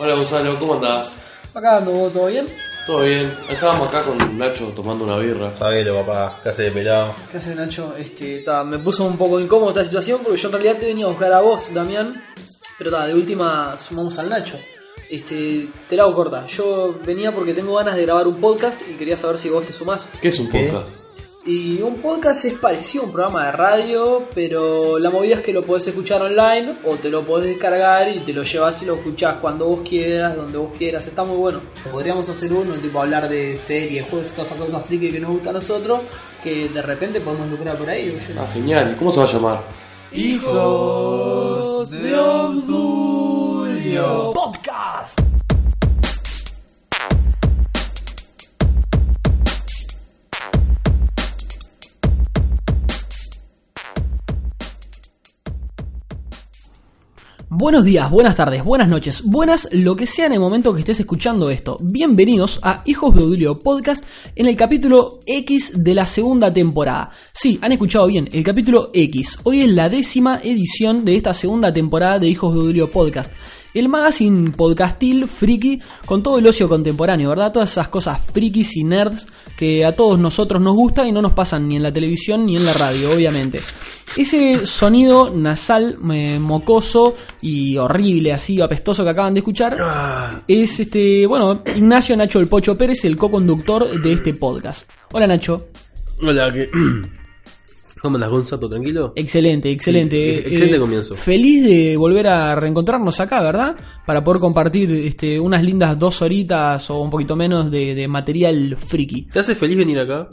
Hola Gonzalo, ¿cómo andás? Acá ando, ¿todo bien? ¿Todo bien? Estábamos acá con Nacho tomando una birra. Sabelo, papá, casi de pelado. ¿Qué haces, Nacho? Este, ta, me puso un poco incómodo esta situación porque yo en realidad te venía a buscar a vos, Damián. Pero ta, de última sumamos al Nacho. Este, te la hago corta. Yo venía porque tengo ganas de grabar un podcast y quería saber si vos te sumás. ¿Qué es un ¿Qué? podcast? Y un podcast es parecido a un programa de radio, pero la movida es que lo podés escuchar online o te lo podés descargar y te lo llevas y lo escuchás cuando vos quieras, donde vos quieras. Está muy bueno. Podríamos hacer uno, tipo hablar de series, juegos, todas esas cosas friki que nos gustan a nosotros, que de repente podemos lucrar por ahí. yo no Ah, sé. genial. ¿Y cómo se va a llamar? Hijos de Obdulio Podcast. Buenos días, buenas tardes, buenas noches, buenas lo que sea en el momento que estés escuchando esto. Bienvenidos a Hijos de Odulio Podcast en el capítulo X de la segunda temporada. Sí, han escuchado bien, el capítulo X. Hoy es la décima edición de esta segunda temporada de Hijos de Odulio Podcast. El magazine podcastil friki con todo el ocio contemporáneo, ¿verdad? Todas esas cosas frikis y nerds que a todos nosotros nos gusta y no nos pasan ni en la televisión ni en la radio, obviamente. Ese sonido nasal, eh, mocoso y horrible, así apestoso que acaban de escuchar, es este, bueno, Ignacio Nacho El Pocho Pérez, el co-conductor de este podcast. Hola Nacho. Hola, ¿qué? ¿Cómo andas, Gonza? ¿Todo tranquilo? Excelente, excelente. Sí, Eh, excelente eh, comienzo. Feliz de volver a reencontrarnos acá, ¿verdad? Para poder compartir este, unas lindas dos horitas o un poquito menos de, de material friki. ¿Te hace feliz venir acá?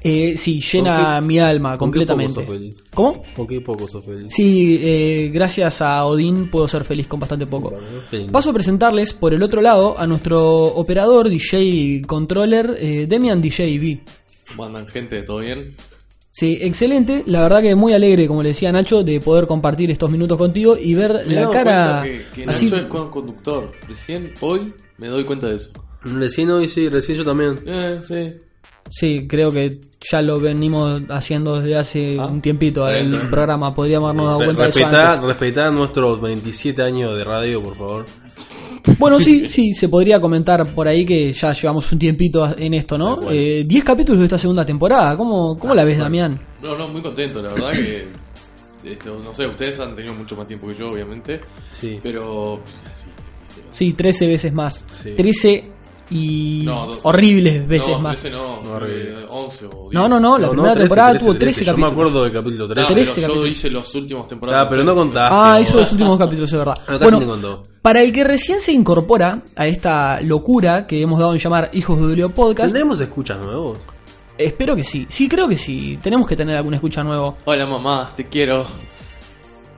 Eh, sí, llena ¿Con qué- mi alma con qué poco completamente. sos feliz? ¿Cómo? ¿Con qué poco sos feliz? Sí, eh, gracias a Odín puedo ser feliz con bastante poco. Lindo. Paso a presentarles por el otro lado a nuestro operador, DJ controller, eh, Demian DJ V. ¿Cómo andan gente? ¿Todo bien? Sí, excelente. La verdad que muy alegre, como le decía Nacho, de poder compartir estos minutos contigo y ver Me la cara cuenta que, que así. Nacho es co-conductor. Recién hoy me doy cuenta de eso. Recién hoy, sí, recién yo también. Eh, sí. Sí, creo que ya lo venimos haciendo desde hace Ah, un tiempito bien, el programa. Podríamos habernos dado cuenta de eso respetá, antes. respetá nuestros 27 años de radio, por favor. Bueno, sí, sí, se podría comentar por ahí que ya llevamos un tiempito en esto, ¿no? Tal cual. Eh, 10 capítulos de esta segunda temporada. ¿Cómo, cómo la ves, bueno. Damián? No, no, muy contento, la verdad que. este, no sé, ustedes han tenido mucho más tiempo que yo, obviamente. Sí. Pero. sí, Sí, 13 veces más. Sí. 13 y No, horribles veces no, más. 13 no, No, horrible. 11 o 10. No, no, no, la No, primera 13, temporada 13, tuvo 13 13. Yo capítulos. me acuerdo del capítulo No, 13. 13 pero yo capítulos. hice los últimos temporadas. Ah, pero no contaste. Ah, hizo los últimos capítulos, es verdad. Bueno, contó. para el que recién se incorpora a esta locura que hemos dado en llamar Hijos de Julio Podcast, ¿Tendremos escuchas nuevos? espero que sí. Sí, creo que sí. Tenemos que tener algún escucha nuevo. Hola mamá, te quiero.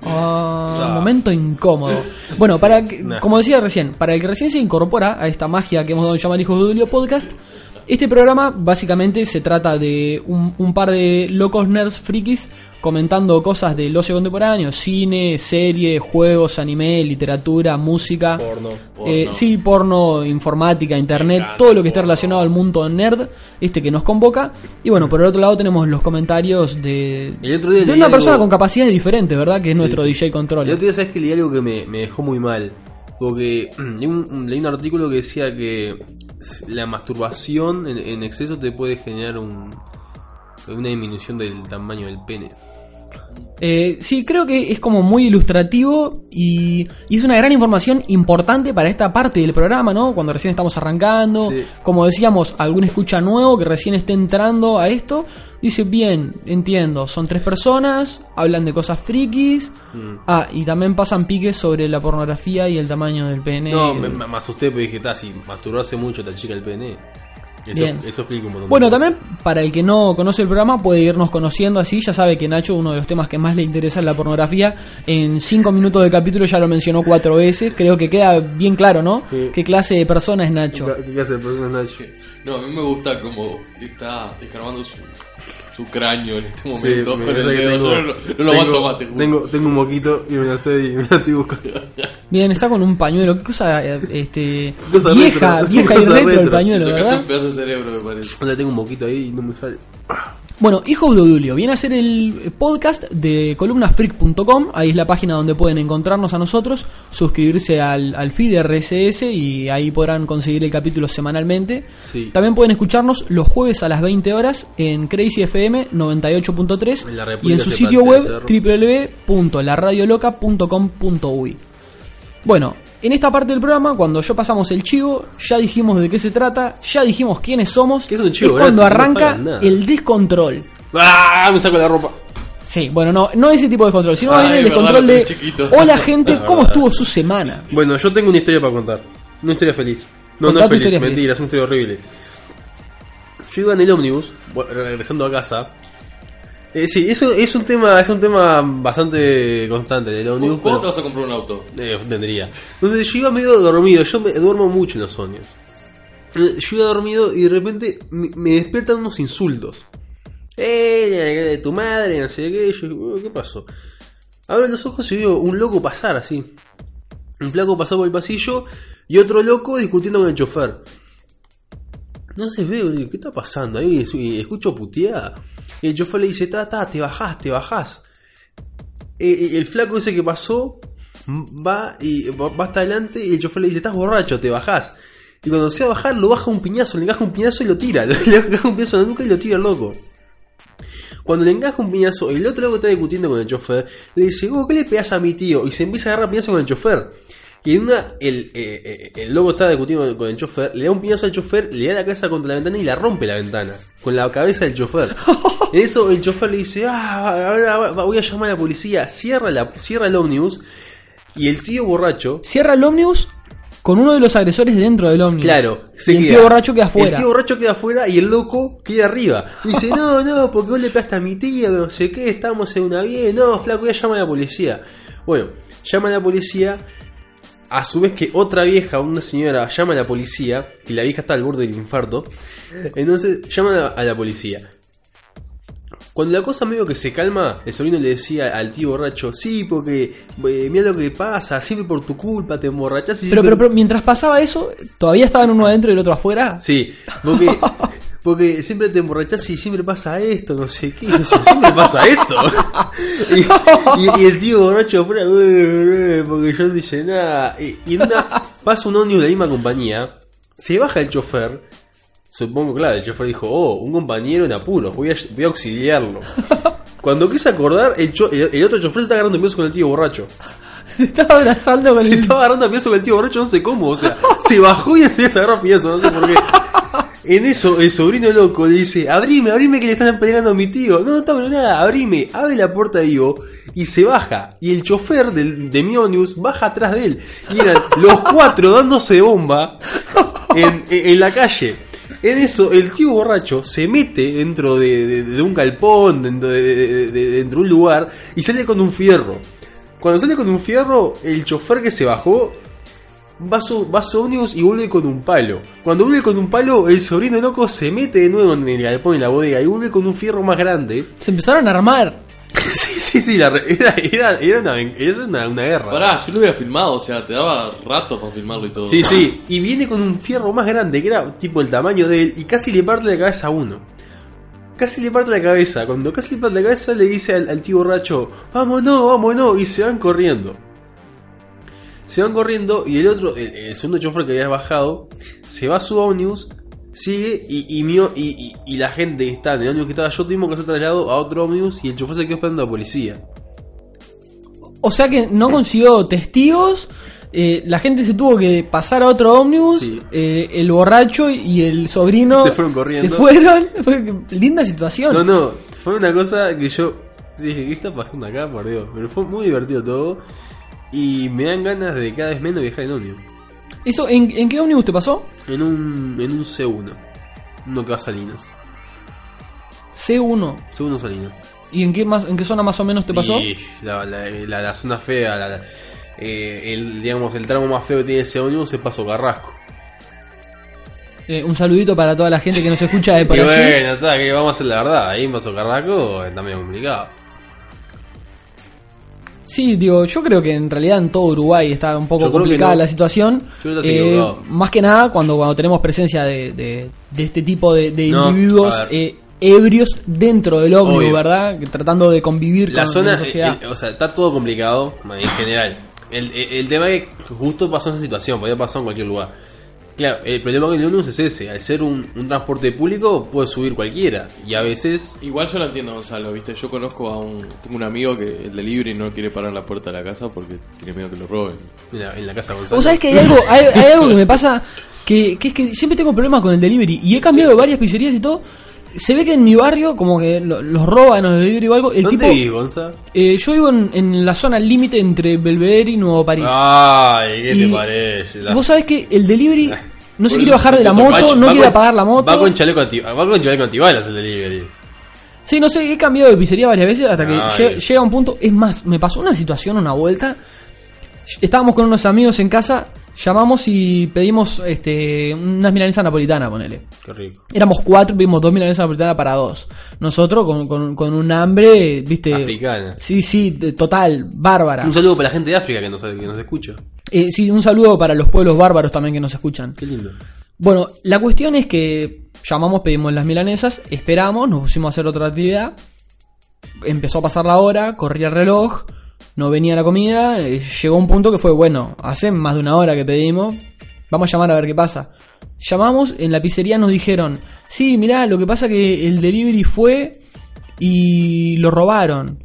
Ah. momento incómodo. Bueno, para que- como decía recién, para el que recién se incorpora a esta magia que hemos dado en llamar Hijos de Julio Podcast, este programa básicamente se trata de un, un par de locos nerds frikis comentando cosas del ocio contemporáneo, cine, serie, juegos, anime, literatura, música. Porno. Eh, sí, porno, informática, internet, encanta todo lo que esté relacionado al mundo nerd, este que nos convoca. Y bueno, por el otro lado tenemos los comentarios de, El de una algo- persona con capacidades diferentes, ¿verdad? Que es Sí, nuestro sí. DJ El controller. otro día, ¿sabes que leí algo que me, me dejó muy mal? Porque leí un, leí un artículo que decía que la masturbación en, en exceso te puede generar un, una disminución del tamaño del pene. Eh, sí, creo que es como muy ilustrativo y, y es una gran información importante para esta parte del programa, ¿no? Cuando recién estamos arrancando. Sí. Como decíamos, algún escucha nuevo que recién esté entrando a esto. Dice, bien, entiendo, son tres personas, hablan de cosas frikis. Mm. Ah, y también pasan piques sobre la pornografía y el tamaño del pene. No, me, me asusté porque dije, está, si masturbarse mucho te achica el pene. Eso, Bien. eso explica un montón de Bueno, cosas. también para el que no conoce el programa puede irnos conociendo así. Ya sabe que Nacho, uno de los temas que más le interesa es la pornografía. En cinco minutos de capítulo ya lo mencionó cuatro veces. Creo que queda bien claro, ¿no? Sí. ¿Qué clase de persona es Nacho? ¿Qué clase de persona es Nacho? No, a mí me gusta como está escarbando su, su cráneo en este Sí, momento me con el parece que dedo. tengo- no, no, no lo tengo- aguanto más, te juro. tengo, tengo un moquito y me la estoy, me la estoy buscando. Bien, está con un pañuelo. Qué cosa, eh, este, Cosa vieja, retro, vieja y cosa retro el retro. pañuelo, ¿verdad? un pedazo de cerebro, me parece. Ahora tengo un moquito ahí y no me sale. Bueno, Hijos de Odulio viene a ser el podcast de columnafreak.com. Ahí es la página donde pueden encontrarnos a nosotros, suscribirse al, al feed RSS y ahí podrán conseguir el capítulo semanalmente. Sí. También pueden escucharnos los jueves a las 20 horas en Crazy FM 98.3 En la y en su sitio web www.laradioloca.com.uy. Bueno, en esta parte del programa, cuando yo pasamos el chivo, ya dijimos de qué se trata, ya dijimos quiénes somos. ¿Qué es un chivo, cuando gratis? No arranca el descontrol. ¡Ah! Me saco la ropa. Sí, bueno, no, no ese tipo de descontrol, sino más bien el descontrol de. chiquitos. Hola gente, ¿cómo verdad. estuvo su semana? Bueno, yo tengo una historia para contar. Una historia feliz. No, Contá no es feliz, mentira, es una historia horrible. Yo iba en el ómnibus, regresando a casa. Eh, sí, eso es un tema, es un tema bastante constante del ómnibus. ¿Cómo te vas a comprar un auto? Eh, tendría. Donde yo iba medio dormido, yo me duermo mucho en los sueños. Eh, Yo iba dormido y de repente me, me despiertan unos insultos. ¡Eh! de tu madre, no sé qué. Yo, "Oh, ¿qué pasó? Abro los ojos y veo un loco pasar así. Un flaco pasó por el pasillo y otro loco discutiendo con el chofer. Entonces veo, digo, ¿qué está pasando? Ahí y escucho puteada. El chofer le dice, ta, ta, te bajás, te bajás. Eh, el flaco ese que pasó va y va hasta adelante y el chofer le dice, estás borracho, te bajás. Y cuando se va a bajar, lo baja un piñazo, le encaja un piñazo y lo tira. Le encaja un piñazo en la nuca y lo tira loco. Cuando le encaja un piñazo, el otro loco está discutiendo con el chofer, le dice, "Oh, ¿qué le pegas a mi tío? Y se empieza a agarrar piñazo con el chofer. Y en una, el, eh, eh, el loco está discutiendo con el chofer, le da un piñazo al chofer, le da la cabeza contra la ventana y la rompe la ventana. Con la cabeza del chofer. En eso el chofer le dice, ah, ahora voy a llamar a la policía. Cierra, la, cierra el ómnibus. Y el tío borracho Cierra el ómnibus con uno de los agresores dentro del ómnibus. Claro, y el tío borracho queda afuera. El tío borracho queda afuera y el loco queda arriba. Dice, no, no, porque vos le pegaste a mi tía, no sé qué, estamos en una bien, no, flaco, ya llama a la policía. Bueno, llama a la policía, a su vez que otra vieja, una señora, llama a la policía, y la vieja está al borde del infarto, entonces llaman a, a la policía. Cuando la cosa medio que se calma, el sobrino le decía al tío borracho, sí, porque eh, mira lo que pasa, siempre por tu culpa te emborrachás y Pero, siempre- pero, pero mientras pasaba eso, ¿todavía estaban uno adentro y el otro afuera? Sí, porque, porque siempre te emborrachás y siempre pasa esto, no sé qué, no sé, siempre pasa esto. Y, y- y el tío borracho afuera, porque yo no dice nada. Y, y una pasa un ómnibus de la misma compañía, se baja el chofer. Supongo, claro, el chofer dijo, oh, un compañero en apuros, voy a, voy a auxiliarlo. Cuando quise acordar, el, cho- el, el otro chofer se está agarrando un beso con el tío borracho. Se estaba abrazando con Se el. estaba agarrando piazo con el tío borracho, no sé cómo. O sea, se bajó y se agarró a no sé por qué. En eso, el sobrino loco le dice: Abrime, abrime que le están peleando a mi tío. No, no está nada, abrime. Abre la puerta de Ivo y se baja. Y el chofer del, de mi ómnibus baja atrás de él. Y eran los cuatro dándose bomba en, en- en la calle. En eso, el tío borracho se mete dentro de, de- de un galpón, dentro de, de- de- dentro de un lugar, y sale con un fierro. Cuando sale con un fierro, el chofer que se bajó va a su, va a su ómnibus y vuelve con un palo. Cuando vuelve con un palo, el sobrino loco se mete de nuevo en el galpón en la bodega y vuelve con un fierro más grande. Se empezaron a armar. sí, sí, sí, la era, era, era una, era una, una guerra. Pará, yo lo hubiera filmado, o sea, te daba rato para filmarlo y todo. Sí, sí, y viene con un fierro más grande que era tipo el tamaño de él y casi le parte la cabeza a uno. Casi le parte la cabeza. Cuando casi le parte la cabeza le dice al, al tío borracho, vámonos, vámonos, y se van corriendo. Se van corriendo y el otro, el, el segundo chofer que había bajado, se va a su ómnibus, sigue y, y, ó- y, y- y la gente que está en el ómnibus que estaba yo tuvimos que ser trasladado a otro ómnibus y el chofer se quedó esperando a la policía. O sea que no consiguió testigos. eh, la gente se tuvo que pasar a otro ómnibus. Sí. eh, el borracho y el sobrino Se fueron corriendo. Se fueron. Fue linda situación. No, no, fue una cosa que yo dije, ¿qué está pasando acá, por Dios? Pero fue muy divertido todo. Y me dan ganas de cada vez menos viajar en ómnibus. ¿Eso, en, en qué ómnibus te pasó? En un, en un C1. No que va a Salinas. C1. C1 Salinas. ¿Y en qué, más, en qué zona más o menos te pasó? Y la, la, la- la zona fea, eh, el, digamos, el tramo más feo que tiene ese ómnibus es Paso Carrasco. Eh, un saludito para toda la gente que nos escucha de por y allí. bueno, está, que vamos a hacer la verdad. Ahí en Paso Carrasco está medio complicado. Sí, digo, yo creo que en realidad en todo Uruguay está un poco complicada no. la situación. Yo Eh, más que nada cuando, cuando tenemos presencia de, de- de este tipo de, de No, individuos eh, ebrios dentro del ómnibus. ¿verdad? Tratando de convivir La con zona, la sociedad. el- o sea, está todo complicado en general. El, el- el tema es que justo pasó esa situación, podía pasar en cualquier lugar. Claro, el problema con el ómnibus es ese, al ser un, un transporte público puede subir cualquiera y a veces... Igual yo lo entiendo, Gonzalo, ¿viste? Yo conozco a un. Tengo un amigo que el delivery no quiere parar la puerta de la casa porque tiene miedo que lo roben. En la casa de Gonzalo. Vos sabés que hay algo, hay, hay algo que me pasa que, que es que siempre tengo problemas con el delivery y he cambiado de varias pizzerías y todo. Se ve que en mi barrio como que lo- los roban o los delivery o algo. El ¿Dónde tipo, vivís, Gonza? eh, yo vivo en, en la zona límite entre Belvedere y Nuevo París. Ay, ¿qué Y- te parece? Vos sabés que el delivery no se quiere bajar de la moto, no quiere apagar la moto. Va con chaleco, anti- va con chaleco antibalas el delivery. Sí, no sé, he cambiado de pizzería varias veces hasta que Ay. lle- llega un punto. Es más, me pasó una situación, una vuelta. Estábamos con unos amigos en casa, llamamos y pedimos este, unas milanesas napolitanas, ponele. Qué rico. Éramos cuatro pedimos dos milanesas napolitanas para dos. Nosotros con, con, con un hambre, viste. Africana. Sí, sí, de- total, bárbara. Un saludo para la gente de África que nos, que nos escucha. Eh, sí, un saludo para los pueblos bárbaros también que nos escuchan. Qué lindo. Bueno, la cuestión es que llamamos, pedimos las milanesas, esperamos, nos pusimos a hacer otra actividad. Empezó a pasar la hora, corría el reloj, no venía la comida. eh, llegó un punto que fue, bueno, hace más de una hora que pedimos, vamos a llamar a ver qué pasa. Llamamos, en la pizzería nos dijeron, sí, mirá, lo que pasa que el delivery fue y lo robaron.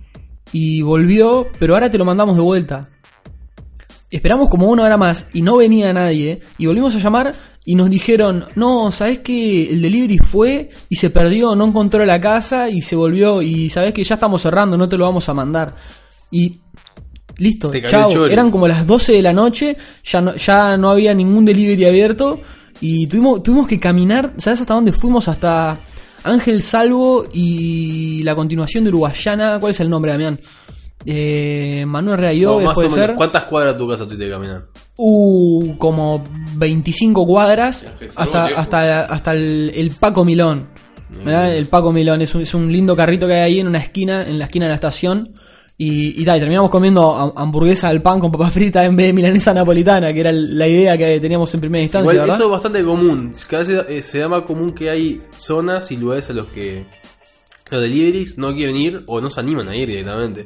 Y volvió, pero ahora te lo mandamos de vuelta. Esperamos como una hora más y no venía nadie. Y volvimos a llamar y nos dijeron, no, ¿sabes que el delivery fue y se perdió, no encontró la casa y se volvió y sabes que ya estamos cerrando, no te lo vamos a mandar? Y listo, chao. Eran como las 12 de la noche, ya no, ya no había ningún delivery abierto y tuvimos, tuvimos que caminar, ¿sabes hasta dónde fuimos? Hasta Ángel Salvo y la continuación de Uruguayana, ¿cuál es el nombre, Damián? Eh, Manuel O Rayó, más puede o menos, ser. ¿Cuántas cuadras tu casa tuviste que caminar? Uh, como 25 cuadras hasta, hasta, hasta el, el Paco Milón. ¿verdad? El Paco Milón es un, es un lindo carrito que hay ahí en una esquina, en la esquina de la estación. Y, y y terminamos comiendo ham- hamburguesa al pan con papa frita en vez de milanesa napolitana, que era la idea que teníamos en primera instancia, Igual ¿verdad? eso es bastante común. Cada vez eh, se da más común que hay zonas y lugares a los que los deliveries no quieren ir o no se animan a ir directamente.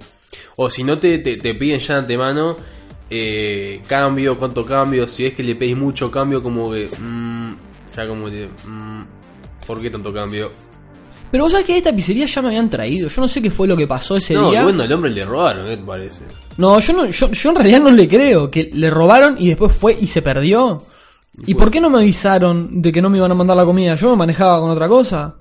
O si no te, te, te piden ya de antemano eh, cambio, cuánto cambio, si es que le pedís mucho cambio como que... mm, ya como que... mm, ¿Por qué tanto cambio? Pero vos sabés que a esta pizzería ya me habían traído. Yo no sé qué fue lo que pasó ese No, día. bueno, al hombre le robaron, ¿qué te parece? No, yo no, yo, yo en realidad no le creo. Que le robaron y después fue y se perdió. ¿Y por qué no me avisaron de que no me iban a mandar la comida? Yo me manejaba con otra cosa.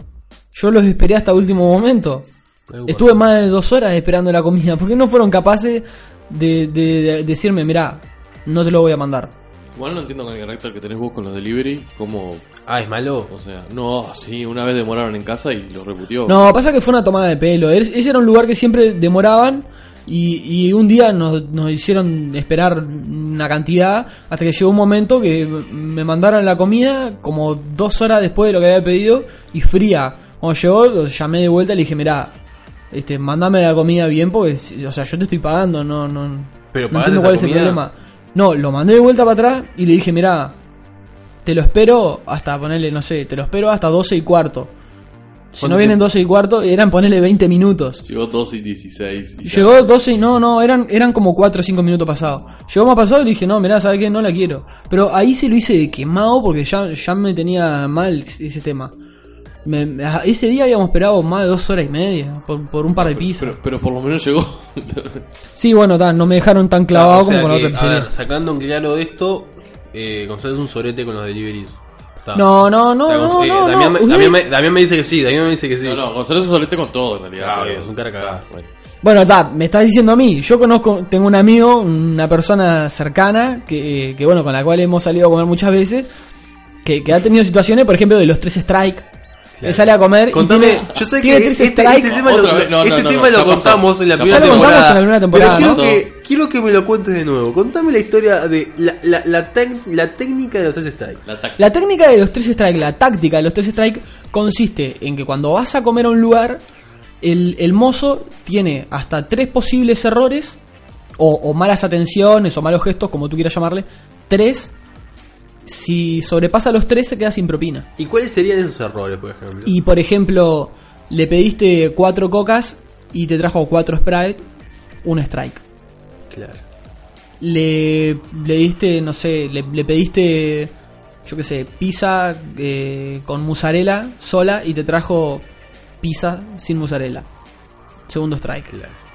Yo los esperé hasta último momento. Igual. Estuve más de dos horas esperando la comida. ¿Por qué no fueron capaces de, de- de decirme, mirá, no te lo voy a mandar? Igual no entiendo con el carácter que tenés vos con los delivery, como, Ah, es malo. o sea, no, sí, una vez demoraron en casa y lo reputió. No, pasa que fue una tomada de pelo. Es- Ese era un lugar que siempre demoraban y, y un día nos, nos hicieron esperar una cantidad hasta que llegó un momento que me mandaron la comida como dos horas después de lo que había pedido y fría. Cuando llegó, lo llamé de vuelta y le dije, mirá, este, mandame la comida bien porque, o sea, yo te estoy pagando, no, no, Pero no entiendo cuál es el problema. No, lo mandé de vuelta para atrás y le dije, mirá, te lo espero hasta ponerle, no sé, te lo espero hasta 12 y cuarto. Si ¿Cuánto no vienen tiempo? 12 y cuarto, eran ponerle 20 minutos. Llegó 2 y 16. Y. Llegó 12 y no, no, eran, eran como 4 o 5 minutos pasados. Llegó más pasado y le dije, no, mirá, ¿sabes qué? No la quiero. Pero ahí se lo hice de quemado porque ya, ya me tenía mal ese tema. Me- me- ese día habíamos esperado más de dos horas y media por, por un par de pizzas. Pero, pero por lo menos llegó. Sí, bueno, ta, no me dejaron tan clavado Ah, o sea como con la que, otra a ver, sacando en claro de esto, eh, Gonzalo es un sorete con los deliveries. No, no, no, no, eh, no, Damián, no. me- Usted- Damián me, Damián me dice que sí, Damián me dice que sí. No, no, Gonzalo es un solete con todo en realidad. Pero- es un cara cagado. Ah, bueno. Bueno, ta, me estás diciendo a mí. Yo conozco, tengo un amigo, una persona cercana, que, que bueno, con la cual hemos salido a comer muchas veces, que, que ha tenido situaciones, por ejemplo, de los tres strike. Que sale a comer Contame, y tiene, yo sé tiene que tres este, este tema, lo, Otra vez, no, no, este no, tema no, lo ya pasó. contamos en la primera pasó. Ya lo contamos temporada. en la primera temporada, pero quiero, que, quiero que me lo cuentes de nuevo. Contame la historia de la, la, la, tec- la técnica de los tres strikes. La técnica de los tres strike, la táctica de los tres strike, consiste en que cuando vas a comer a un lugar, el, el mozo tiene hasta tres posibles errores, o, o malas atenciones, o malos gestos, como tú quieras llamarle. Tres. Si sobrepasa los tres, se queda sin propina. ¿Y cuáles serían esos errores, por ejemplo? Y por ejemplo, Le pediste cuatro cocas y te trajo cuatro Sprite, un strike. Claro. Le, le diste, no sé, le, le pediste, yo qué sé, pizza eh, con mozzarella sola y te trajo pizza sin mozzarella. Segundo strike. Claro.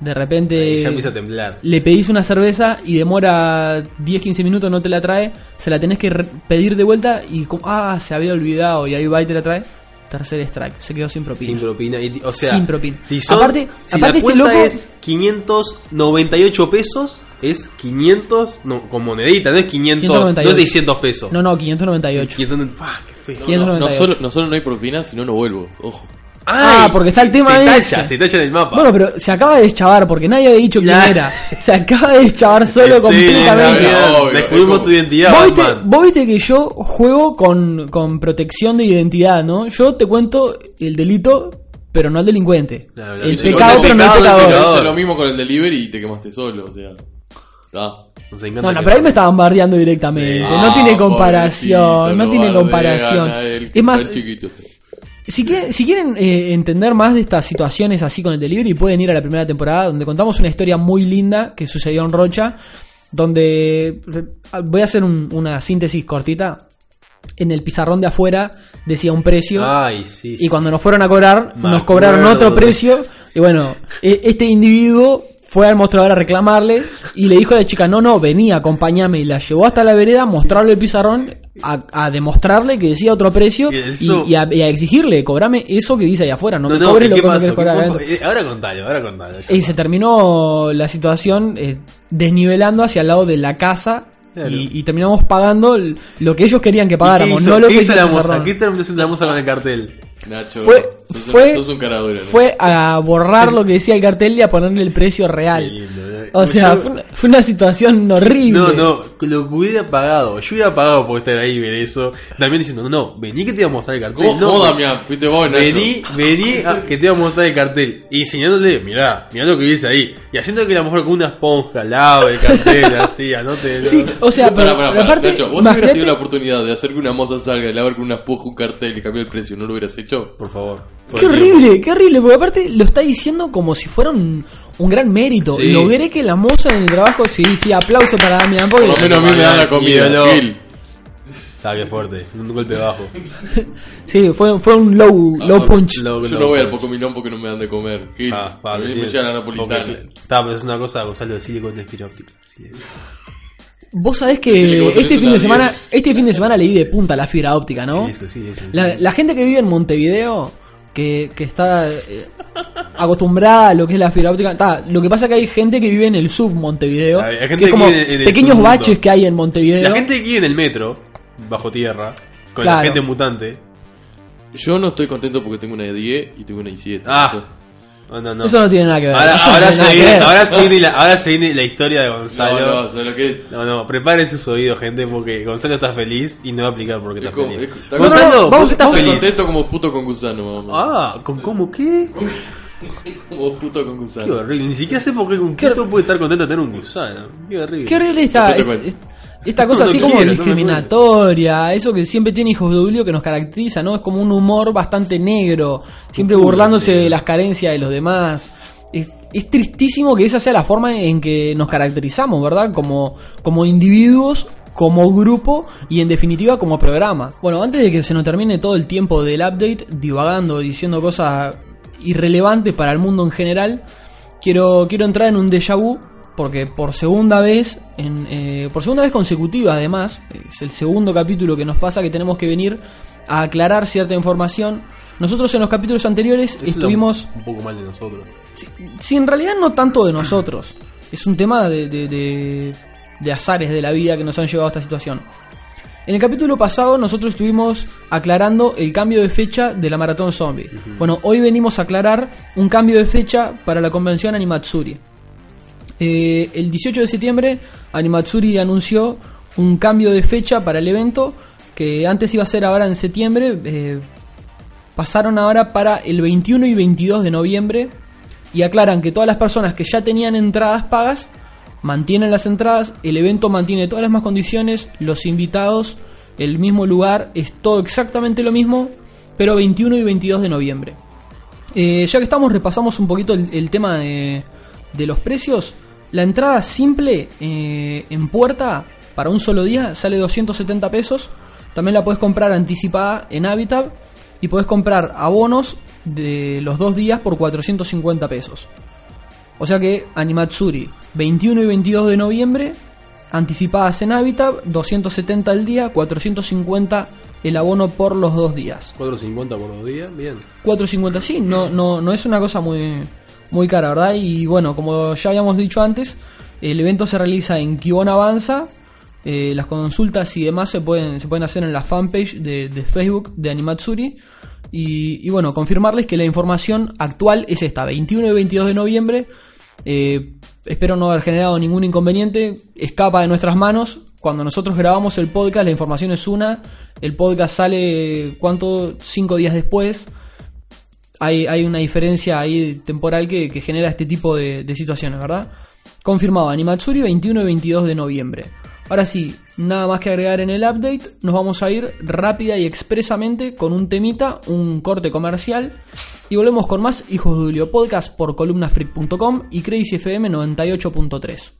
De repente Ahí ya empieza a temblar. le pedís una cerveza y demora 10-15 minutos, no te la trae, se la tenés que re- pedir de vuelta y como, ah, se había olvidado y ahí va y te la trae. Tercer strike, se quedó sin propina. Sin propina. Y, o sea, Sin propina. Si son- Aparte- si aparte la este loco- es 598 pesos, es 500, no, con monedita, no es 500, 598. no es 600 pesos. No, no, 598. 500, ah, qué feo. No, no, 598. no solo, no solo no hay propina, sino no vuelvo. Ojo. Ah, porque está el tema se ese. tacha, se tacha en el mapa. Bueno, pero se acaba de deschavar porque nadie había dicho quién era. Se acaba de deschavar solo Sí, completamente. Descubrimos tu identidad, ¿Vos viste, Batman. vos viste que yo juego con, con protección de identidad, ¿no? Yo te cuento el delito, pero no el delincuente. El sí, pecado, el pero no el pecado, el pecador. lo mismo con el delivery y te quemaste solo, o sea. Ah. Nos No, no, pero ahí me estaban bardeando directamente. Ah, no tiene comparación, no tiene comparación. él, Es más. Si quieren, si quieren eh, entender más de estas situaciones así con el delivery, pueden ir a la primera temporada donde contamos una historia muy linda que sucedió en Rocha, donde eh, voy a hacer un- una síntesis cortita. En el pizarrón de afuera decía un precio Ay, sí. y cuando nos fueron a cobrar Me nos cobraron otro precio y bueno, e- este individuo fue al mostrador a reclamarle y le dijo a la chica, no, no, vení, acompáñame y la llevó hasta la vereda a mostrarle el pizarrón, a, a demostrarle que decía otro precio Y y, eso- y a, y a exigirle, cobrame eso que dice ahí afuera, no, No, me no, cobres ¿y lo ¿qué que no pasó? adentro. Eh, Ahora contalo, ahora contalo. Y se terminó la situación eh, desnivelando hacia el lado de la casa Claro. y, y terminamos pagando lo que ellos querían que ¿Y pagáramos, ¿Qué hizo, no lo ¿qué que hizo hizo la moza? ¿Qué haciendo la moza con el cartel? Nacho, Fue- sos, un- fue- sos un cara dura, ¿no? Fue a borrar lo que decía el cartel y a ponerle el precio real. O sea, Yo- fue una, fue una situación horrible. No, no, lo que hubiera pagado, yo hubiera pagado por estar ahí y ver eso. También diciendo, no, no, vení que te voy a mostrar el cartel. ¿Cómo, no, cómo, Damián? Fuiste vos, Nacho. Vení, vení a- que te voy a mostrar el cartel. Y enseñándole, mirá, mirá lo que dice ahí. Y haciendo que la mujer con una esponja lava el cartel, así, anote. Sí, o sea, Pará, pero, pará, pero pará, aparte, Nacho, vos hubieras tenido la oportunidad de hacer que una moza salga y lavar con una esponja un cartel y cambiar el precio, ¿no lo hubieras hecho? Por favor. por Qué horrible, qué horrible, porque aparte lo está diciendo como si fuera un, un gran mérito. Sí. Logré que la moza en el trabajo, sí, sí, aplauso para Damián, porque Por lo menos a mí me dan la comida. Gil. Está bien fuerte, un golpe bajo. sí, fue, fue un low, low Ah, punch. Low- Yo low no voy al punch. Pocomilón porque no me dan de comer. Gil. Ah, a para mí decir- me lleva la napolitana. Está, pero es una cosa, Gonzalo, decirle con fibra óptica. Sí. Vos sabés que este fin de semana, 10. este fin de semana leí de punta la fibra óptica, ¿no? Sí, sí, sí. La, la gente que vive en Montevideo, que, que está eh, acostumbrada a lo que es la fibra óptica, ta, lo que pasa es que hay gente que vive en el sub Montevideo, Hay- gente que es que como vive en el pequeños submundo. baches que hay en Montevideo. La gente que vive en el metro, bajo tierra, con Claro. la gente mutante. Yo no estoy contento porque tengo una de 10 y tengo una de 7. Ah. No, no, no. Eso no tiene nada que ver. Ahora, se viene, ver. ahora, se viene la, ahora se viene la historia de Gonzalo. No, No, no, ¿sabes lo que no, preparen sus oídos, gente, porque Gonzalo está feliz y no va a aplicar por qué Es está feliz. es- está Gonzalo, No, no, ¿por vamos- qué estás feliz? contento como puto con gusano, menos. Ah, ¿con cómo qué? Como puto con Qué gusano. horrible. Ni siquiera sé por qué un Qué- puto puede estar contento de tener un gusano. Qué horrible. Qué horrible esta, Esta cosa No, no así como quiero, no me discriminatoria, eso que siempre tiene hijos de Julio que nos caracteriza, ¿no? Es como un humor bastante negro, siempre burlándose de las carencias de los demás. Es, es tristísimo que esa sea la forma en que nos caracterizamos, ¿verdad? Como, como individuos, como grupo y en definitiva como programa. Bueno, antes de que se nos termine todo el tiempo del update, divagando, diciendo cosas irrelevantes para el mundo en general, quiero, quiero entrar en un déjà vu porque por segunda vez, en, eh, por segunda vez consecutiva además, es el segundo capítulo que nos pasa que tenemos que venir a aclarar cierta información. Nosotros en los capítulos anteriores es estuvimos un poco mal de nosotros. si, si en realidad no tanto de nosotros, es un tema de, de, de- de azares de la vida que nos han llevado a esta situación. En el capítulo pasado nosotros estuvimos aclarando el cambio de fecha de la Maratón Zombie. Bueno, hoy venimos a aclarar un cambio de fecha para la convención Animatsuri. Eh, el 18 de septiembre Animatsuri anunció un cambio de fecha para el evento que antes iba a ser ahora en septiembre. eh, pasaron ahora para el 21 y 22 de noviembre y aclaran que todas las personas que ya tenían entradas pagas mantienen las entradas, el evento mantiene todas las mismas condiciones, los invitados, el mismo lugar, es todo exactamente lo mismo, pero 21 y 22 de noviembre. Eh, ya que estamos, repasamos un poquito el, tema de los precios. La entrada simple eh, en puerta para un solo día sale 270 pesos. También la puedes comprar anticipada en Habitat y puedes comprar abonos de los dos días por 450 pesos. O sea que Animatsuri, 21 y 22 de noviembre, anticipadas en Habitat, 270 al día, 450 el abono por los dos días. 4.50 por dos días, bien. 450, sí, no, no, no es una cosa muy, muy cara, ¿verdad? Y bueno, como ya habíamos dicho antes, el evento se realiza en Kibon Avanza. eh, las consultas y demás se pueden, se pueden hacer en la fanpage de, Facebook de Animatsuri. Y, y bueno, confirmarles que la información actual es esta, 21 y 22 de noviembre. Eh, espero no haber generado ningún inconveniente. Escapa de nuestras manos. Cuando nosotros grabamos el podcast, la información es una. El podcast sale, ¿cuánto? Cinco días después. Hay, hay una diferencia ahí temporal que, genera este tipo de, de situaciones, ¿verdad? Confirmado, Animatsuri 21 y 22 de noviembre. Ahora sí, nada más que agregar en el update, nos vamos a ir rápida y expresamente con un temita, un corte comercial. Y volvemos con más Hijos de Julio Podcast por columnafreak.com y Crazy FM 98.3.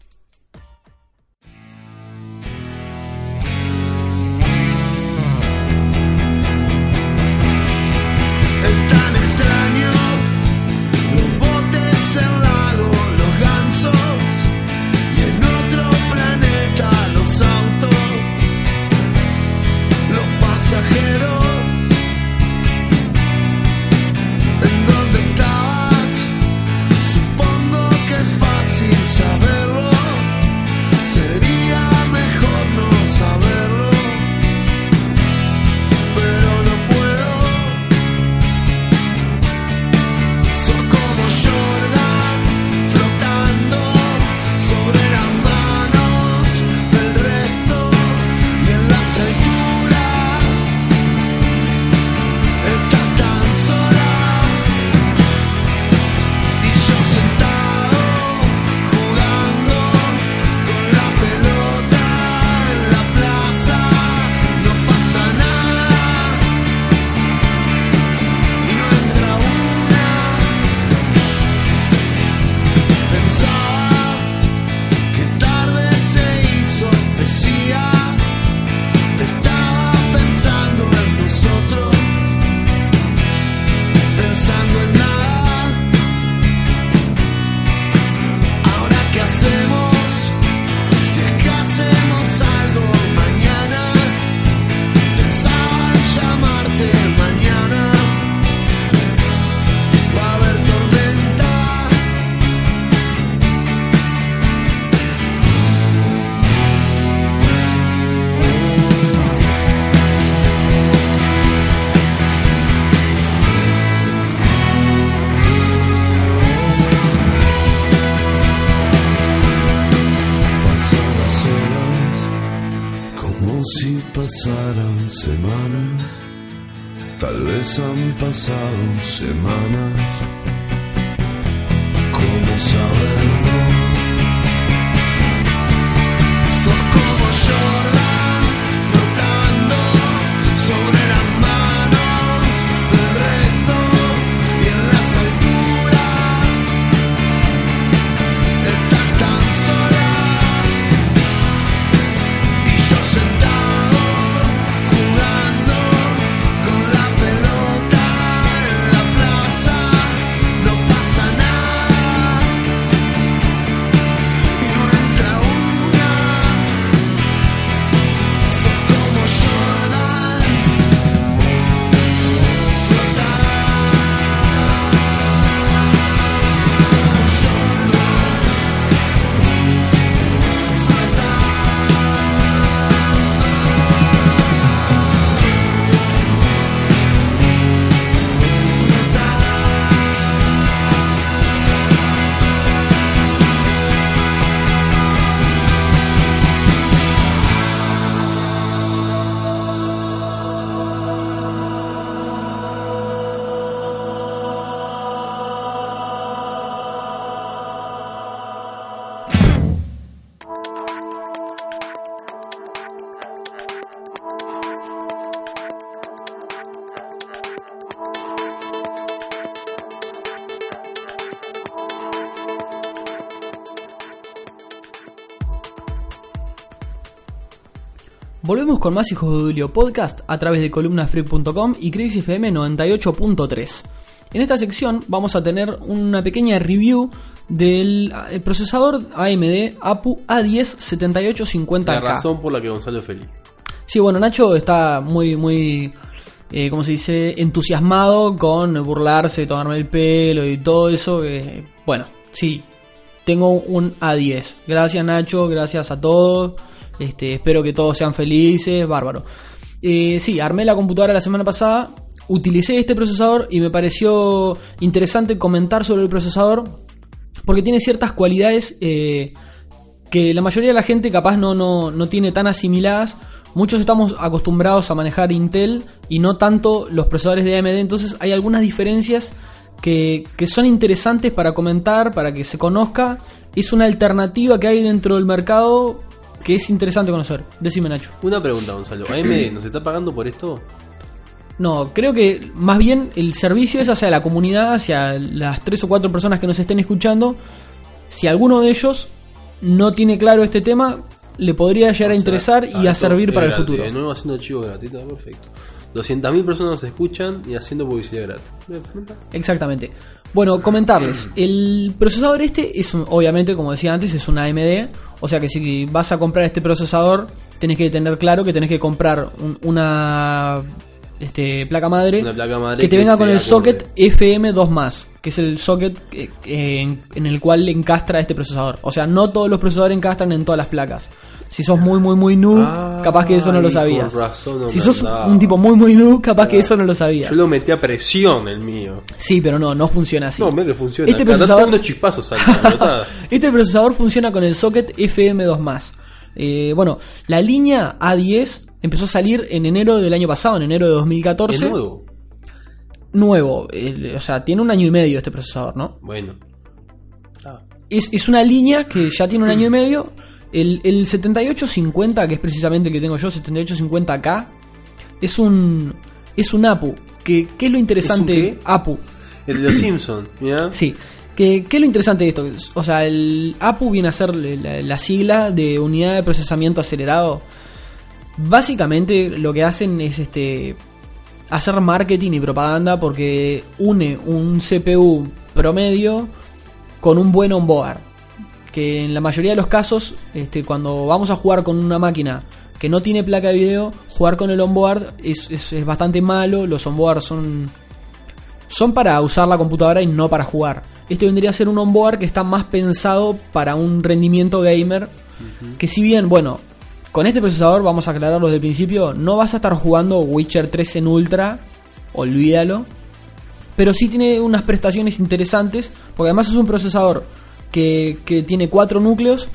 Volvemos con más Hijos de Dulio Podcast a través de columnafree.com y Crisis FM 98.3. En esta sección vamos a tener una pequeña review del eh, procesador AMD APU A10 7850K. La razón por la que Gonzalo es feliz. Sí, bueno, Nacho está muy, muy, eh, ¿cómo se dice? Entusiasmado con burlarse, tomarme el pelo y todo eso. eh, bueno, sí, tengo un A10. Gracias Nacho, gracias a todos. Este, espero que todos sean felices, bárbaro. Eh, sí, armé la computadora la semana pasada, utilicé este procesador y me pareció interesante comentar sobre el procesador porque tiene ciertas cualidades eh, que la mayoría de la gente capaz no, no, no tiene tan asimiladas. Muchos estamos acostumbrados a manejar Intel y no tanto los procesadores de AMD, entonces hay algunas diferencias que, que son interesantes para comentar, para que se conozca. Es una alternativa que hay dentro del mercado que es interesante conocer. Decime Nacho. Una pregunta, Gonzalo. ¿AMD nos está pagando por esto? No, creo que más bien el servicio es hacia la comunidad, hacia las tres o cuatro personas que nos estén escuchando. Si alguno de ellos no tiene claro este tema, le podría llegar a interesar y a servir para el gratis, futuro. De nuevo haciendo chivo gratuito, perfecto. 200.000 personas nos escuchan y haciendo publicidad gratis. Exactamente. Bueno, comentarles. El procesador este es, obviamente, como decía antes, es una AMD. O sea que si vas a comprar este procesador, tenés que tener claro que tenés que comprar un- una este, placa madre, Una placa madre que te que venga con el socket FM2+, que es el socket eh, en, en el cual encastra este procesador. O sea, no todos los procesadores encastran en todas las placas. Si sos muy, muy, muy noob, Ah, capaz que eso no lo sabías. razón no si sos andaba. un tipo muy, muy noob, capaz que eso no lo sabías. Yo lo metí a presión el mío. Sí, pero no, no funciona así. No, mira que funciona. Este procesador- unos chispazos pelota. este procesador funciona con el socket FM2+. Eh, bueno, la línea A10 empezó a salir en enero del año pasado, en enero de 2014. ¿Es nuevo? Nuevo, eh, o sea, tiene un año y medio este procesador, ¿no? Bueno. Ah, Es, es una línea que ya tiene un año y medio. El, el 7850, que es precisamente el que tengo yo, 7850K, es un es un APU. Que, ¿Qué es lo interesante? APU. El de los Simpsons, mira. Sí. ¿Qué, ¿Qué es lo interesante de esto? O sea, el APU viene a ser la, la sigla de unidad de procesamiento acelerado. Básicamente lo que hacen es este hacer marketing y propaganda porque une un CPU promedio con un buen onboard. Que en la mayoría de los casos, este, cuando vamos a jugar con una máquina que no tiene placa de video, jugar con el onboard es, es, es bastante malo. Los onboard son son para usar la computadora y no para jugar. Este vendría a ser un onboard que está más pensado para un rendimiento gamer. Que si bien, bueno, con este procesador, vamos a aclararlo desde el principio, no vas a estar jugando Witcher 3 en Ultra, olvídalo. Pero sí tiene unas prestaciones interesantes, porque además es un procesador que, que tiene 4 núcleos,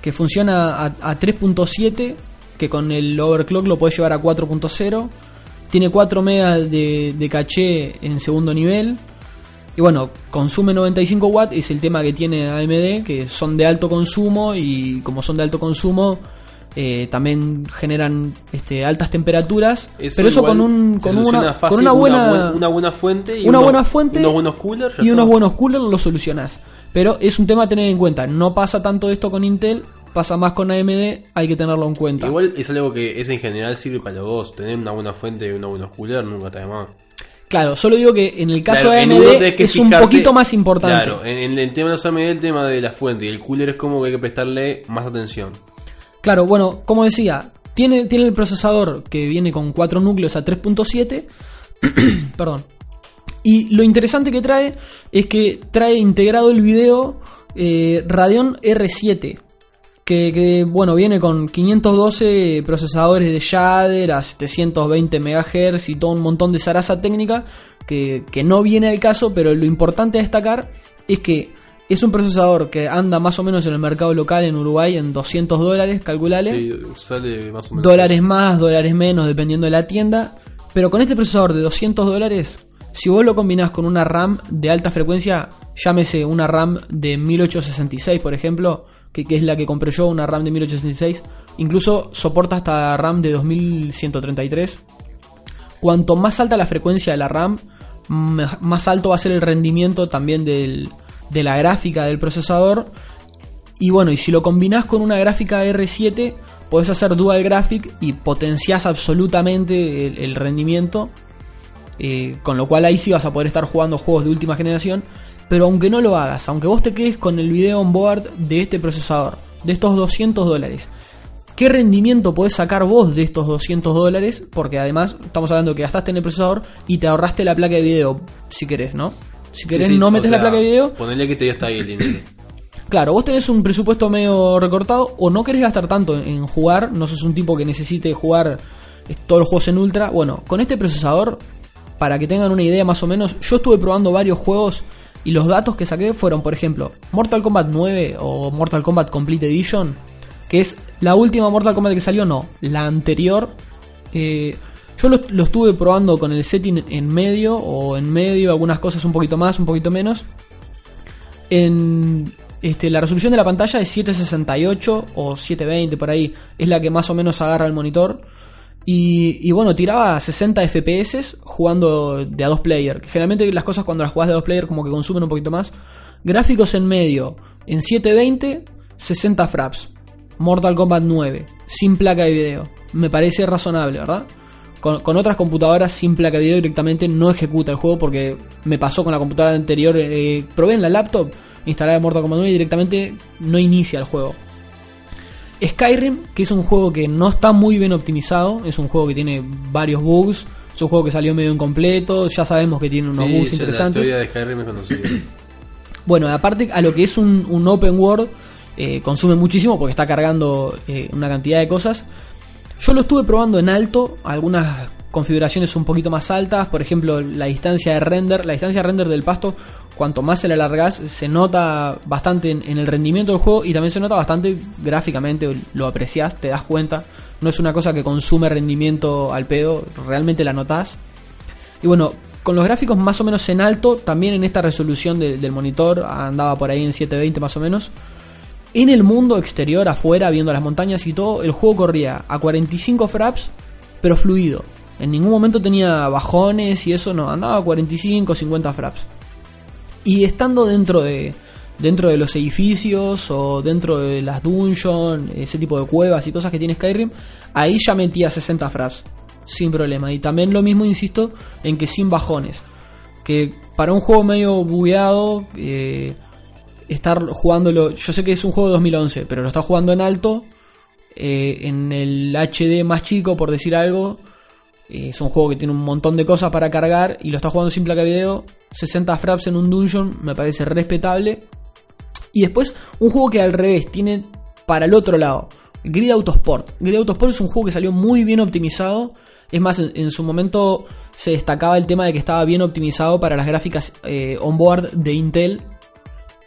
que funciona a, a 3.7, que con el overclock lo puedes llevar a 4.0. Tiene 4 megas de, de caché en segundo nivel. Y bueno, consume 95 watts, es el tema que tiene AMD, que son de alto consumo y como son de alto consumo, eh, también generan este, altas temperaturas. pero eso con, un, con, una, fácil, con una buena, buena, una buena fuente y una unos- buena fuente unos buenos coolers y unos buenos coolers lo solucionás. Pero es un tema a tener en cuenta. No pasa tanto esto con Intel, pasa más con AMD, hay que tenerlo en cuenta. Igual es algo que es en general sirve para los dos. Tener una buena fuente y unos buenos coolers nunca está de más. Claro, solo digo que en el caso Claro, de AMD es un poquito más importante. Claro, en, en el tema de los AMD, el tema de la fuente y el cooler es como que hay que prestarle más atención. Claro, bueno, como decía, tiene, tiene el procesador que viene con 4 núcleos a 3.7. Perdón. Y lo interesante que trae es que trae integrado el video eh, Radeon R7. Que, que, bueno, viene con 512 procesadores de shader a 720 MHz y todo un montón de zaraza técnica que, que no viene al caso, pero lo importante a destacar es que es un procesador que anda más o menos en el mercado local en Uruguay en 200 dólares, calculale Sí, sale más o menos. dólares más, dólares menos, dependiendo de la tienda. Pero con este procesador de 200 dólares, si vos lo combinás con una RAM de alta frecuencia, llámese una RAM de 1866, por ejemplo, que, es la que compré yo, una RAM de 1866, incluso soporta hasta RAM de 2133. Cuanto más alta la frecuencia de la RAM, más alto va a ser el rendimiento también de la gráfica del procesador. Y bueno, y si lo combinás con una gráfica R7, podés hacer dual graphic y potenciás absolutamente el rendimiento. Eh, con lo cual ahí sí vas a poder estar jugando juegos de última generación. Pero aunque no lo hagas, aunque vos te quedes con el video on board de este procesador, de estos 200 dólares, ¿qué rendimiento podés sacar vos de estos 200 dólares? Porque además estamos hablando que gastaste en el procesador y te ahorraste la placa de video, si querés, ¿no? Si querés Sí, sí, no metes sea, la placa de video, Ponele que te está ahí el dinero. Claro, vos tenés un presupuesto medio recortado o no querés gastar tanto en, en jugar, no sos un tipo que necesite jugar todos los juegos en ultra. Bueno, con este procesador, para que tengan una idea más o menos, yo estuve probando varios juegos y los datos que saqué fueron, por ejemplo, Mortal Kombat 9 o Mortal Kombat Complete Edition, que es la última Mortal Kombat que salió, no, la anterior. Eh, yo lo, lo estuve probando con el setting en medio o en medio, algunas cosas un poquito más, un poquito menos. En este, la resolución de la pantalla es 768 o 720 por ahí. Es la que más o menos agarra el monitor. Y, bueno, tiraba 60 FPS jugando de a dos player. Generalmente las cosas cuando las juegas de a dos player como que consumen un poquito más. Gráficos en medio. En 720, 60 fraps. Mortal Kombat 9. Sin placa de video. Me parece razonable, ¿verdad? Con, otras computadoras sin placa de video directamente no ejecuta el juego porque me pasó con la computadora anterior. eh, probé en la laptop instalar Mortal Kombat 9 y directamente no inicia el juego. Skyrim, que es un juego que no está muy bien optimizado, es un juego que tiene varios bugs, es un juego que salió medio incompleto, ya sabemos que tiene unos Sí, bugs interesantes. La historia de Skyrim es conocida. Bueno, aparte a lo que es un, un open world, eh, consume muchísimo porque está cargando eh, una cantidad de cosas. Yo lo estuve probando en alto, algunas configuraciones un poquito más altas, por ejemplo la distancia de render, la distancia de render del pasto, cuanto más se la alargás, se nota bastante en, el rendimiento del juego y también se nota bastante gráficamente, lo apreciás, te das cuenta, no es una cosa que consume rendimiento al pedo, realmente la notás. Y bueno, con los gráficos más o menos en alto, también en esta resolución de- del monitor, andaba por ahí en 720 más o menos. En el mundo exterior, afuera, viendo las montañas y todo, el juego corría a 45 fraps, pero fluido. En ningún momento tenía bajones y eso, no, andaba a 45, 50 fraps. Y estando dentro de, dentro de los edificios o dentro de las dungeons, ese tipo de cuevas y cosas que tiene Skyrim, ahí ya metía 60 fraps, sin problema. Y también lo mismo, insisto, en que sin bajones. Que para un juego medio bugueado, eh, estar jugándolo, yo sé que es un juego de 2011, pero lo está jugando en alto, eh, en el HD más chico, por decir algo. Eh, Es un juego que tiene un montón de cosas para cargar y lo está jugando sin placa de video. 60 fraps en un dungeon me parece respetable. Y después un juego que al revés tiene para el otro lado. Grid Autosport. Grid Autosport es un juego que salió muy bien optimizado. Es más, en, su momento se destacaba el tema de que estaba bien optimizado para las gráficas eh, onboard de Intel.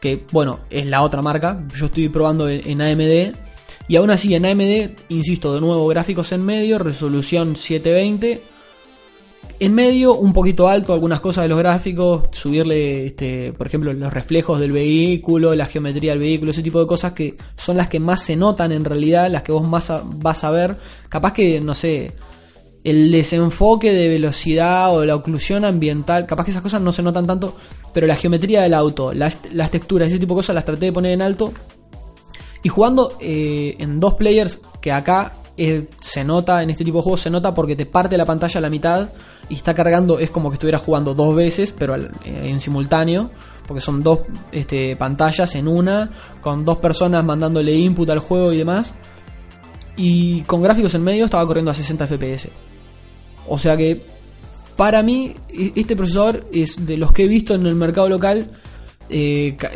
Que bueno, es la otra marca. Yo estoy probando en AMD. Y aún así en AMD, insisto, de nuevo, gráficos en medio, resolución 720. En medio, un poquito alto algunas cosas de los gráficos, subirle, este, por ejemplo, los reflejos del vehículo, la geometría del vehículo, ese tipo de cosas que son las que más se notan en realidad, las que vos más vas a ver. Capaz que, no sé, el desenfoque de velocidad o la oclusión ambiental, capaz que esas cosas no se notan tanto, pero la geometría del auto, las, las texturas, ese tipo de cosas las traté de poner en alto. Y jugando eh, en dos players, que acá eh, se nota, en este tipo de juegos se nota porque te parte la pantalla a la mitad y está cargando, es como que estuviera jugando dos veces, pero eh, en simultáneo, porque son dos este, pantallas en una, con dos personas mandándole input al juego y demás. Y con gráficos en medio estaba corriendo a 60 FPS. O sea que, para mí, e- este procesador es de los que he visto en el mercado local, ca-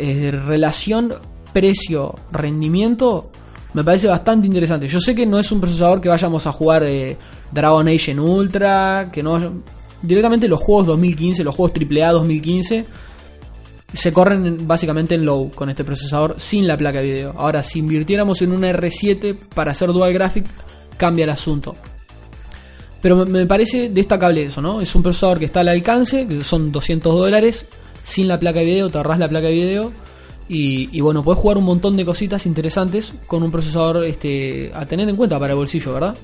relación precio-rendimiento, me parece bastante interesante. Yo sé que no es un procesador que vayamos a jugar eh, Dragon Age en Ultra, que no directamente los juegos 2015, los juegos AAA 2015 se corren en- básicamente en low con este procesador sin la placa de video. Ahora, si invirtiéramos en una R7 para hacer dual graphic, cambia el asunto. Pero me parece destacable eso, ¿no? Es un procesador que está al alcance, que son 200 dólares, sin la placa de video, te ahorras la placa de video. Y, y bueno, puedes jugar un montón de cositas interesantes con un procesador este, a tener en cuenta para el bolsillo, ¿verdad?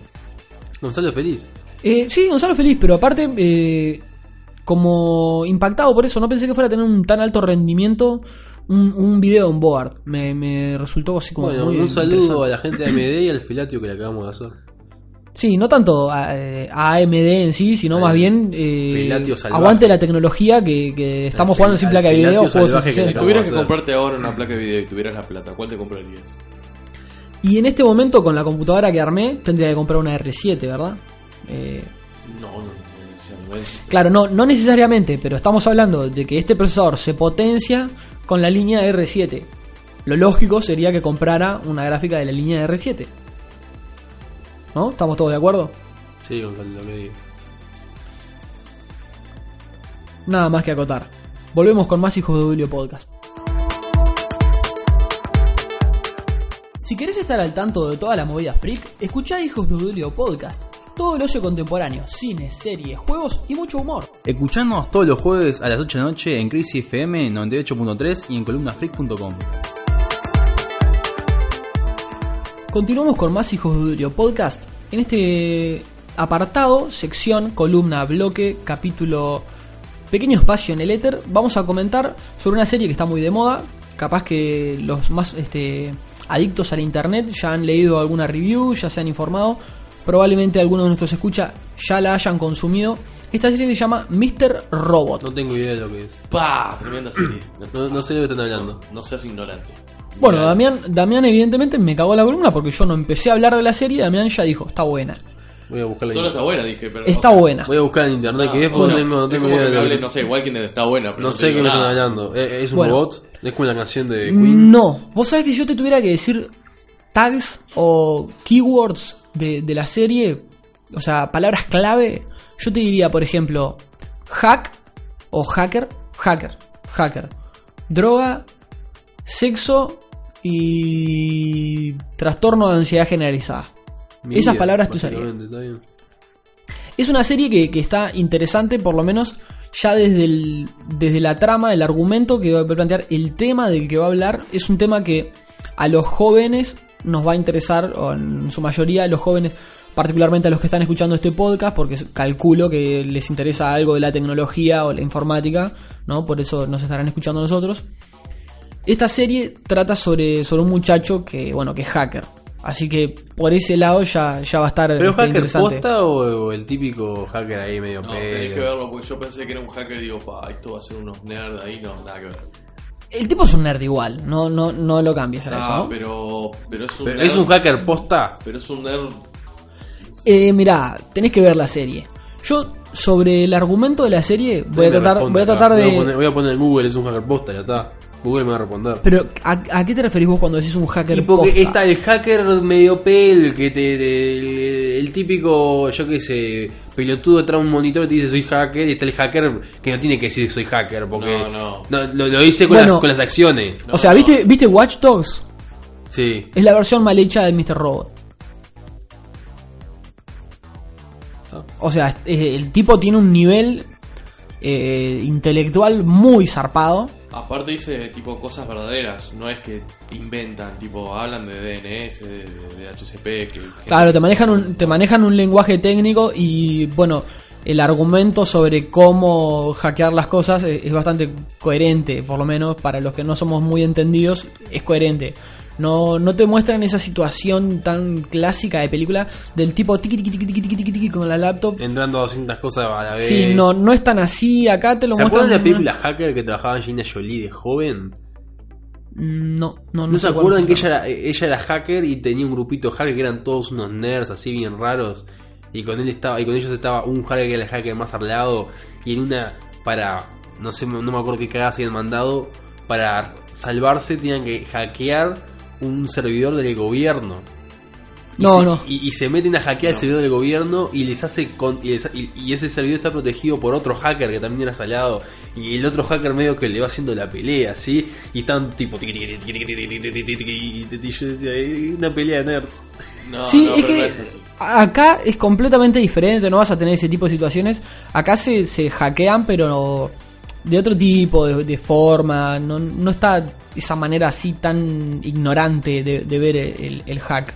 Gonzalo feliz. Eh, sí, Gonzalo feliz, pero aparte, eh, como impactado por eso, no pensé que fuera a tener un tan alto rendimiento un, un video en board. Me, me resultó así como Bueno, muy un saludo a la gente de AMD y al filatio que le acabamos de hacer. Sí, no tanto a, eh, a AMD en sí, sino más bien eh, aguante la tecnología que, que estamos jugando sin placa de video, juegos salvaje que 60. Si tuvieras que comprarte ahora una placa de video y tuvieras la plata, ¿cuál te comprarías? Y en este momento con la computadora que armé tendría que comprar una R7, ¿verdad? Eh, No, no, no claro, no, no necesariamente, pero estamos hablando de que este procesador se potencia con la línea R7. Lo lógico sería que comprara una gráfica de la línea R7. ¿No? ¿Estamos todos de acuerdo? Sí, con lo que digo. Nada más que acotar. Volvemos con más Hijos de Julio Podcast. Si querés estar al tanto de toda la movida freak, escuchá Hijos de Julio Podcast. Todo el ocio contemporáneo, cine, series, juegos y mucho humor. Escuchanos todos los jueves a las 8 de la noche en Crisis FM 98.3 y en columnafreak.com. Continuamos con más Hijos de Julio Podcast. En este apartado, sección, columna, bloque, capítulo, pequeño espacio en el éter, vamos a comentar sobre una serie que está muy de moda. Capaz que los más este, adictos al internet ya han leído alguna review, ya se han informado. Probablemente algunos de nuestros escucha ya la hayan consumido. Esta serie se llama Mr. Robot. No tengo idea de lo que es. ¡Pah! Tremenda serie. No, no sé de lo que están hablando. No seas ignorante. Bueno, Damián, Damián evidentemente me cagó la columna porque yo no empecé a hablar de la serie. Damián ya dijo, está buena. Voy a buscarla. Solo en- está buena, dije, pero. Está buena. Voy a buscar en internet Ah, que es porque no, tengo idea que de que- sé, Walking Dead está buena, pero No no, sé qué me están hablando. ¿Es, es un Bueno. robot? ¿Es como la canción de Queen? No, vos sabés que si yo te tuviera que decir tags o keywords de, de la serie, o sea, palabras clave, yo te diría, por ejemplo, hack o hacker, hacker, hacker, droga, sexo y trastorno de ansiedad generalizada. Esas palabras te usaría. básicamente, está bien. Es una serie que, que está interesante, por lo menos ya desde, el, desde la trama, el argumento que va a plantear, el tema del que va a hablar, es un tema que a los jóvenes nos va a interesar, o en su mayoría a los jóvenes, particularmente a los que están escuchando este podcast, porque calculo que les interesa algo de la tecnología o la informática, ¿no? Por eso nos estarán escuchando a nosotros. Esta serie trata sobre, sobre un muchacho que, bueno, que es hacker. Así que por ese lado ya, ya va a estar ¿Pero es este, hacker interesante. posta o, o el típico hacker ahí medio No, tenés que verlo porque yo pensé que era un hacker y digo, pa, esto va a ser unos nerds ahí, no, nada que ver. El tipo es un nerd igual, no, no, no lo cambies a eso. Ah, ¿no? pero, pero es un ¿Pero nerd. ¿Es un hacker posta? Pero es un nerd. Eh, mirá, tenés que ver la serie. Yo, sobre el argumento de la serie, voy a tratar, responde voy a tratar Voy a de. poner- Voy a poner en Google, es un hacker posta, ya está. Google me va a responder. Pero, ¿a, a qué te referís vos cuando decís un hacker Y porque posta? está el hacker medio pel, que te, te- el, el típico, yo qué sé, pelotudo trae un monitor y te dice soy hacker, y está el hacker que no tiene que decir soy hacker, porque No, no. lo, lo dice con, Bueno. las, con las acciones. o sea, no. ¿viste, ¿viste Watch Dogs? Sí. Es la versión mal hecha de Mr. Robot. O sea, el tipo tiene un nivel eh, intelectual muy zarpado. Aparte dice tipo cosas verdaderas, no es que inventan, tipo hablan de DNS, de, de HCP, que Claro, te manejan un, te manejan un lenguaje técnico y bueno, el argumento sobre cómo hackear las cosas es, es bastante coherente, por lo menos para los que no somos muy entendidos, es coherente. No, no te muestran esa situación tan clásica de película del tipo tiqui tiqui tiqui tiqui tiqui tiqui con la laptop. Entrando a 200 cosas a la vez. Sí, no, no es tan así, acá te lo ¿Se muestran. acuerdan de la película Hacker que trabajaba Angelina Jolie de joven? Mm, No, no, no, ¿No, se acuerdan que ella era, ella era hacker y tenía un grupito de hacker que eran todos unos nerds así bien raros? Y con él estaba, y con ellos estaba un hacker que era el hacker más arreglado y en una para no sé, no me acuerdo qué cagadas habían mandado para salvarse tenían que hackear un servidor del gobierno. Y no, se, no. Y, se meten a hackear no. el servidor del gobierno y les hace con, y, ese servidor está protegido por otro hacker que también era salado y el otro hacker medio que le va haciendo la pelea, ¿sí? Y están tipo y yo decía, eh, una pelea de nerds. No, sí, es que acá es completamente diferente, no vas a tener ese tipo de situaciones. Acá se, se hackean, pero de otro tipo, de, de forma, no, no está esa manera así tan ignorante de, de ver el, el hack.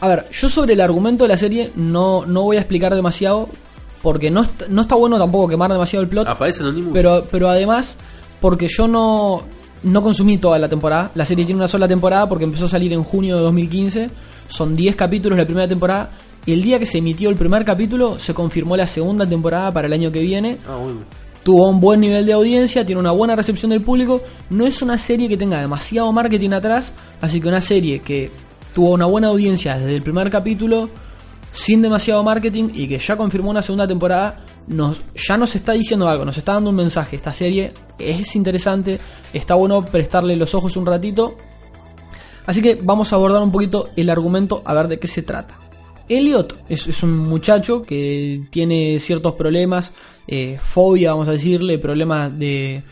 A ver, yo sobre el argumento de la serie no, no voy a explicar demasiado, porque no, está- no está bueno tampoco quemar demasiado el plot. Aparece. Pero, pero además, porque yo no. no consumí toda la temporada. La serie tiene una sola temporada porque empezó a salir en junio de 2015. Son 10 capítulos la primera temporada. Y el día que se emitió el primer capítulo, se confirmó la segunda temporada para el año que viene. Ah, bueno. Tuvo un buen nivel de audiencia, tiene una buena recepción del público. No es una serie que tenga demasiado marketing atrás, así que una serie que tuvo una buena audiencia desde el primer capítulo, sin demasiado marketing y que ya confirmó una segunda temporada, nos, ya nos está diciendo algo, nos está dando un mensaje. Esta serie es interesante, está bueno prestarle los ojos un ratito. Así que vamos a abordar un poquito el argumento a ver de qué se trata. Elliot es, es un muchacho que tiene ciertos problemas, eh, fobia, vamos a decirle, problemas de,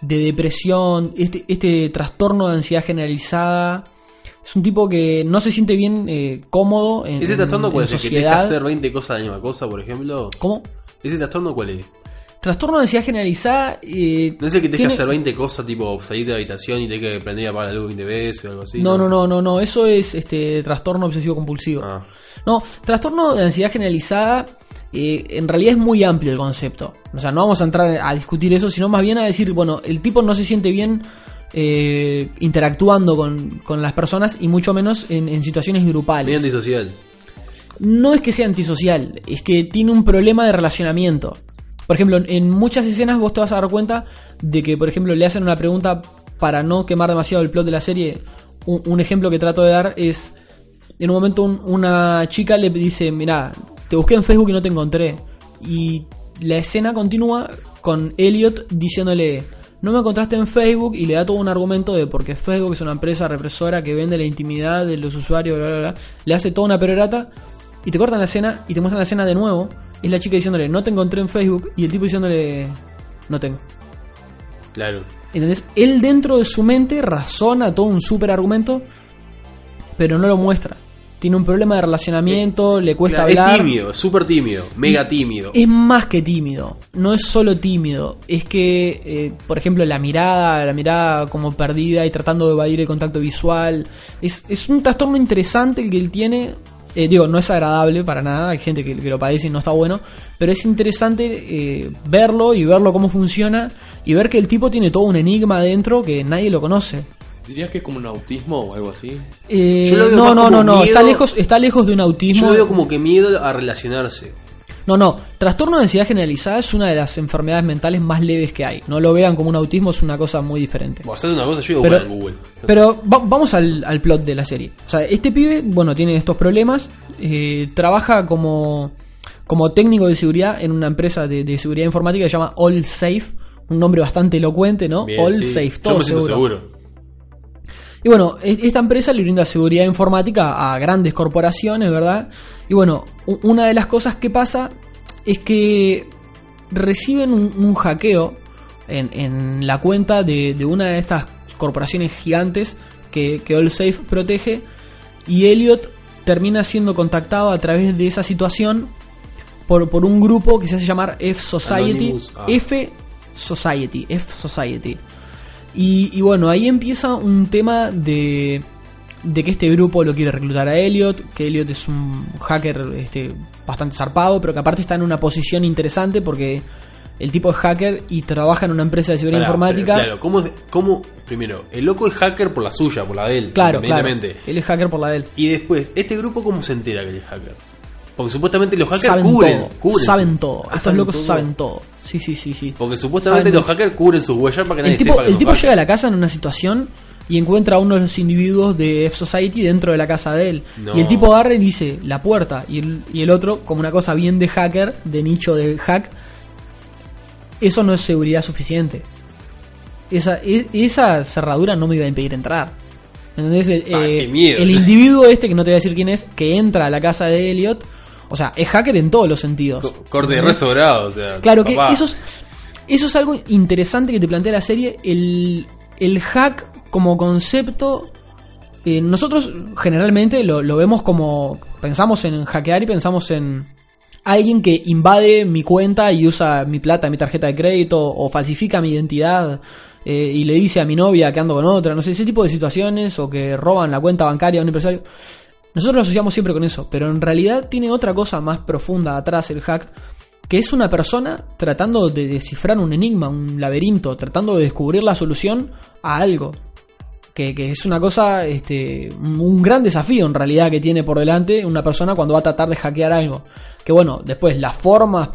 de depresión, este, este trastorno de ansiedad generalizada. Es un tipo que no se siente bien eh, cómodo en, ¿Ese en- trastorno en cuál es? ¿El que tienes que sociedad. hacer 20 cosas de la misma cosa, por ejemplo? ¿Cómo? ¿Ese trastorno cuál es? Trastorno de ansiedad generalizada. eh, ¿No es el que tienes tiene- que hacer 20 cosas, tipo salir de la habitación y tener que prender y apagar la luz 20 veces o algo así? No, no, no, no, no, eso es este trastorno obsesivo compulsivo. Ah. No, trastorno de ansiedad generalizada, eh, en realidad es muy amplio el concepto. O sea, no vamos a entrar a discutir eso, sino más bien a decir, bueno, el tipo no se siente bien eh, interactuando con, con las personas y mucho menos en, en situaciones grupales. antisocial. No es que sea antisocial, es que tiene un problema de relacionamiento. Por ejemplo, en muchas escenas vos te vas a dar cuenta de que, por ejemplo, le hacen una pregunta para no quemar demasiado el plot de la serie. Un, ejemplo que trato de dar es, en un momento un- una chica le dice, mira, te busqué en Facebook y no te encontré. Y la escena continúa con Elliot diciéndole, no me encontraste en Facebook y le da todo un argumento de porque Facebook es una empresa represora que vende la intimidad de los usuarios, bla, bla, bla. Le hace toda una perorata y te cortan la escena y te muestran la escena de nuevo. Es la chica diciéndole, no te encontré en Facebook y el tipo diciéndole, no tengo. Claro. ¿Entendés? Él dentro de su mente razona todo un super argumento, pero no lo muestra. Tiene un problema de relacionamiento, le cuesta Claro, hablar. Es tímido, súper tímido, mega tímido. Es más que tímido, no es solo tímido, es que, eh, por ejemplo, la mirada, la mirada como perdida y tratando de evadir el contacto visual, es, es un trastorno interesante el que él tiene, Eh, digo, no es agradable para nada, hay gente que, que lo padece y no está bueno, pero es interesante eh, verlo y verlo cómo funciona y ver que el tipo tiene todo un enigma adentro que nadie lo conoce. ¿Dirías que es como un autismo o algo así? Eh, Yo lo veo no, no, no, no, está lejos, está lejos de un Yo autismo. lo veo como que miedo a relacionarse. No, no, trastorno de ansiedad generalizada es una de las enfermedades mentales más leves que hay. No lo vean como un autismo, es una cosa muy diferente. Hacer una cosa, yo Pero, en Google. pero va- vamos al, al plot de la serie. O sea, este pibe, bueno, tiene estos problemas, eh, trabaja como, como técnico de seguridad en una empresa de, de seguridad informática que se llama All Safe, un nombre bastante elocuente, ¿no? Bien, All sí. Safe, Yo todo me siento seguro. seguro. Y bueno, e- esta empresa le brinda seguridad informática a grandes corporaciones, ¿verdad? Y bueno, una de las cosas que pasa es que reciben un, un hackeo en, en la cuenta de, de una de estas corporaciones gigantes que, que AllSafe protege y Elliot termina siendo contactado a través de esa situación por, por un grupo que se hace llamar F Society. Ah. F Society, F Society. Y, y bueno, ahí empieza un tema de, de que este grupo lo quiere reclutar a Elliot, que Elliot es un hacker este, bastante zarpado, pero que aparte está en una posición interesante porque el tipo es hacker y trabaja en una empresa de seguridad Pará, informática. pero Claro, ¿cómo, cómo- Primero, el loco es hacker por la suya, por la de él. claro, claro. Él es hacker por la de él. Y después, ¿este grupo cómo se entera que él es hacker? Porque supuestamente los hackers Saben cubren, todo, cubren saben su- todo. Ah, Estos ¿saben locos todo? saben todo. Sí, sí, sí, sí. Porque supuestamente Saben los hackers cubren sus huellas para que nadie El tipo, sepa que el tipo llega a la casa en una situación y encuentra a uno de los individuos de F Society dentro de la casa de él. No. Y el tipo agarra y dice la puerta. Y el, y el otro, como una cosa bien de hacker, de nicho de hack, eso no es seguridad suficiente. Esa, e- esa cerradura no me iba a impedir entrar. ¿Entendés? El, Ah, eh, qué miedo. el individuo este, que no te voy a decir quién es, que entra a la casa de Elliot, o sea, es hacker en todos los sentidos. Co- Corte de ¿Entendés? re sobrado, o sea. Claro que eso es, eso es algo interesante que te plantea la serie. El, el hack como concepto. eh, nosotros generalmente lo, vemos como. Pensamos en hackear y pensamos en alguien que invade mi cuenta y usa mi plata, mi tarjeta de crédito o falsifica mi identidad eh, y le dice a mi novia que ando con otra, no sé, ese tipo de situaciones o que roban la cuenta bancaria a un empresario. Nosotros lo asociamos siempre con eso, pero en realidad tiene otra cosa más profunda atrás el hack que es una persona tratando de descifrar un enigma, un laberinto, tratando de descubrir la solución a algo. Que, que es una cosa, este, un gran desafío en realidad que tiene por delante una persona cuando va a tratar de hackear algo. Que bueno, después las formas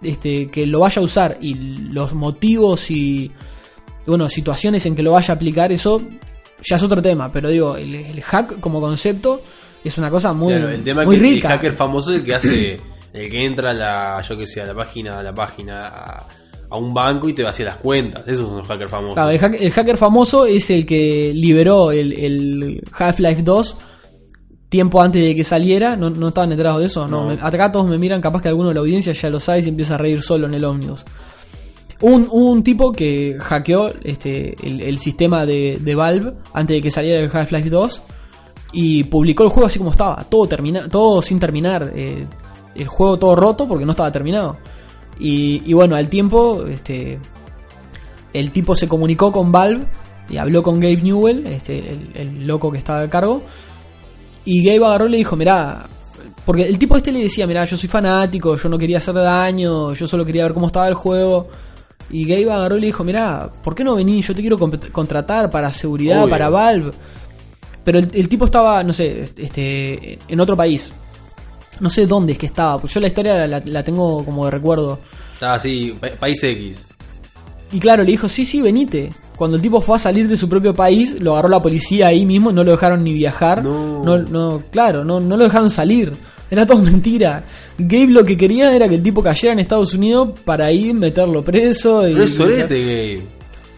este, que lo vaya a usar y los motivos y, bueno, situaciones en que lo vaya a aplicar, eso ya es otro tema. Pero digo, el, el hack como concepto es una cosa muy, Claro, el tema muy que rica. el hacker famoso es el que hace, el que entra a la, yo que sé, a la página, a la página, a, a un banco y te va hacia las cuentas. Esos son los hackers famosos. Claro, el, hack- el hacker famoso es el que liberó el, el Half-Life 2 tiempo antes de que saliera. No, no estaban enterados de eso. No. No. me- acá todos me miran, capaz que alguno de la audiencia ya lo sabe y se empieza a reír solo en el ómnibus. Un, un tipo que hackeó este, el, el sistema de, de Valve antes de que saliera el Half-Life 2 y publicó el juego así como estaba, todo, termina, todo sin terminar, eh, el juego todo roto porque no estaba terminado. Y, y bueno, al tiempo, este, el tipo se comunicó con Valve y habló con Gabe Newell, este, el, el loco que estaba a cargo. Y Gabe agarró y le dijo, mirá, porque el tipo este le decía, mirá, yo soy fanático, yo no quería hacer daño, yo solo quería ver cómo estaba el juego. Y Gabe agarró y le dijo, mirá, ¿por qué no venís? Yo te quiero contratar para seguridad, Obvio. para Valve. Pero el, el tipo estaba, no sé, este, en otro país. No sé dónde es que estaba, porque yo la historia la, la tengo como de recuerdo. Estaba así, pa- país X. Y claro, le dijo, sí, sí, venite. Cuando el tipo fue a salir de su propio país, lo agarró la policía ahí mismo, no lo dejaron ni viajar. No. no, no, claro, no, no lo dejaron salir. Era todo mentira. Gabe lo que quería era que el tipo cayera en Estados Unidos para ir meterlo preso. Y, Pero es sorete, gay.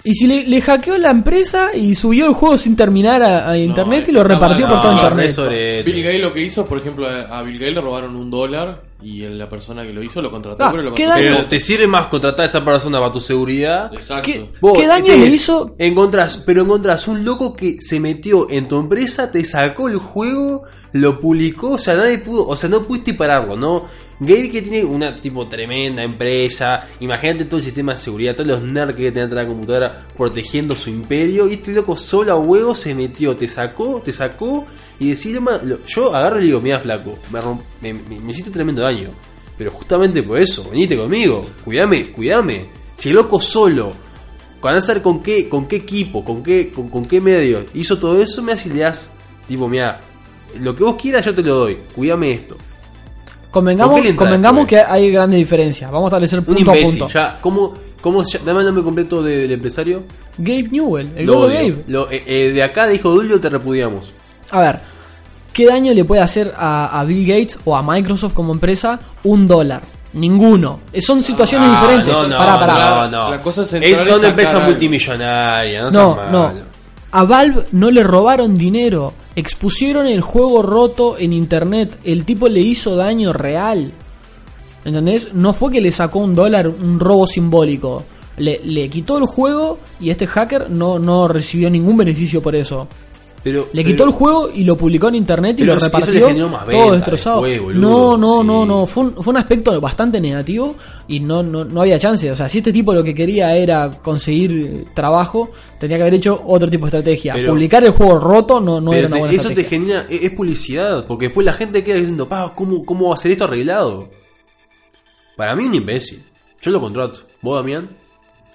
Y si le, le hackeó la empresa y subió el juego sin terminar a, a internet eh, y lo repartió mal, por todo no, internet. sorete. Bill Gates lo que hizo, por ejemplo, a Bill Gates le robaron un dólar y la persona que lo hizo lo contrató. Ah, pero lo ¿qué contrató- daño? Pero te sirve más contratar a esa persona para tu seguridad. Exacto. ¿Qué, Vos, qué daño ¿qué le hizo? Encontrás, pero encontrás un loco que se metió en tu empresa, te sacó el juego, lo publicó, o sea, nadie pudo, o sea, no pudiste pararlo, ¿no? Gabe que tiene una tipo tremenda empresa, imagínate todo el sistema de seguridad, todos los nerds que tiene la computadora protegiendo su imperio, y este loco solo a huevo se metió, te sacó, te sacó, y decís, "Ma, lo- yo agarro y digo, mira flaco, me, romp- me, hiciste tremendo daño, pero justamente por eso, venite conmigo, cuídame, cuídame, si el loco solo con saber con qué, con qué equipo, con qué, con, qué medio hizo todo eso, me das, tipo, mira, lo que vos quieras yo te lo doy, cuídame esto. Convengamos, ¿Por qué le entraste, convengamos que hay grandes diferencias. Vamos a establecer Un punto a punto. ya, ¿cómo, cómo, se llama? dame el nombre completo de- del empresario? Gabe Newell, el Lo odio. Gabe. Lo- eh, eh, de acá dijo Dulio, te repudiamos. A ver, ¿qué daño le puede hacer a, a Bill Gates o a Microsoft como empresa un dólar? Ninguno. Son situaciones Ah, diferentes. No, no, Pará, pará. no, no. La cosa Es- son empresas multimillonarias, no, No. A Valve no le robaron dinero. Expusieron el juego roto en internet. El tipo le hizo daño real. ¿Entendés? No fue que le sacó un dólar, un robo simbólico. Le, le quitó el juego y este hacker no, no recibió ningún beneficio por eso. Pero, Le pero- quitó el juego y lo publicó en internet y lo repartió todo destrozado. después, boludo, no, no, sí. no, no. Fue un, fue un aspecto bastante negativo y no, no, no había chance. O sea, si este tipo lo que quería era conseguir trabajo, tenía que haber hecho otro tipo de estrategia. Pero- Publicar el juego roto no, no era una te- buena eso te estrategia. genera, es, es publicidad, porque después la gente queda diciendo, pa, ¿cómo, ¿cómo va a ser esto arreglado? Para mí un imbécil. Yo lo contrato. ¿Vos, Damián?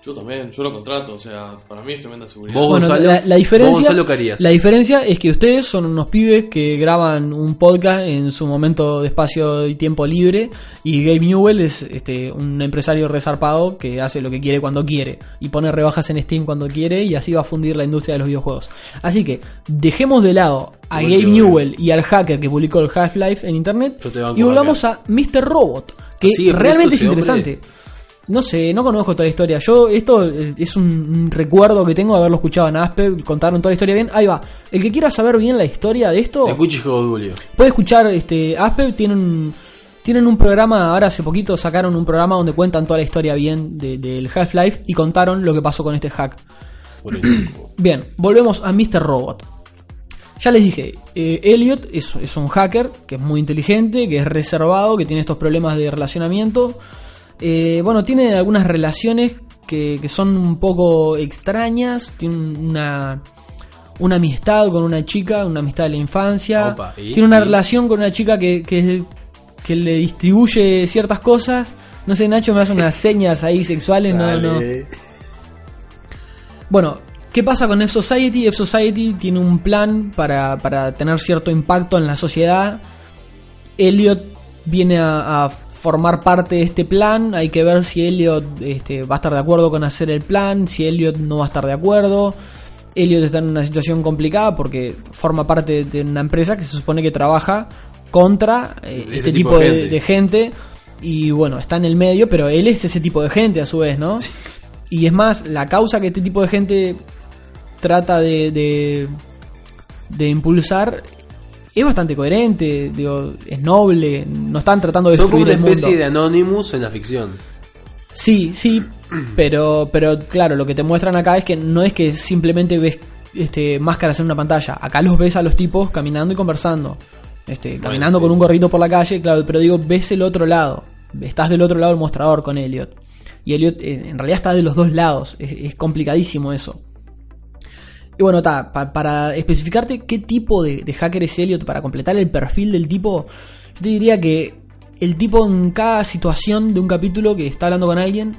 Yo también, yo lo contrato, o sea, para mí es tremenda seguridad. Vos, Bueno, Gonzalo, la, la vos, diferencia, Gonzalo, ¿qué harías? la diferencia es que ustedes son unos pibes que graban un podcast en su momento de espacio y tiempo libre y Gabe Newell es este, un empresario resarpado que hace lo que quiere cuando quiere y pone rebajas en Steam cuando quiere y así va a fundir la industria de los videojuegos. Así que dejemos de lado a Gabe. Newell y al hacker que publicó el Half-Life en internet Yo te banco, y volvamos a Mr. Robot, que realmente es ese hombre. No sé, no conozco toda la historia. Yo, esto es un, recuerdo que tengo de haberlo escuchado en Aspe, contaron toda la historia bien. Ahí va. El que quiera saber bien la historia de esto, de puede escuchar este Aspe, tienen, tienen un programa, ahora hace poquito sacaron un programa donde cuentan toda la historia bien de- del Half-Life y contaron lo que pasó con este hack. Bien, volvemos a Mr. Robot. Ya les dije, eh, Elliot es, es un hacker que es muy inteligente, que es reservado, que tiene estos problemas de relacionamiento. Eh, bueno, tiene algunas relaciones que, que son un poco extrañas. Tiene una, una amistad con una chica, una amistad de la infancia. Opa, ¿y? tiene una ¿y? relación con una chica que, que, que le distribuye ciertas cosas No sé, Nacho me hace unas señas ahí sexuales, no, no. Bueno, ¿qué pasa con F-Society? F-Society tiene un plan para, para tener cierto impacto en la sociedad. Elliot viene a, a formar parte de este plan. Hay que ver si Elliot este, va a estar de acuerdo con hacer el plan, si Elliot no va a estar de acuerdo. Elliot está en una situación complicada porque forma parte de una empresa que se supone que trabaja contra eh, Ese ese tipo tipo de de, gente. de gente. Y bueno, está en el medio, pero él es ese tipo de gente a su vez, ¿no? Y es más, la causa que este tipo de gente trata de, de, de impulsar es bastante coherente, digo, es noble, no están tratando de Son como destruir una el especie mundo. de Anonymous en la ficción. Sí, sí, pero, pero claro, lo que te muestran acá es que no es que simplemente ves este, máscaras en una pantalla. Acá los ves a los tipos caminando y conversando. Este, caminando sí. con un gorrito por la calle, claro, pero digo, ves el otro lado. Estás del otro lado del mostrador con Elliot. Y Elliot eh, en realidad está de los dos lados. Es, es complicadísimo eso. Y bueno, para especificarte qué tipo de, de hacker es Elliot, para completar el perfil del tipo, yo te diría que el tipo en cada situación de un capítulo que está hablando con alguien,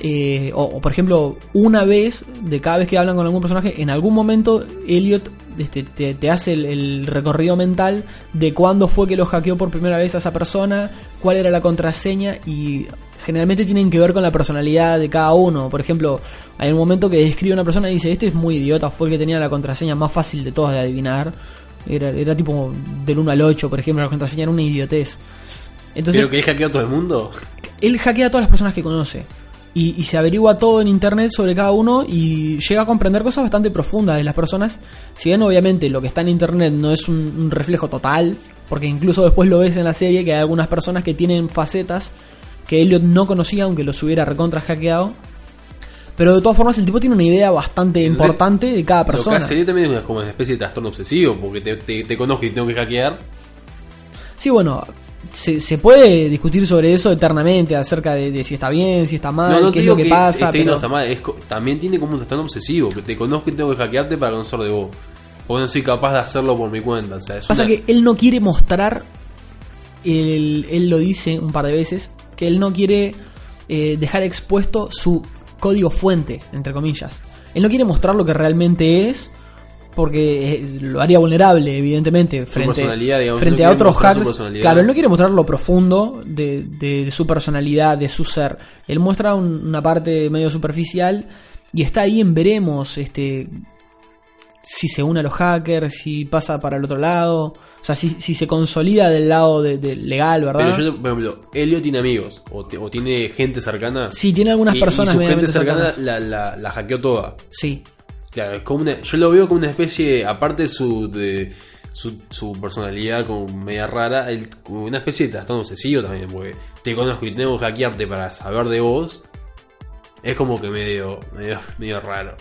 eh, o, o, por ejemplo, una vez, de cada vez que hablan con algún personaje, en algún momento Elliot este, te, te hace el, el recorrido mental de cuándo fue que lo hackeó por primera vez a esa persona, cuál era la contraseña y generalmente tienen que ver con la personalidad de cada uno. Por ejemplo, hay un momento que describe una persona y dice, este es muy idiota, fue el que tenía la contraseña más fácil de todas de adivinar. Era, era tipo del 1 al 8, por ejemplo, la contraseña era una idiotez. Entonces, Pero que deja que a todo el mundo. él hackea a todas las personas que conoce. Y, y se averigua todo en internet sobre cada uno y llega a comprender cosas bastante profundas de las personas. Si bien obviamente lo que está en internet no es un, un reflejo total, porque incluso después lo ves en la serie que hay algunas personas que tienen facetas que Elliot no conocía aunque los hubiera recontra hackeado. Pero de todas formas el tipo tiene una idea bastante Entonces, importante de cada persona. hace él también es como una especie de trastorno obsesivo, porque te, te, te conozco y tengo que hackear. Sí, bueno, se, se puede discutir sobre eso eternamente, acerca de, de si está bien, si está mal, no, no qué es lo que, que pasa. o pero- está mal, es también tiene como un trastorno obsesivo, que te conozco y tengo que hackearte para conocer de vos. Porque no soy capaz de hacerlo por mi cuenta. O sea, es Pasa una- que él no quiere mostrar, él, él lo dice un par de veces, que él no quiere eh, dejar expuesto su código fuente, entre comillas. Él no quiere mostrar lo que realmente es, porque eh, lo haría vulnerable, evidentemente, frente, personalidad, digamos, frente no a otros hackers. Claro, él no quiere mostrar lo profundo de, de su personalidad, de su ser. Él muestra un- una parte medio superficial y está ahí en veremos, este, si se une a los hackers, si pasa para el otro lado, o sea, si, si se consolida del lado de, de legal, ¿verdad? Pero yo, por ejemplo, Elio tiene amigos, o, te- o tiene gente cercana. Sí, tiene algunas y- personas y su gente cercana la, la, la hackeó toda. Sí. Claro, como una, yo lo veo como una especie, aparte su, de su, personalidad como media rara, él, como una especie de trastorno obsesivo también, porque te conozco y tengo que hackearte para saber de vos. Es como que medio, medio, raro.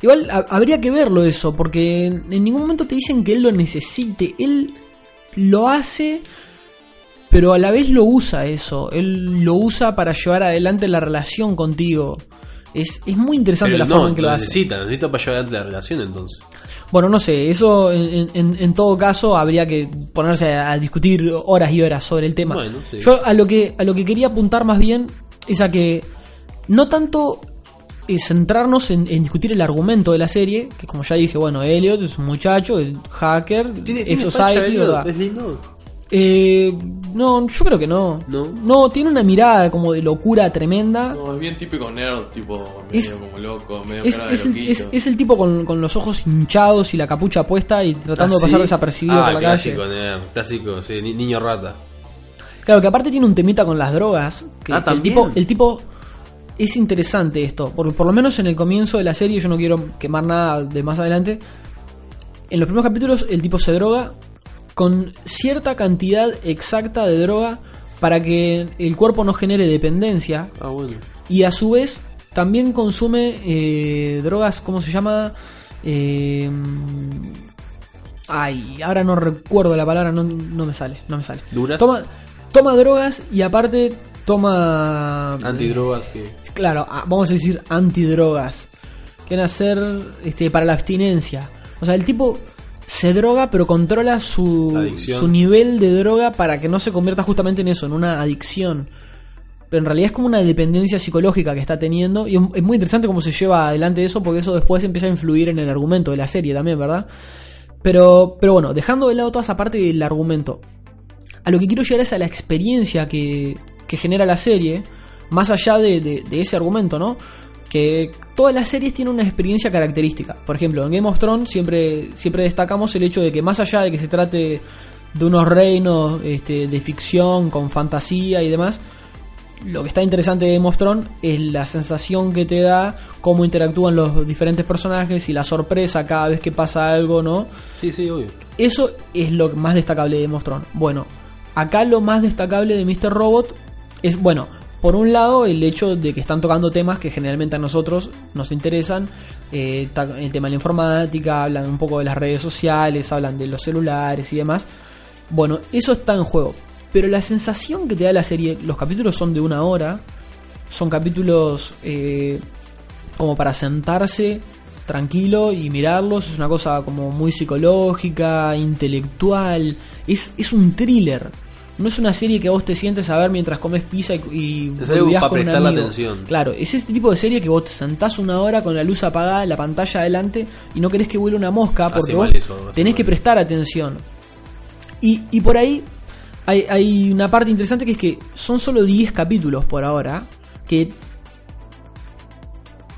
Igual ha- habría que verlo eso, porque en ningún momento te dicen que él lo necesite. Él lo hace, pero a la vez lo usa eso. Él lo usa para llevar adelante la relación contigo. Es, es muy interesante Pero la no, forma en que lo, hace. necesita, necesita para llevar adelante la relación entonces. Bueno, no sé, eso en, en- en todo caso habría que ponerse a, discutir horas y horas sobre el tema. Bueno, sí. Yo a lo que a lo que quería apuntar más bien es a que no tanto eh, centrarnos en, en discutir el argumento de la serie, que como ya dije, bueno, Elliot es un muchacho, el hacker, F-Society, ¿verdad? ¿Es lindo? Eh, no, yo creo que no. ¿No? tiene una mirada como de locura tremenda. No, es bien típico nerd, tipo medio Es- como loco, medio Es, cara de es el, es- es el tipo con, con los ojos hinchados y la capucha puesta y tratando de pasar desapercibido ah, por la clásico, calle. nerd, clásico, sí, ni- niño rata. Claro, que aparte tiene un temita con las drogas. Que, Ah, que el ¿también? tipo, el tipo es interesante esto, porque por lo menos en el comienzo de la serie, yo no quiero quemar nada de más adelante. En los primeros capítulos, el tipo se droga con cierta cantidad exacta de droga para que el cuerpo no genere dependencia Ah, bueno. y a su vez también consume eh, drogas, ¿cómo se llama? Eh, ay, ahora no recuerdo la palabra, no, no me sale, no me sale. ¿Duras? Toma, toma drogas y aparte toma... Antidrogas que. Claro, ah, vamos a decir antidrogas. Quieren hacer este, para la abstinencia. O sea, el tipo se droga pero controla su, su nivel de droga para que no se convierta justamente en eso, en una adicción. pero en realidad es como una dependencia psicológica que está teniendo. Y es es muy interesante cómo se lleva adelante eso, porque eso después empieza a influir en el argumento de la serie también, ¿verdad? Pero, pero bueno, dejando de lado toda esa parte del argumento, a lo que quiero llegar es a la experiencia que, que genera la serie, más allá de, de- de ese argumento, ¿no? Que todas las series tienen una experiencia característica. Por ejemplo, en Game of Thrones siempre, siempre destacamos el hecho de que más allá de que se trate de unos reinos este, de ficción, con fantasía y demás, lo que está interesante de Game of Thrones es la sensación que te da, cómo interactúan los diferentes personajes y la sorpresa cada vez que pasa algo, ¿no? Sí, sí, obvio. Eso es lo más destacable de Game of Thrones. Bueno, acá lo más destacable de Mr. Robot es, bueno, por un lado el hecho de que están tocando temas que generalmente a nosotros nos interesan. eh, el tema de la informática, hablan un poco de las redes sociales, hablan de los celulares y demás. Bueno, eso está en juego. Pero la sensación que te da la serie, los capítulos son de una hora, son capítulos eh, como para sentarse tranquilo y mirarlos. Es una cosa como muy psicológica, intelectual. Es, es un thriller. No es una serie que vos te sientes a ver mientras comes pizza y, y Te para con un prestar la amigo. atención. Claro, es este tipo de serie que vos te sentás una hora con la luz apagada, la pantalla adelante y no querés que vuele una mosca Hace porque vos eso, tenés mal. que prestar atención. Y, y por ahí hay, hay una parte interesante que es que son solo 10 capítulos por ahora. Que.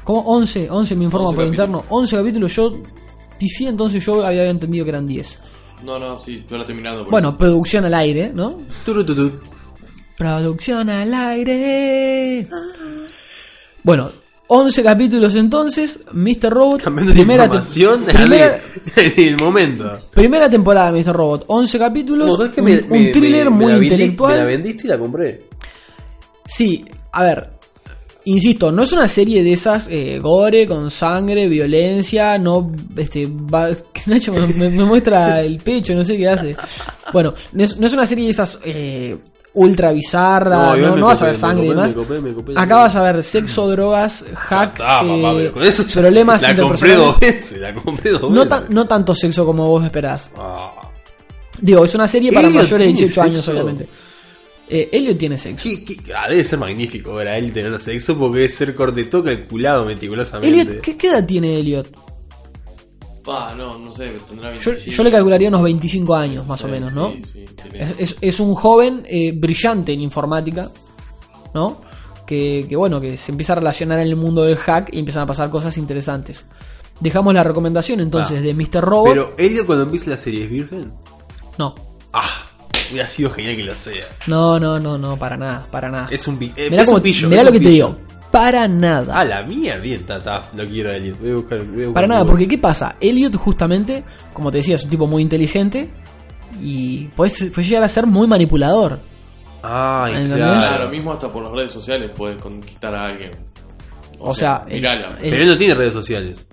¿Cómo? 11, 11 me informa 11 por capítulos. interno. 11 capítulos, yo. Pifié, entonces yo había entendido que eran 10. No, no, sí, yo lo he terminado. Bueno, eso. producción al aire, ¿no? Turututut. Producción al aire. Bueno, 11 capítulos entonces. Mr. Robot. Cambiando de primera, información primera, en el momento. primera temporada de Mr. Robot. 11 capítulos. Un, Me- un thriller me- me muy intelectual. Me la vendiste y la compré. Sí, a ver, insisto, no es una serie de esas eh, gore, con sangre, violencia, no, este, va, Nacho me, muestra el pecho, no sé qué hace. Bueno, no es, no es una serie de esas eh, ultra bizarra, no, vas a ver sangre y demás. Acá vas a ver sexo, drogas, hack, eh, con eso problemas La compré dos veces, la compré dos No, veces. no tanto sexo como vos esperás. Ah. Digo, es una serie para ¿Elliot mayores de tiene 18 años, obviamente. Eh, Elliot tiene sexo. ¿Qué- qué- ah, debe ser magnífico ver a él teniendo sexo porque es ser corte todo calculado meticulosamente. Elliot, ¿qué, qué edad tiene Elliot? Ah, no, no sé, tendrá Yo, 25. yo le calcularía unos 25 años más o Sí, menos, sí, ¿no? sí, tiene- Es, es- es un joven eh, brillante en informática, ¿no? Que, que, bueno, que se empieza a relacionar en el mundo del hack y empiezan a pasar cosas interesantes. Dejamos la recomendación entonces Ah. de Mr. Robot. Pero Elliot cuando empieza la serie es virgen. No, Ah, hubiera sido genial que lo sea. no, no, no, no, para nada, para nada. Es un, eh, mirá es cómo- un pillo. mirá es lo un que te digo. Para nada. Ah, la mía, bien, está. Lo quiero a Elliot. Voy a buscar, voy a buscar Para nada, Google. porque ¿qué pasa? Elliot justamente, como te decía, es un tipo muy inteligente y puede, puede llegar a ser muy manipulador. Ay, ¿Entendés? claro. Claro, mismo hasta por las redes sociales puedes conquistar a alguien. O sea, el- el- Pero él no tiene redes sociales.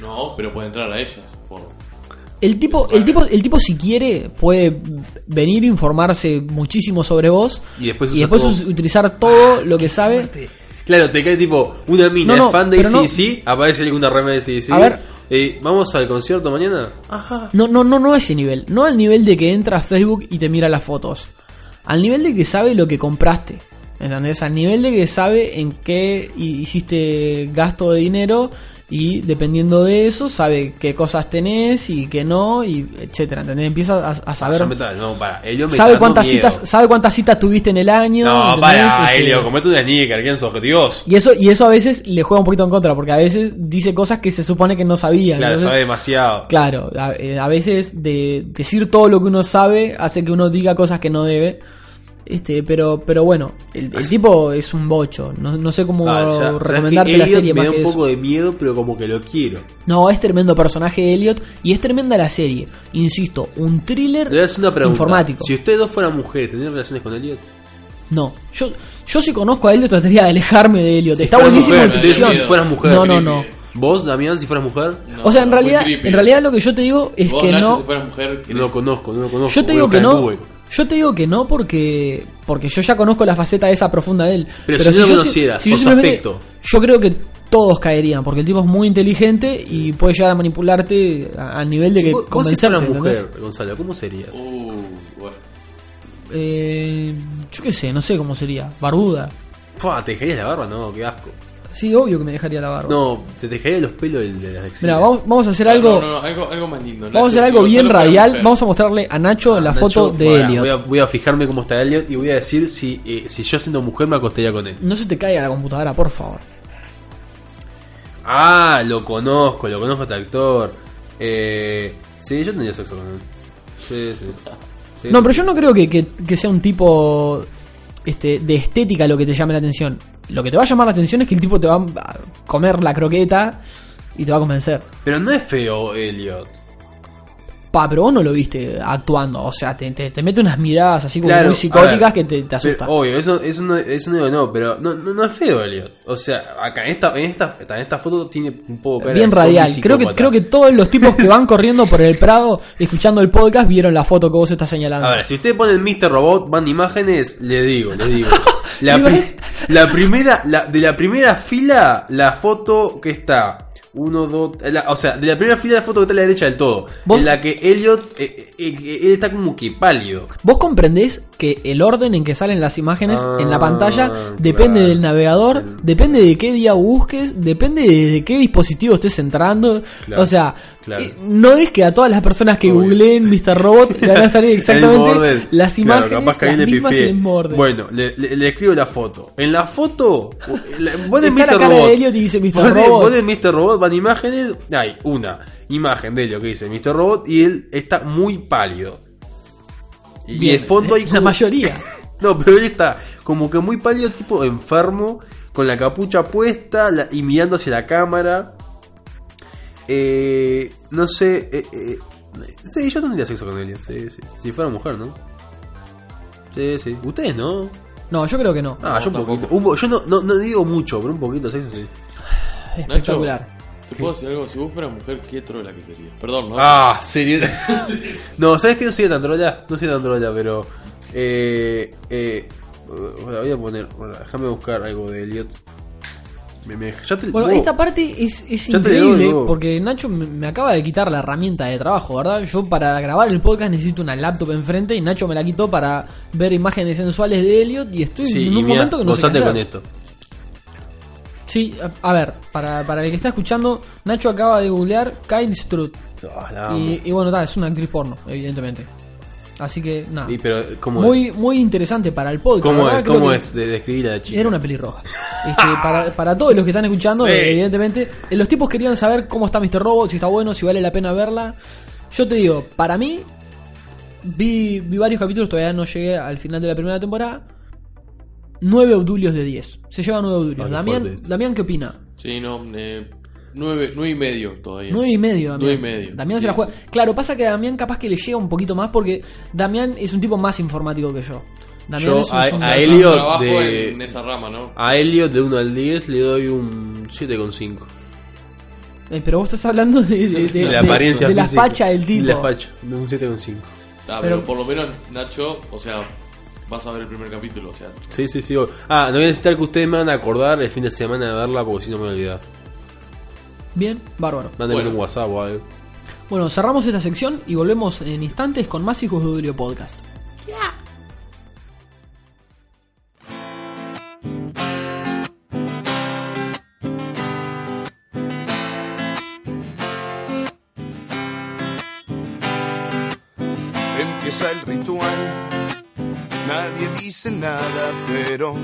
No, pero puede entrar a ellas. Por... El tipo, el tipo, el tipo si quiere puede venir a informarse muchísimo sobre vos Y después y después todo- utilizar todo lo que sabe. Claro, te cae tipo una mina No, no, fan de pero no- aparece alguna rema de ACDC. A ver. Eh, ¿Vamos al concierto mañana? Ajá. No, no, no, no a ese nivel. No al nivel de que entra a Facebook y te mira las fotos. Al nivel de que sabe lo que compraste. ¿Entendés? Al nivel de que sabe en qué hi- hiciste gasto de dinero y dependiendo de eso sabe qué cosas tenés y qué no y etcétera. ¿Entendés? Empieza a, a saber no, para. Elliot me sabe cuántas miedo. citas sabe cuántas citas tuviste en el año. No, ¿entendés? para, Este, Elio, comete una sneaker, ¿quién sos objetivos? y eso y eso a veces le juega un poquito en contra porque a veces dice cosas que se supone que no sabía. Claro, entonces- sabe demasiado. Claro, a, eh, a veces de decir todo lo que uno sabe hace que uno diga cosas que no debe. Este, pero, pero bueno, el, el tipo es un bocho. No, no sé cómo Ah, ya, ¿sabes recomendarte la serie me más da que un eso. poco de miedo, pero como que lo quiero. No, es tremendo personaje Elliot y es tremenda la serie. Insisto, un thriller Le una pregunta. informático. Si ustedes dos fueran mujeres, ¿tendrían relaciones con Elliot? No, yo, yo si conozco a Elliot trataría de alejarme de Elliot. Si Está buenísimo mujer, en ficción. Si fueras mujer. No, no, no. ¿Vos, Damián, si fueras mujer? No, O sea, en realidad, en realidad lo que yo te digo es Vos, que Nacho, no. si fueras mujer, No lo conozco, no lo conozco. Yo te digo que no. Google. Yo te digo que no porque porque yo ya conozco la faceta esa profunda de él. Pero si no lo yo conocieras, por su aspecto. Yo creo que todos caerían porque el tipo es muy inteligente y puede llegar a manipularte a- al nivel de Si que vos, vos si convencerte. fueras ¿entendés? mujer, Gonzalo, ¿cómo serías? Uh, bueno. Eh, Yo qué sé, no sé cómo sería. Barbuda. ¿Te dejarías la barba? No, qué asco. Sí, obvio que me dejaría la barba. No, te dejaría los pelos de, de las axilas. Mira, vamos, vamos a hacer algo. No, no, no, algo, algo más lindo. Vamos a hacer algo bien radial. Vamos a mostrarle a Nacho la Nacho, foto de Elliot. Voy a, voy a fijarme cómo está Elliot y voy a decir si, eh, si yo siendo mujer me acostaría con él. No se te caiga la computadora, por favor. Ah, lo conozco, lo conozco a este actor. Eh, sí, yo tendría sexo con él. Sí, sí. Sí. No, pero yo no creo que, que- que sea un tipo este, de estética lo que te llame la atención. Lo que te va a llamar la atención es que el tipo te va a comer la croqueta y te va a convencer. Pero no es feo, Elliot. Pa, pero vos no lo viste actuando. O sea, te, te, te mete unas miradas así como Claro, muy psicóticas ver, que te, te asustan. Obvio, eso, eso, no, eso no digo no, pero no, no, no es feo, Elliot. O sea, acá en esta, en esta, en esta foto tiene un poco cara Bien de radial. Creo que, creo que todos los tipos que van corriendo por el Prado escuchando el podcast vieron la foto que vos estás señalando. A ver, si usted pone el Mr. Robot, van imágenes, le digo, le digo. La, Iba- pri- la primera, la, de la primera fila, la foto que está. Uno, dos, la- o sea, de la primera fila la foto que está a la derecha del todo. ¿Vos? En la que Elliot, eh, eh, eh, él está como que pálido. Vos comprendés que el orden en que salen las imágenes Ah, en la pantalla depende claro. del navegador, depende de qué día busques, depende de, de qué dispositivo estés entrando. Claro, o sea, claro. eh, no es que a todas las personas que Obvio. googleen Mr. Robot le van a salir exactamente las Claro, imágenes, capaz que ahí le mismas. Bueno, le, le- le escribo la foto. En la foto, la- Está la Mr. cara Robot. de Elliot y dice Mr. Robot. Pone Mr. Robot, van imágenes. Hay una imagen de Elliot que dice Mr. Robot y él está muy pálido. Y Bien, de fondo hay la como- mayoría. No, pero él está como que muy pálido, tipo enfermo, con la capucha puesta la- y mirando hacia la cámara. Eh, no sé. Eh, eh, sí, yo tendría sexo con Elliot. Sí, sí. Si fuera mujer, ¿no? Sí, sí. Ustedes no. No, yo creo que no. Ah, No, yo un tampoco. poquito. Un po- yo no, no, no digo mucho, pero un poquito de sexo sí. Espectacular. ¿Te puedo decir algo? Si vos fueras mujer, ¿qué trola que sería? Perdón, ¿no? Ah, serio. no, ¿sabes qué? No soy tan trolla. No soy tan trolla, pero. Eh, eh, voy a poner. bueno, déjame buscar algo de Elliot. Me, me- ya te- Bueno, vos- esta parte es, es increíble doy, porque Nacho me, me acaba de quitar la herramienta de trabajo, ¿verdad? Yo para grabar el podcast necesito una laptop enfrente y Nacho me la quitó para ver imágenes sensuales de Elliot y estoy Sí, en un momento que no sé con esto. Sí, a, a ver, para, para el que está escuchando, Nacho acaba de googlear Kyle Strutt. Ah, y bueno, ta, es una actriz porno, evidentemente. Así que nada. Y, pero, ¿cómo Muy, es? muy interesante para el podcast. ¿Cómo ¿verdad? es? ¿Cómo es de describir a la chica? Era una pelirroja. Este, para, para todos los que están escuchando, Sí. evidentemente, eh, los tipos querían saber cómo está Mr. Robot, si está bueno, si vale la pena verla. Yo te digo, para mí, vi, vi varios capítulos, todavía no llegué al final de la primera temporada. 9 audulios de 10. Se lleva 9 audulios. Ah, Damián. Damián, ¿qué opina? Sí, no, eh, nueve, nueve y medio todavía. 9 y medio, Damián. Nueve y medio. Damián se la juega. sí. Claro, pasa que a Damián capaz que le llega un poquito más porque Damián es un tipo más informático que yo. Damián Yo es un- a- un- a Elliot trabajo de- en esa rama, ¿no? A Elliot de 1 al 10 le doy un 7,5. Eh, pero vos estás hablando de, de, de- De la de- apariencia de la facha del tipo. De la facha, de un 7,5. Ah, Pero- pero, por lo menos, Nacho, o sea, vas a ver el primer capítulo, o sea. Sí, sí, sí. Ah, no voy a necesitar que ustedes me van a acordar el fin de semana de verla porque si no me voy a olvidar. Bien, bárbaro. Mándenme Bueno. un WhatsApp o algo. Bueno, cerramos esta sección y volvemos en instantes con más Hijos de Udrio Podcast. Empieza el ritual. Nadie dice nada, pero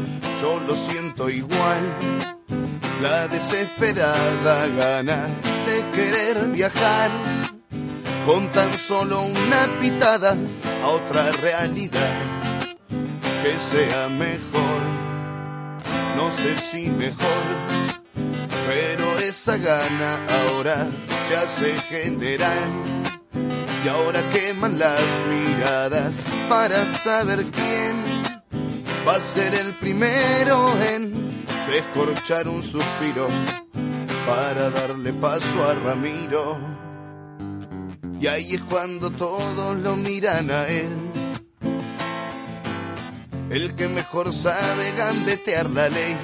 yo lo siento igual. La desesperada gana de querer viajar. Con tan solo una pitada a otra realidad. Que sea mejor. No sé si mejor. Pero esa gana ahora se hace general. Y ahora queman las miradas para saber quién va a ser el primero en descorchar un suspiro para darle paso a Ramiro. Y ahí es cuando todos lo miran a él. El que mejor sabe gambetear la ley.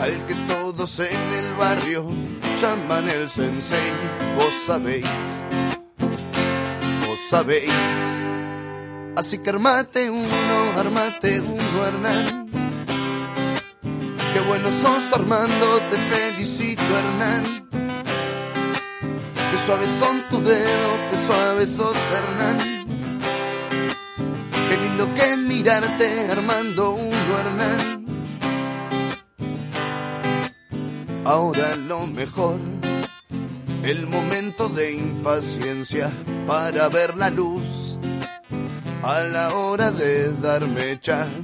Al que todos en el barrio llaman el sensei. Vos sabéis, vos sabéis. Así que armate uno, armate uno, Hernán. Qué bueno sos Armando, te felicito Hernán. Qué suaves son tus dedos, qué suaves sos Hernán. Qué lindo que mirarte Armando uno Hernán. Ahora lo mejor, el momento de impaciencia para ver la luz. A la hora de darme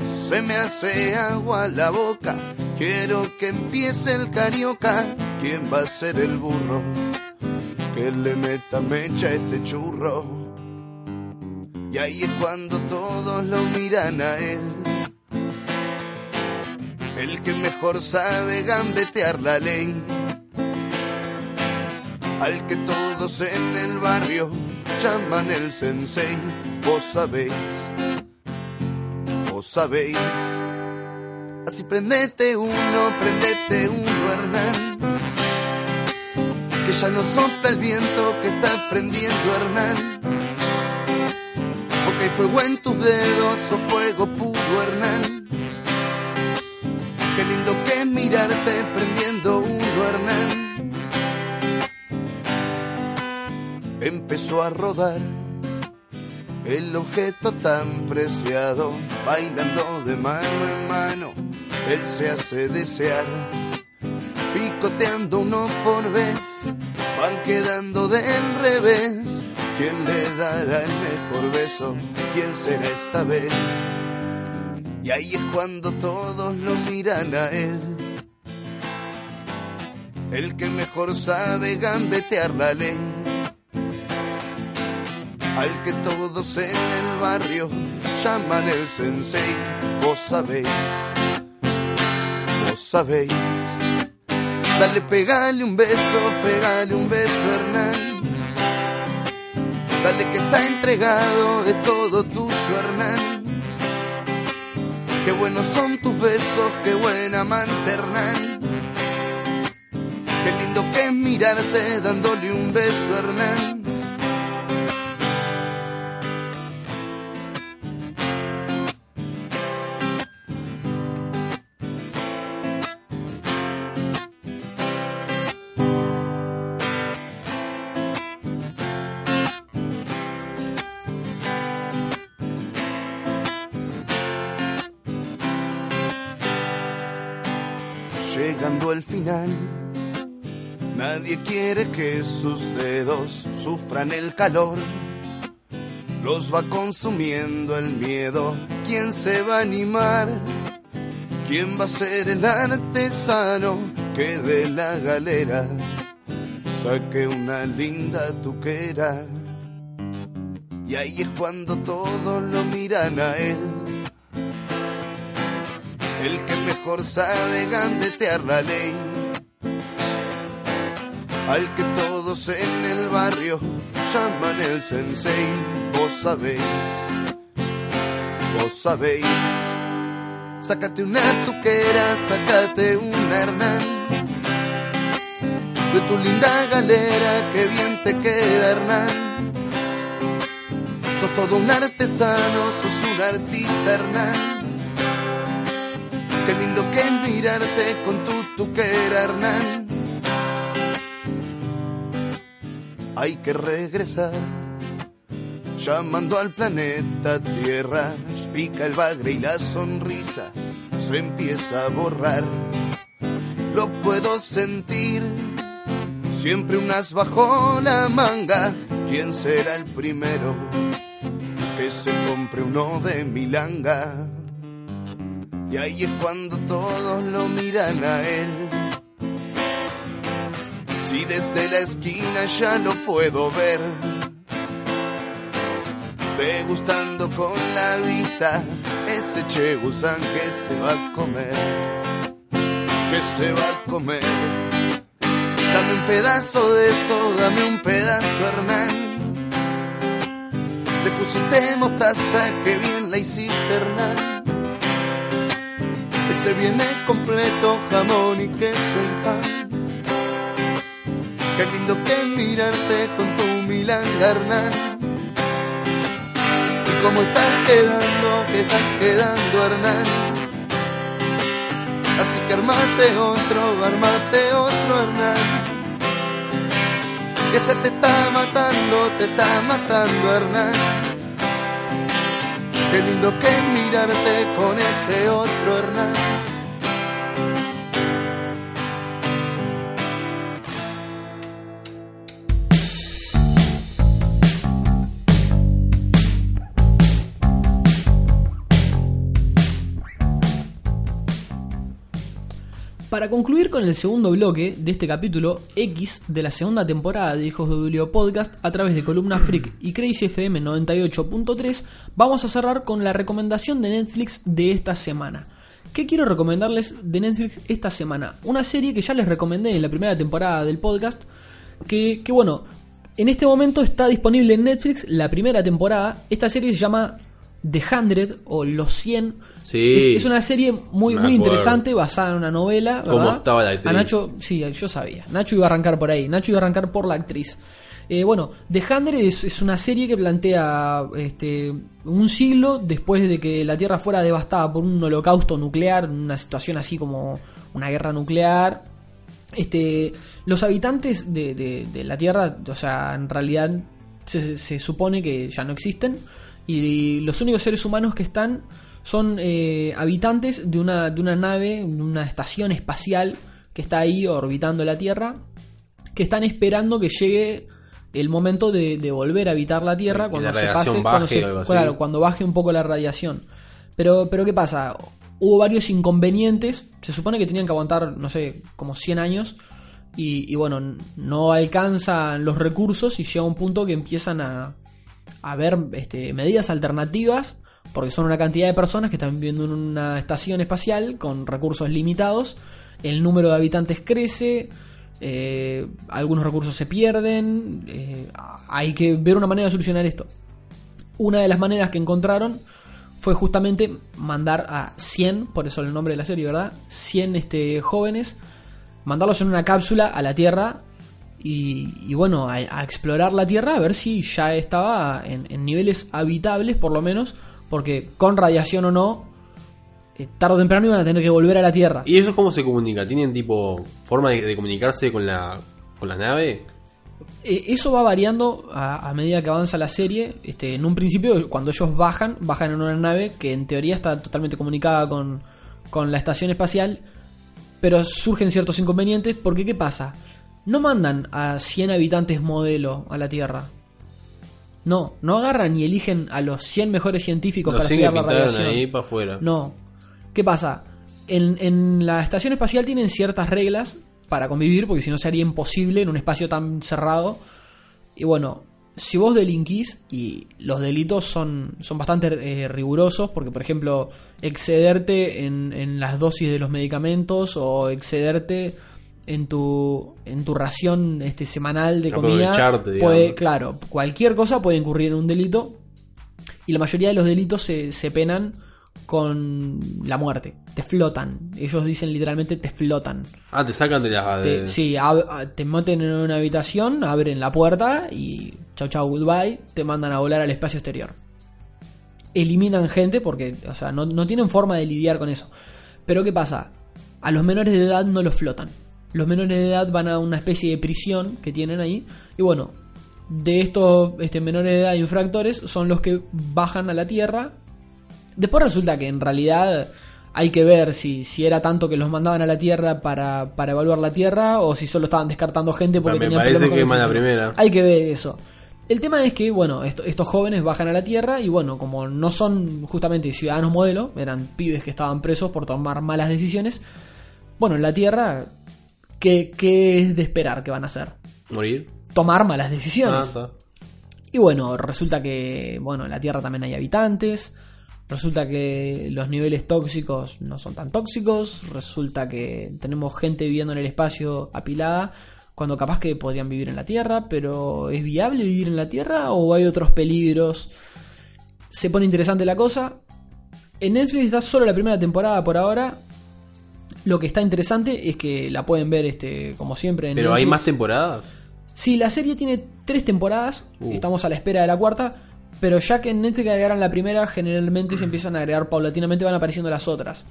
se me hace agua la boca. Quiero que empiece el carioca. ¿Quién va a ser el burro? Que le meta mecha a este churro. Y ahí es cuando todos lo miran a él. El que mejor sabe gambetear la ley. Al que todos en el barrio llaman el sensei. Vos sabéis, vos sabéis. Así prendete uno, prendete uno, Hernán. Que ya no sopla el viento que está prendiendo, Hernán. Porque hay fuego en tus dedos o fuego puro, Hernán. Qué lindo que mirarte prendiendo uno, Hernán. Empezó a rodar el objeto tan preciado, bailando de mano en mano, él se hace desear. Picoteando uno por vez, van quedando del revés. ¿Quién le dará el mejor beso? ¿Quién será esta vez? Y ahí es cuando todos lo miran a él. El que mejor sabe gambetear la ley. Al que todos en el barrio llaman el sensei. Vos sabéis, vos sabéis. Dale, pegale un beso, pegale un beso, Hernán. Dale que está entregado, es todo tuyo, Hernán. Qué buenos son tus besos, qué buena amante, Hernán. Qué lindo que es mirarte dándole un beso, Hernán. Llegando al final, nadie quiere que sus dedos sufran el calor. Los va consumiendo el miedo. ¿Quién se va a animar? ¿Quién va a ser el artesano que de la galera saque una linda tuquera? Y ahí es cuando todos lo miran a él. El que mejor sabe gambetear la ley. Al que todos en el barrio llaman el sensei. Vos sabéis, vos sabéis. Sácate una tuquera, sácate un Hernán. De tu linda galera, que bien te queda Hernán. Sos todo un artesano, sos un artista Hernán. Qué lindo que mirarte con tu tuquera Hernán. Hay que regresar llamando al planeta Tierra. Pica el bagre y la sonrisa se empieza a borrar. Lo puedo sentir, siempre unas bajo la manga. ¿Quién será el primero que se compre uno de milanga? Y ahí es cuando todos lo miran a él. Si desde la esquina ya lo puedo ver degustando con la vista ese Che Gusán que se va a comer, que se va a comer. Dame un pedazo de eso, dame un pedazo, Hernán. Le pusiste mostaza, que bien la hiciste, Hernán. Ese viene completo, jamón y queso y pan. Qué lindo que mirarte con tu milanga, Hernán cómo estás quedando, que estás quedando Hernán. Así que armate otro, armate otro Hernán. Que se te está matando, te está matando Hernán. Qué lindo que mirarte con ese otro Hernán. Para concluir con el segundo bloque de este capítulo X de la segunda temporada de Hijos de Julio Podcast a través de Columna Freak y Crazy FM 98.3, vamos a cerrar con la recomendación de Netflix de esta semana. ¿Qué quiero recomendarles de Netflix esta semana? Una serie que ya les recomendé en la primera temporada del podcast, que, que bueno, en este momento está disponible en Netflix la primera temporada. Esta serie se llama The Hundred o Los 100. Sí. Es, es una serie muy, muy interesante, basada en una novela. ¿Cómo ¿verdad? estaba la actriz? A Nacho, sí, yo sabía. Nacho iba a arrancar por ahí. Nacho iba a arrancar por la actriz. Eh, bueno, The Hundred es, es una serie que plantea este, un siglo después de que la Tierra fuera devastada por un holocausto nuclear, una situación así como una guerra nuclear. Este, los habitantes de, de- de la Tierra, o sea, en realidad se, se supone que ya no existen y los únicos seres humanos que están son eh, habitantes de una, de una nave, una estación espacial que está ahí orbitando la Tierra, que están esperando que llegue el momento de, de volver a habitar la Tierra cuando la se pase, cuando, baje se- o algo así. claro, cuando baje un poco la radiación. Pero, pero ¿qué pasa? Hubo varios inconvenientes. Se supone que tenían que aguantar, no sé, como 100 años. Y, y bueno, no alcanzan los recursos y llega un punto que empiezan a, a ver este, medidas alternativas. Porque son una cantidad de personas que están viviendo en una estación espacial con recursos limitados. El número de habitantes crece. eh, algunos recursos se pierden. eh, hay que ver una manera de solucionar esto. Una de las maneras que encontraron fue justamente mandar a 100, por eso el nombre de la serie, ¿verdad? 100 este, jóvenes, mandarlos en una cápsula a la Tierra y, y bueno, a, a explorar la Tierra a ver si ya estaba en, en niveles habitables, por lo menos, porque con radiación o no, eh, tarde o temprano iban a tener que volver a la Tierra. ¿Y eso cómo se comunica? ¿Tienen tipo forma de, de comunicarse con la, con la nave? Eh, eso va variando a, a medida que avanza la serie. Este, en un principio, cuando ellos bajan, bajan en una nave que en teoría está totalmente comunicada con, con la estación espacial. Pero surgen ciertos inconvenientes porque ¿qué pasa? No mandan a 100 habitantes modelo a la Tierra. No, no agarran y eligen a los 100 mejores científicos Los para 100 que estudiar la radiación. ahí para afuera. No. ¿Qué pasa? En, en la estación espacial tienen ciertas reglas para convivir, porque si no sería imposible en un espacio tan cerrado. Y bueno, si vos delinquís, y los delitos son, son bastante eh, rigurosos, porque por ejemplo, excederte en, en las dosis de los medicamentos o excederte en tu, en tu ración este, semanal de comida, puede, claro, cualquier cosa puede incurrir en un delito y la mayoría de los delitos se, se penan con la muerte. Te flotan. Ellos dicen literalmente te flotan. Ah, te sacan de la. Te, de- sí, ab- a- te meten en una habitación, abren la puerta y chau chau goodbye, te mandan a volar al espacio exterior. Eliminan gente porque, o sea, no, no tienen forma de lidiar con eso. Pero ¿qué pasa? A los menores de edad no los flotan. Los menores de edad van a una especie de prisión que tienen ahí. Y bueno, de estos este, menores de edad infractores son los que bajan a la Tierra. Después resulta que en realidad hay que ver si, si era tanto que los mandaban a la Tierra para, para evaluar la Tierra o si solo estaban descartando gente porque tenían parece problemas que con el la primera. Hay que ver eso. El tema es que, bueno, esto- estos jóvenes bajan a la Tierra y, bueno, como no son justamente ciudadanos modelo, eran pibes que estaban presos por tomar malas decisiones, bueno, en la Tierra, ¿qué, qué es de esperar que van a hacer? ¿Morir? Tomar malas Ah, decisiones. está. Y bueno, resulta que, bueno, en la Tierra también hay habitantes. Resulta que los niveles tóxicos no son tan tóxicos. Resulta que tenemos gente viviendo en el espacio apilada. Cuando capaz que podrían vivir en la Tierra. Pero ¿es viable vivir en la Tierra o hay otros peligros? Se pone interesante la cosa. En Netflix está solo la primera temporada por ahora. Lo que está interesante es que la pueden ver, este, como siempre, en Pero hay más temporadas. Sí, la serie tiene tres temporadas. Uh. Estamos a la espera de la cuarta. Pero ya que en Netflix agregaron la primera, generalmente se empiezan a agregar paulatinamente, van apareciendo las otras.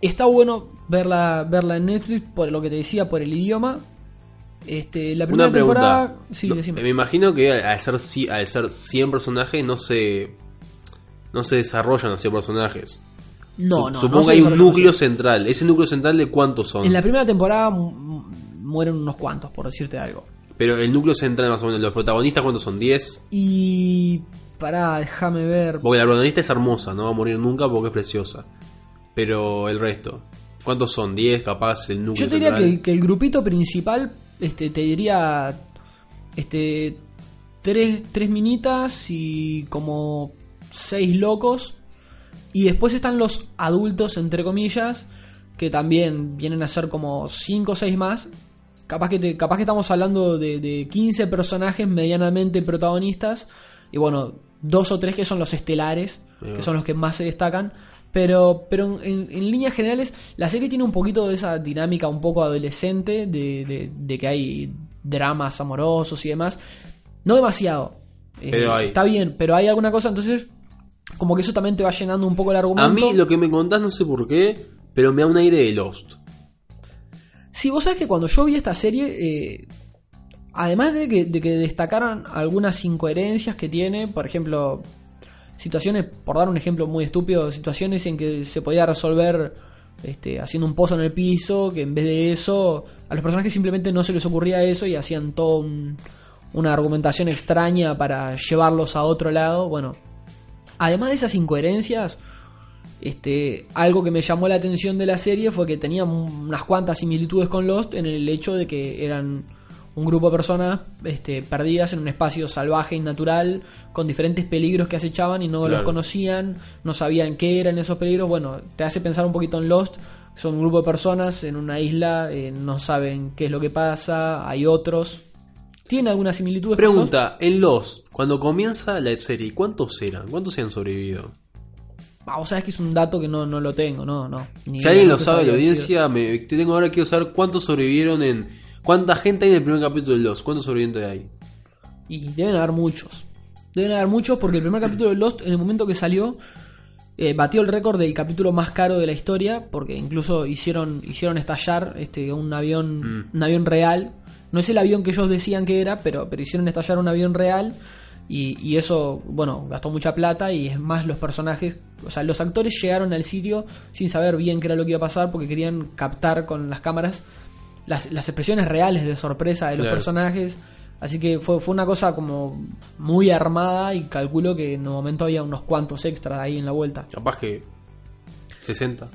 Está bueno verla, verla en Netflix, por lo que te decía, por el idioma. Este, la primera Una pregunta. temporada. Sí, No, me imagino que al ser, al ser 100 personajes no se no se desarrollan los 100 personajes. No, no. Supongo no que hay un núcleo central. ¿Ese núcleo central de cuántos son? En la primera temporada mu- mueren unos cuantos, por decirte algo. Pero el núcleo central más o menos, los protagonistas cuántos son? ¿10? Y. Pará, déjame ver. Porque la protagonista es hermosa, no va a morir nunca porque es preciosa. Pero el resto, ¿cuántos son? ¿10? Capaz el núcleo Yo te diría que, que el grupito principal, este, te diría. Este. Tres, tres minitas y como seis locos. Y después están los adultos, entre comillas, que también vienen a ser como cinco o seis más. Capaz que, te- capaz que estamos hablando de, de 15 personajes medianamente protagonistas. Y bueno, dos o tres que son los estelares, que son los que más se destacan. Pero, pero en, en líneas generales, la serie tiene un poquito de esa dinámica un poco adolescente, de, de- de que hay dramas amorosos y demás. No demasiado. Eh, hay. Está bien, pero hay alguna cosa, entonces como que eso también te va llenando un poco el argumento. A mí lo que me contás no sé por qué, pero me da un aire de Lost. Sí, vos sabés que cuando yo vi esta serie, eh, además de que, de que destacaran algunas incoherencias que tiene, por ejemplo, situaciones, por dar un ejemplo muy estúpido, situaciones en que se podía resolver este, haciendo un pozo en el piso, que en vez de eso, a los personajes simplemente no se les ocurría eso y hacían todo un- una argumentación extraña para llevarlos a otro lado. Bueno, además de esas incoherencias, este, algo que me llamó la atención de la serie fue que tenía unas cuantas similitudes con Lost en el hecho de que eran un grupo de personas este, perdidas en un espacio salvaje y natural, con diferentes peligros que acechaban y no Claro. los conocían, no sabían qué eran esos peligros. Bueno, te hace pensar un poquito en Lost. Son un grupo de personas en una isla, eh, no saben qué es lo que pasa, hay otros. ¿Tiene alguna similitud? Pregunta, en Lost, cuando comienza la serie, ¿cuántos eran? ¿Cuántos se han sobrevivido? Ah, vos sabés que es un dato que no, no lo tengo, no, no. Ni Si alguien lo sabe, la audiencia, me, te tengo ahora quiero saber cuántos sobrevivieron en... ¿Cuánta gente hay en el primer capítulo de Lost? ¿Cuántos sobrevivientes hay? Y deben haber muchos. Deben haber muchos porque el primer capítulo de Lost, en el momento que salió, eh, batió el récord del capítulo más caro de la historia. Porque incluso hicieron, hicieron estallar este, un avión, Mm. un avión real. No es el avión que ellos decían que era, pero, pero hicieron estallar un avión real. Y, y eso, bueno, gastó mucha plata. Y es más, los personajes, o sea, los actores llegaron al sitio sin saber bien qué era lo que iba a pasar. Porque querían captar con las cámaras las, las expresiones reales de sorpresa de los Claro. personajes. Así que fue, fue una cosa como muy armada y calculo que en un momento había unos cuantos extras ahí en la vuelta. Capaz que 60.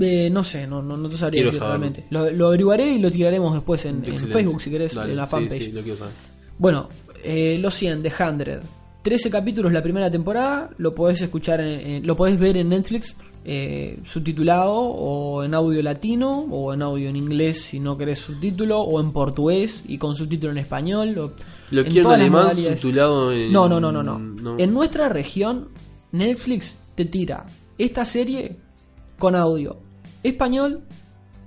Eh, no sé, no, no, no te sabría decir realmente. Lo, lo averiguaré y lo tiraremos después en. Facebook si querés, Dale, en la sí, fanpage. Sí, lo quiero saber. Bueno, eh, Los 100 de 100. 13 capítulos la primera temporada. Lo podés escuchar, en, en- lo podés ver en Netflix eh, subtitulado o en audio latino o en audio en inglés si no querés subtítulo o en portugués y con subtítulo en español. o- ¿Lo en quiero en alemán subtitulado en...? No, no, no, no, no. En nuestra región, Netflix te tira esta serie con audio español,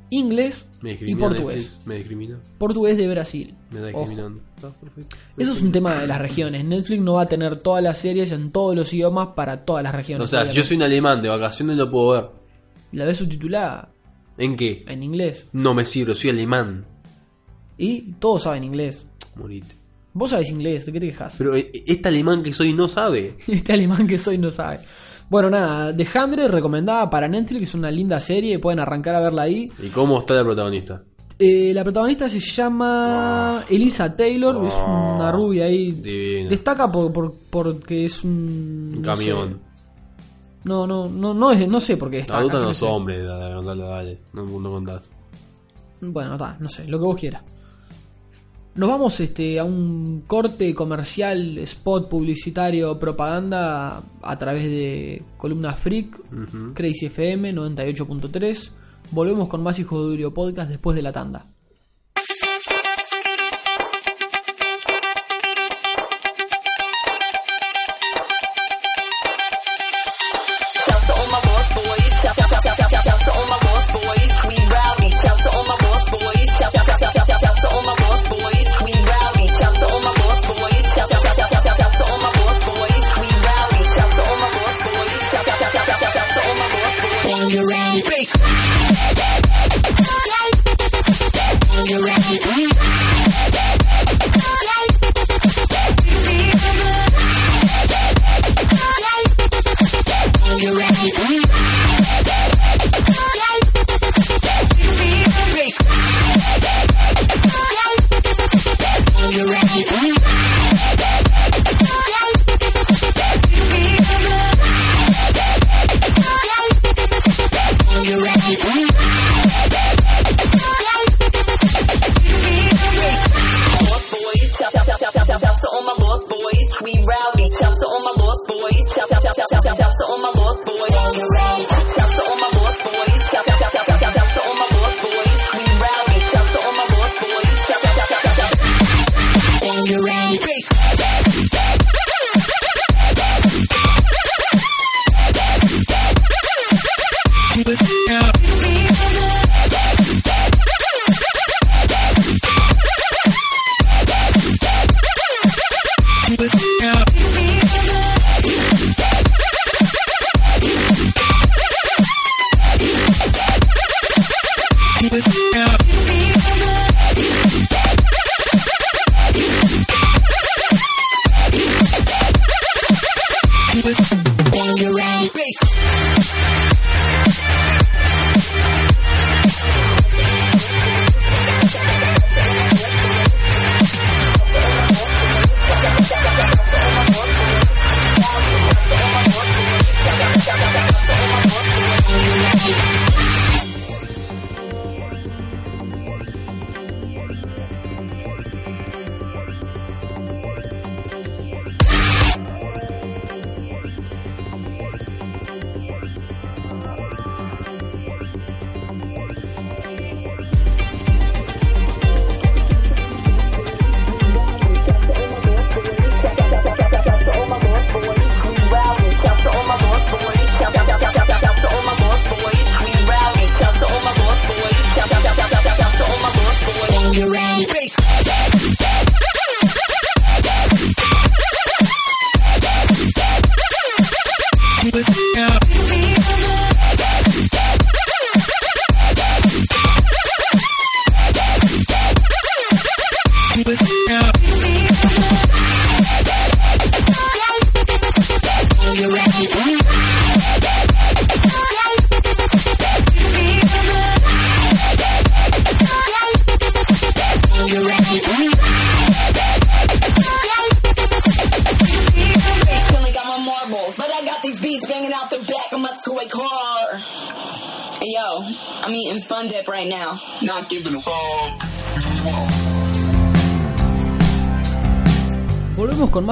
inglés Me y portugués. Netflix, Me discrimina. Portugués de Brasil. Me está discriminando. Perfecto. Eso es un tema de las regiones. Netflix no va a tener todas las series en todos los idiomas para todas las regiones. O sea, si yo soy un alemán de vacaciones lo puedo ver. La ves subtitulada ¿En qué? en inglés. No me sirve, soy alemán. Y todos saben inglés. Morite. Vos sabés inglés, ¿de qué te quejas? Pero eh, este alemán que soy no sabe. Este alemán que soy no sabe. Bueno, nada, The Hundred recomendada para Netflix, es una linda serie, pueden arrancar a verla ahí. ¿Y cómo está la protagonista? Eh, la protagonista se llama Elisa Taylor, es una rubia ahí. Divina. Destaca por, por- porque es un... Un no sé. camión. No, no, no, no, es, no sé por qué destaca. adulta no no es sé. hombre, dale, dale, dale. No, no contás. Bueno, está, no sé, lo que vos quieras. Nos vamos este, a un corte comercial, spot publicitario, propaganda a través de Columna Freak. Crazy FM 98.3. Volvemos con más Hijos de Durio Podcast después de la tanda. Shout to all my boss boys.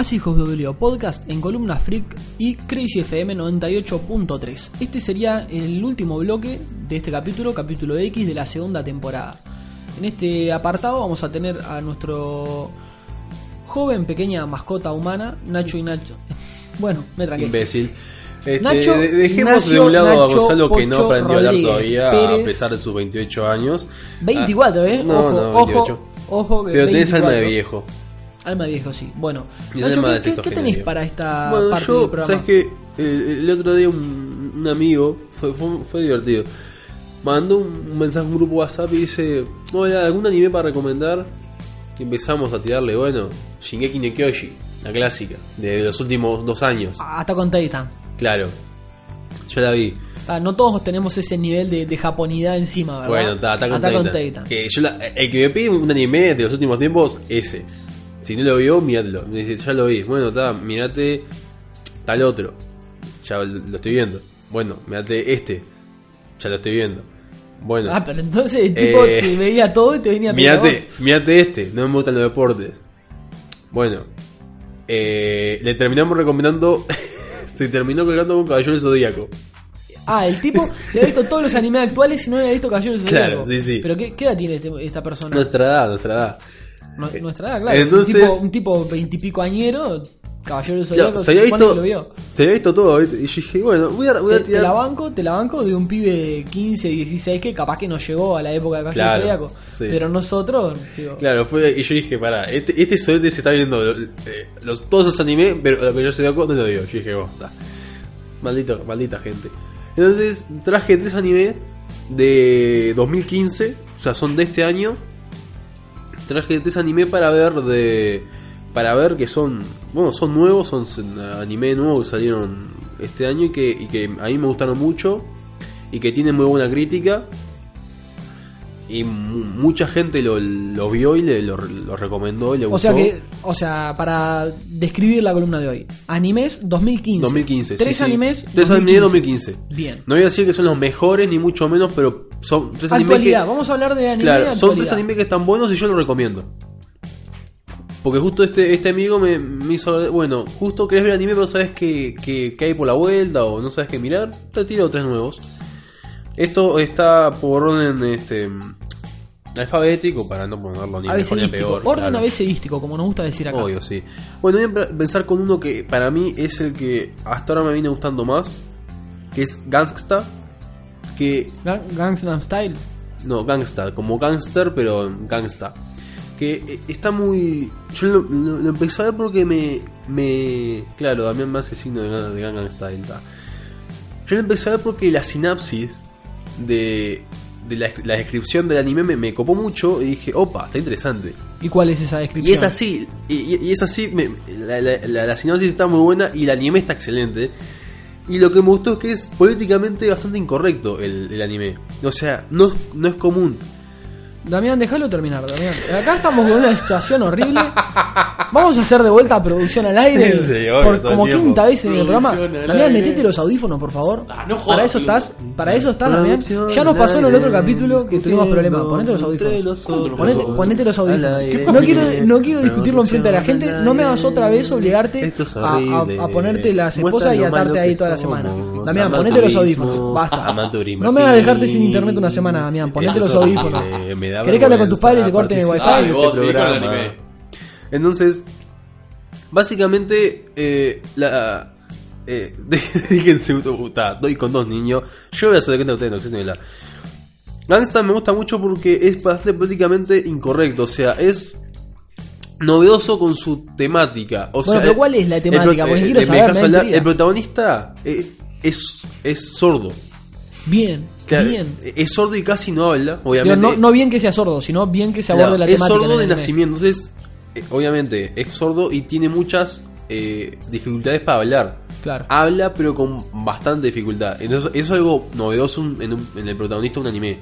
Más Hijos de Oblio Podcast en Columna Freak y Crazy FM 98.3. Este sería el último bloque de este capítulo, capítulo X de la segunda temporada. En este apartado vamos a tener a nuestro joven pequeña mascota humana, Nacho y Nacho. Bueno, me tranquilo. Imbécil. Este, Nacho de- dejemos de un lado a Nacho Gonzalo que no aprendió a hablar todavía a pesar de sus 28 años. 24, Ah, ¿eh? No, ojo, no, ojo, 28. ojo. que Pero tenés alma de 24. viejo. Alma de viejo, sí. Bueno, Nacho, ¿qué, qué- tenéis para esta Bueno, parte yo, del programa? ¿sabes qué? El, el otro día un, un amigo, fue, fue, fue divertido, mandó un mensaje a un grupo WhatsApp y dice, hola, ¿algún anime para recomendar? Y empezamos a tirarle, bueno, Shingeki no Kyoshi, la clásica, de los últimos dos años. Hasta con Titan. Claro, yo la vi. Ah, no todos tenemos ese nivel de, de japonidad encima, ¿verdad? Bueno, está Attack on. Titan. Que yo la- el que me pide un anime de los últimos tiempos, ese. Si no lo vio, míratelo. Me dice, ya lo vi. Bueno, está, mirate tal otro. Ya lo estoy viendo. Bueno, mirate este. Ya lo estoy viendo. Bueno, Ah, pero entonces el tipo Eh, se veía todo y te venía a mirate, mirate este. No me gustan los deportes. Bueno, eh, le terminamos recomendando. se terminó colgando con Caballero Zodíaco. Ah, el tipo se había visto todos los animes actuales y no había visto Caballeros del Claro, Zodíaco. sí, sí. Pero ¿qué, qué edad tiene este- esta persona? Nuestra edad, nuestra edad. Nu- Nuestra edad, claro. Entonces- un tipo, veintipico añero, Caballero del Claro, Zodíaco, se había visto, lo vio. se había visto todo, ¿viste? Y yo dije, bueno, voy a, voy a Te, te tirar. la banco, te la banco de un pibe de 15, 16 que capaz que no llegó a la época de Caballero del Claro, Zodíaco. sí. Pero nosotros, digo, Claro, fue, y yo dije, pará, este, este solete se está viendo eh, los, todos esos animes, pero lo que yo se dio no lo vio. Yo dije, vos, está. Maldito, maldita gente. Entonces traje tres animes de 2015, o sea, son de este año. Traje tres animes para ver de para ver que son, bueno, son nuevos, son anime nuevos que salieron este año y que, y que a mí me gustaron mucho y que tienen muy buena crítica. Y mu- mucha gente lo, lo vio y le, lo, lo recomendó y le O gustó. sea que, o sea, para describir la columna de hoy, animes 2015. 2015. sí, Tres sí. animes. Tres animes 2015. Bien. No voy a decir que son los mejores ni mucho menos, pero son tres animes Actualidad, que, vamos a hablar de anime. claro, son tres animes que están buenos y yo los recomiendo. Porque justo este, este amigo me, me hizo, bueno, justo querés ver anime pero sabes que, que, que hay por la vuelta o no sabes qué mirar, te tiro tres nuevos. Esto está por orden este alfabético para no ponerlo ni mejor ni peor. Orden claro. abeceístico, como nos gusta decir acá. Obvio, sí. Bueno, voy a pensar con uno que para mí es el que hasta ahora me viene gustando más, que es Gangsta, que Gang- Gangnam Style. no, Gangsta, como gangster, pero Gangsta. Que eh, está muy. Yo lo, lo- lo empecé a ver porque me. me claro, Damián me hace signo de, de Gangnam Style. ta. Yo lo empecé a ver porque la sinapsis de, de la, la descripción del anime me, me copó mucho y dije, opa, está interesante. ¿Y cuál es esa descripción? Y es así, y, y- y es así, me- la, la- la sinopsis está muy buena y el anime está excelente. Y lo que me gustó es que es políticamente bastante incorrecto el, el anime. O sea, no, no es común. Damián, déjalo terminar, Damián. Acá estamos con una situación horrible. Vamos a hacer de vuelta producción al aire. Sí, obvio, por todo el como tiempo. quinta vez en el programa. Producción al Damián, aire. metete los audífonos, por favor. Ah, no jodas, para eso estás, para eso estás, Damián. Producción Ya nos pasó en el al otro aire, capítulo que tuvimos problemas. Ponete los audífonos. Ponete, ponete los al audífonos. aire. No quiero, no quiero discutirlo enfrente de la gente. Producción No me hagas otra vez obligarte Esto es a, a- horrible. a ponerte las esposas y lo atarte malo ahí que toda la somos. Damián, ponete los audífonos. Basta. No me vas a dejarte sin internet una semana, Damián. Ponete los audífonos. horrible, me da ¿Querés que hable con tus padres y te corten el wifi? Ay, en vos, este el programa. anime. Entonces, básicamente, eh, la. Eh, déjense, puta, doy con dos niños. Yo voy a hacer de cuenta que ustedes no existen hablar. Gangsta me gusta mucho porque es bastante políticamente incorrecto. O sea, es novedoso con su temática. O Bueno, sea, pero el- ¿cuál es la el temática? Porque eh, me me hablar. El protagonista eh, es, es sordo. Bien, Claro, bien. Es sordo y casi no habla, Digo, obviamente. no, no bien que sea sordo, sino bien que se aborde Claro, la es temática. en sordo el de nacimiento, entonces, eh, obviamente, es sordo y tiene muchas eh, dificultades para hablar. Claro. Habla, pero con bastante dificultad. Entonces, eso es algo novedoso en, un- en el protagonista de un anime.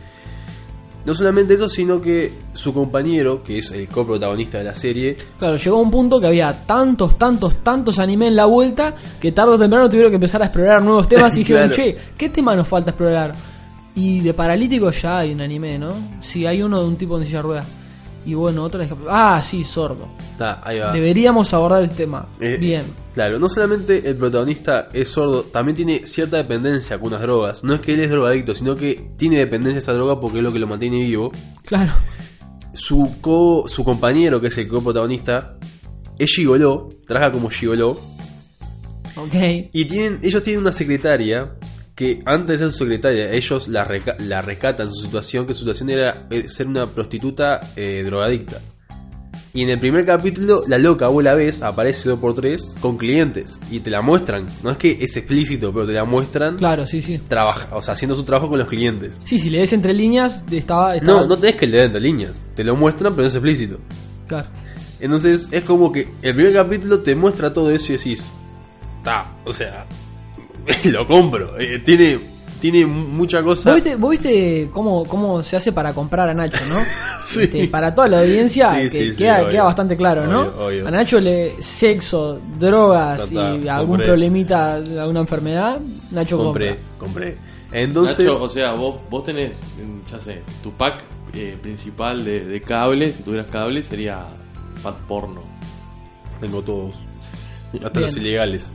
No solamente eso, sino que su compañero, que es el coprotagonista de la serie, Claro, llegó a un punto que había tantos, tantos, tantos anime en la vuelta que tarde o temprano tuvieron que empezar a explorar nuevos temas y dijeron, Claro. che, ¿qué tema nos falta explorar? Y de paralítico ya hay un anime, ¿no? Sí, hay uno de un tipo en silla de ruedas. Y bueno, otro de... Ah, sí, sordo. está, ahí va. Deberíamos abordar el tema. Eh, Bien. Claro, no solamente el protagonista es sordo, también tiene cierta dependencia con unas drogas. No es que él es drogadicto, sino que tiene dependencia a esa droga porque es lo que lo mantiene vivo. Claro. Su, co, su compañero, que es el coprotagonista, es gigoló, trabaja como gigoló. Ok. Y tienen, ellos tienen una secretaria que antes de ser su secretaria, ellos la, reca- la rescatan su situación, que su situación era eh, ser una prostituta eh, drogadicta. Y en el primer capítulo, la loca, vos la ves, aparece 2x3 con clientes. Y te la muestran. No es que es explícito, pero te la muestran. Claro, sí, sí. Trabaja, o sea, haciendo su trabajo con los clientes. Sí, si lees entre líneas, estaba... estaba- No, no tenés que leer entre líneas. Te lo muestran, pero no es explícito. Claro. Entonces es como que el primer capítulo te muestra todo eso y decís, está, o sea, lo compro. Eh, tiene, tiene mucha cosa. ¿Vos viste, vos viste cómo, cómo se hace para comprar a Nacho, no? Sí. Este, para toda la audiencia Sí, que sí, sí, queda, obvio. queda bastante claro, ¿no? Obvio. A Nacho le sexo, drogas Total, y algún compré. problemita, alguna enfermedad, Nacho compré, compra. compré. Entonces, Nacho, o sea, vos, vos tenés, mm, ya sé, tu pack eh, principal de, de cables, si tuvieras cables, sería pack porno. tengo todos. Hasta Bien. los ilegales.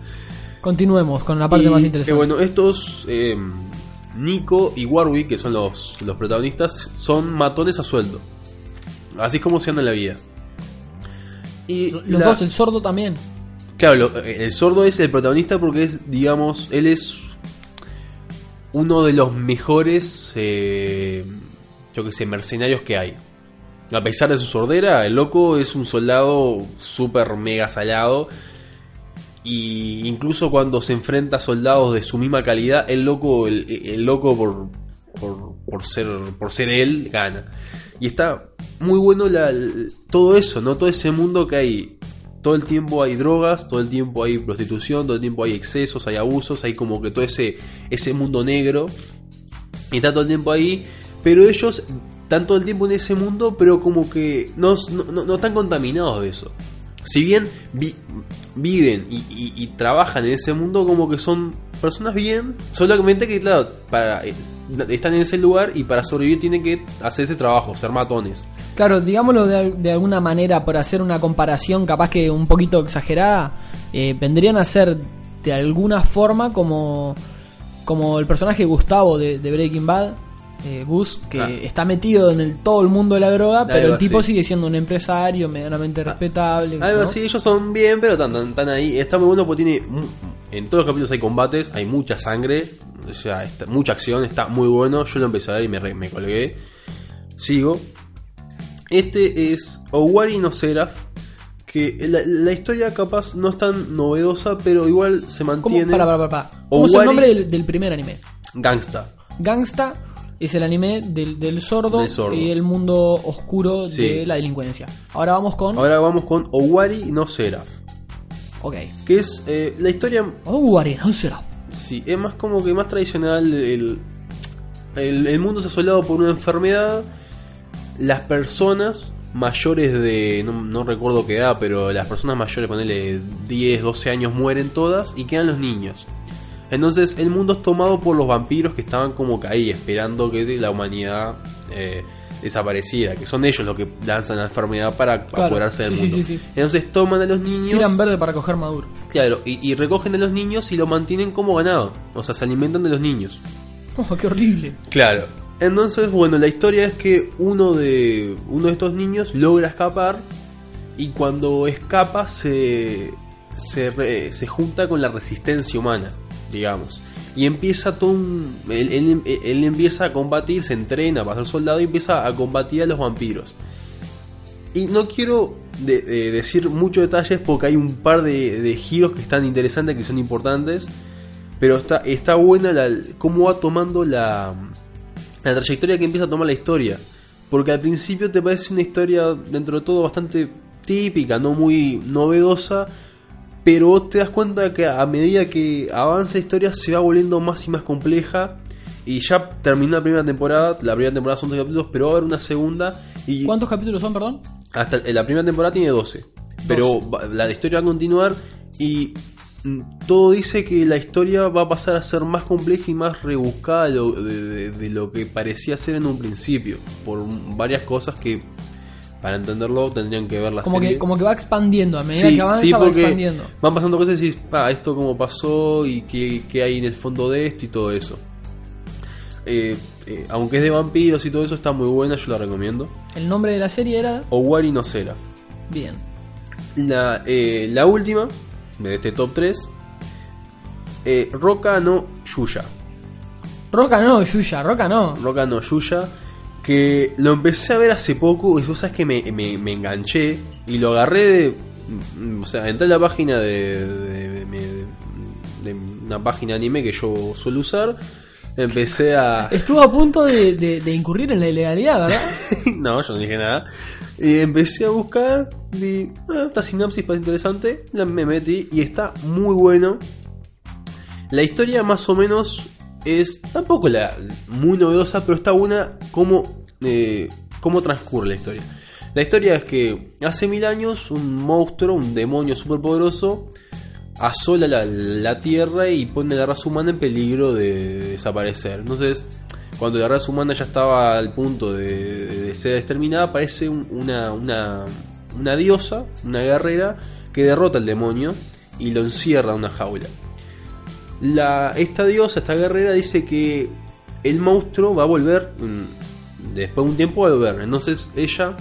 Continuemos con la parte Y, más eh, interesante. bueno, estos, eh, Nico y Warwick, que son los, los protagonistas, son matones a sueldo. Así es como se anda en la vida. Y Los la- dos, el sordo también. Claro, lo- el sordo es el protagonista porque es, digamos, él es uno de los mejores, eh, yo que sé, mercenarios que hay. A pesar de su sordera, el loco es un soldado súper mega salado. Y incluso cuando se enfrenta a soldados de su misma calidad, el loco, el, loco por, por, por ser, por ser él, gana. Y está muy bueno todo eso, ¿no? Todo ese mundo que hay. Todo el tiempo hay drogas, todo el tiempo hay prostitución, todo el tiempo hay excesos, hay abusos, hay como que todo ese, ese mundo negro. Y está todo el tiempo ahí. Pero ellos están todo el tiempo en ese mundo, pero como que no, no- no están contaminados de eso. Si bien vi- viven y, trabajan en ese mundo, como que son personas bien. Solamente que, claro, eh, están en ese lugar y para sobrevivir tienen que hacer ese trabajo, ser matones. Claro, digámoslo de, al- de alguna manera, por hacer una comparación capaz que un poquito exagerada, eh, vendrían a ser de alguna forma como, como el personaje Gustavo de Breaking Bad, eh, Gus, que Ah. está metido en el, todo el mundo de la droga, pero el tipo así. sigue siendo un empresario medianamente respetable. Algo ¿no? así, ellos son bien, pero están, están, ahí. Está muy bueno porque tiene. En todos los capítulos hay combates, hay mucha sangre, o sea, está- mucha acción, está muy bueno. Yo lo empecé a ver y me, re- me colgué. Sigo. Este es Owari no Seraph. Que la, la historia capaz no es tan novedosa, pero igual se ¿Cómo, mantiene. para, para, para, para. ¿Cómo es el nombre del, del primer anime? Gangsta. Gangsta es el anime del, del sordo, Del sordo. y el mundo oscuro Sí. de la delincuencia. Ahora vamos con... Ahora vamos con Owari no Seraph. Ok. Que es eh, la historia Oh, Ariana será. Sí, es más como que más tradicional. El, el, el mundo se ha asolado por una enfermedad. Las personas mayores de. No, no recuerdo qué edad, pero las personas mayores, ponele 10, 12 años, mueren todas y quedan los niños. Entonces el mundo es tomado por los vampiros que estaban como que ahí esperando que la humanidad eh, desapareciera. Que son ellos los que lanzan la enfermedad para Claro, apoderarse del sí, mundo. sí, sí. Entonces toman a los niños. Tiran verde para coger maduro. Claro, y, y recogen a los niños y lo mantienen como ganado. O sea, se alimentan de los niños. Oh, qué horrible. Claro. Entonces, bueno, la historia es que uno de, uno de estos niños logra escapar y cuando escapa se, se, re- se junta con la resistencia humana, digamos. Y empieza todo. Él, empieza a combatir, se entrena para ser soldado y empieza a combatir a los vampiros. Y no quiero de- de decir muchos detalles porque hay un par de, de giros que están interesantes, que son importantes. Pero está, está buena la, cómo va tomando la, la trayectoria que empieza a tomar la historia. Porque al principio te parece una historia, dentro de todo, bastante típica, no muy novedosa. Pero vos te das cuenta que a medida que avanza la historia se va volviendo más y más compleja. Y ya terminó la primera temporada. La primera temporada son 12 capítulos, pero va a haber una segunda. Y ¿Cuántos capítulos son, perdón? hasta la primera temporada tiene 12. Pero la historia va a continuar y mm, todo dice que la historia va a pasar a ser más compleja y más rebuscada de lo, de- de- de lo que parecía ser en un principio. Por varias cosas que, para entenderlo, tendrían que ver la Como serie. que, como que va expandiendo. A medida Sí, que avanza sí, va expandiendo. van pasando cosas y decís, ah, esto cómo pasó y qué, qué hay en el fondo de esto y todo eso. Eh, eh, aunque es de vampiros y todo eso, está muy buena, yo la recomiendo. El nombre de la serie era... Owari no Seraph. Bien. La, eh, la última de este top 3, eh, Roca no Yuya. Roca no, Yuya, Roca no. Roca no Yuya, que lo empecé a ver hace poco y vos sabes que me, me- me enganché y lo agarré de... mm, O sea, entré a la página de, de- de- de una página anime que yo suelo usar. Empecé a... Estuvo a punto de, de- de incurrir en la ilegalidad, ¿verdad? no, yo no dije nada. Y empecé a buscar, vi, ah, esta sinapsis parece interesante, la, me metí y está muy bueno. La historia más o menos es tampoco la muy novedosa, pero está buena cómo, eh, cómo transcurre la historia. La historia es que hace mil años un monstruo, un demonio superpoderoso, asola la, la Tierra y pone a la raza humana en peligro de desaparecer. Entonces, cuando la raza humana ya estaba al punto de, de ser exterminada, aparece un- una, una, una diosa, una guerrera, que derrota al demonio y lo encierra en una jaula. La, esta diosa, esta guerrera, dice que el monstruo va a volver, después de un tiempo va a volver. Entonces ella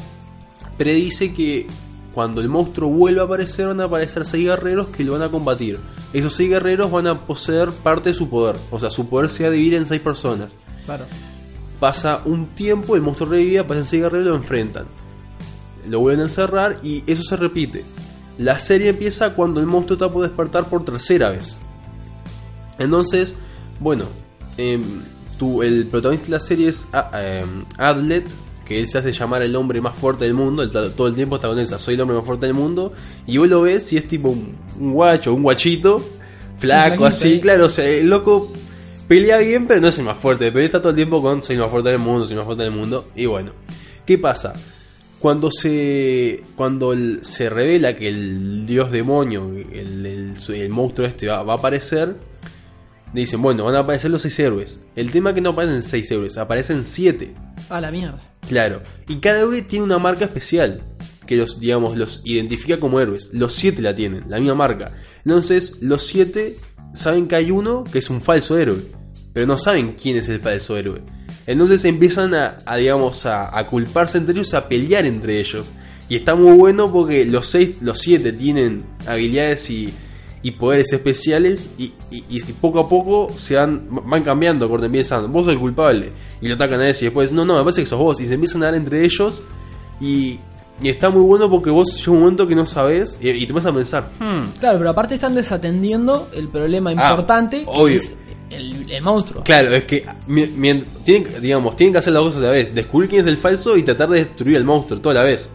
predice que cuando el monstruo vuelva a aparecer van a aparecer seis guerreros que lo van a combatir. Esos seis guerreros van a poseer parte de su poder. O sea, su poder se va a dividir en seis personas. Claro. Pasa un tiempo, el monstruo revive, aparecen seis guerreros y lo enfrentan. Lo vuelven a encerrar y eso se repite. La serie empieza cuando el monstruo está por despertar por tercera vez. Entonces, bueno, em, el protagonista de la serie es A- em, Adlet, que él se hace llamar el hombre más fuerte del mundo, él ta- todo el tiempo está con esa, soy el hombre más fuerte del mundo, y vos lo ves y es tipo un, un guacho, un guachito, flaco, así, eh. claro, o sea, el loco pelea bien, pero no es el más fuerte, pero él está todo el tiempo con soy el más fuerte del mundo, soy el más fuerte del mundo, y bueno, ¿qué pasa? Cuando se cuando el- se revela que el dios demonio, el, el- el monstruo este va, va a aparecer, dicen, bueno, van a aparecer los seis héroes. El tema es que no aparecen seis héroes, aparecen siete. A la mierda. Claro. Y cada héroe tiene una marca especial. Que los, digamos, los identifica como héroes. Los siete la tienen, la misma marca. Entonces, los siete saben que hay uno que es un falso héroe. Pero no saben quién es el falso héroe. Entonces empiezan a, a, digamos, a, a culparse entre ellos, a pelear entre ellos. Y está muy bueno porque los seis, los siete tienen habilidades y, y poderes especiales y, y- y poco a poco se van, van cambiando, cuando empiezan, vos sos el culpable, y lo atacan a ese, y después, no, no, me parece que sos vos, y se empiezan a dar entre ellos, y, y está muy bueno porque vos llega un momento que no sabés, y, te vas a pensar, hmm, Claro, pero aparte están desatendiendo el problema Ah, importante, que es el, el monstruo. Claro, es que mi- tienen, digamos, tienen que hacer las cosas a la vez. Descubrir quién es el falso y tratar de destruir al monstruo toda la vez.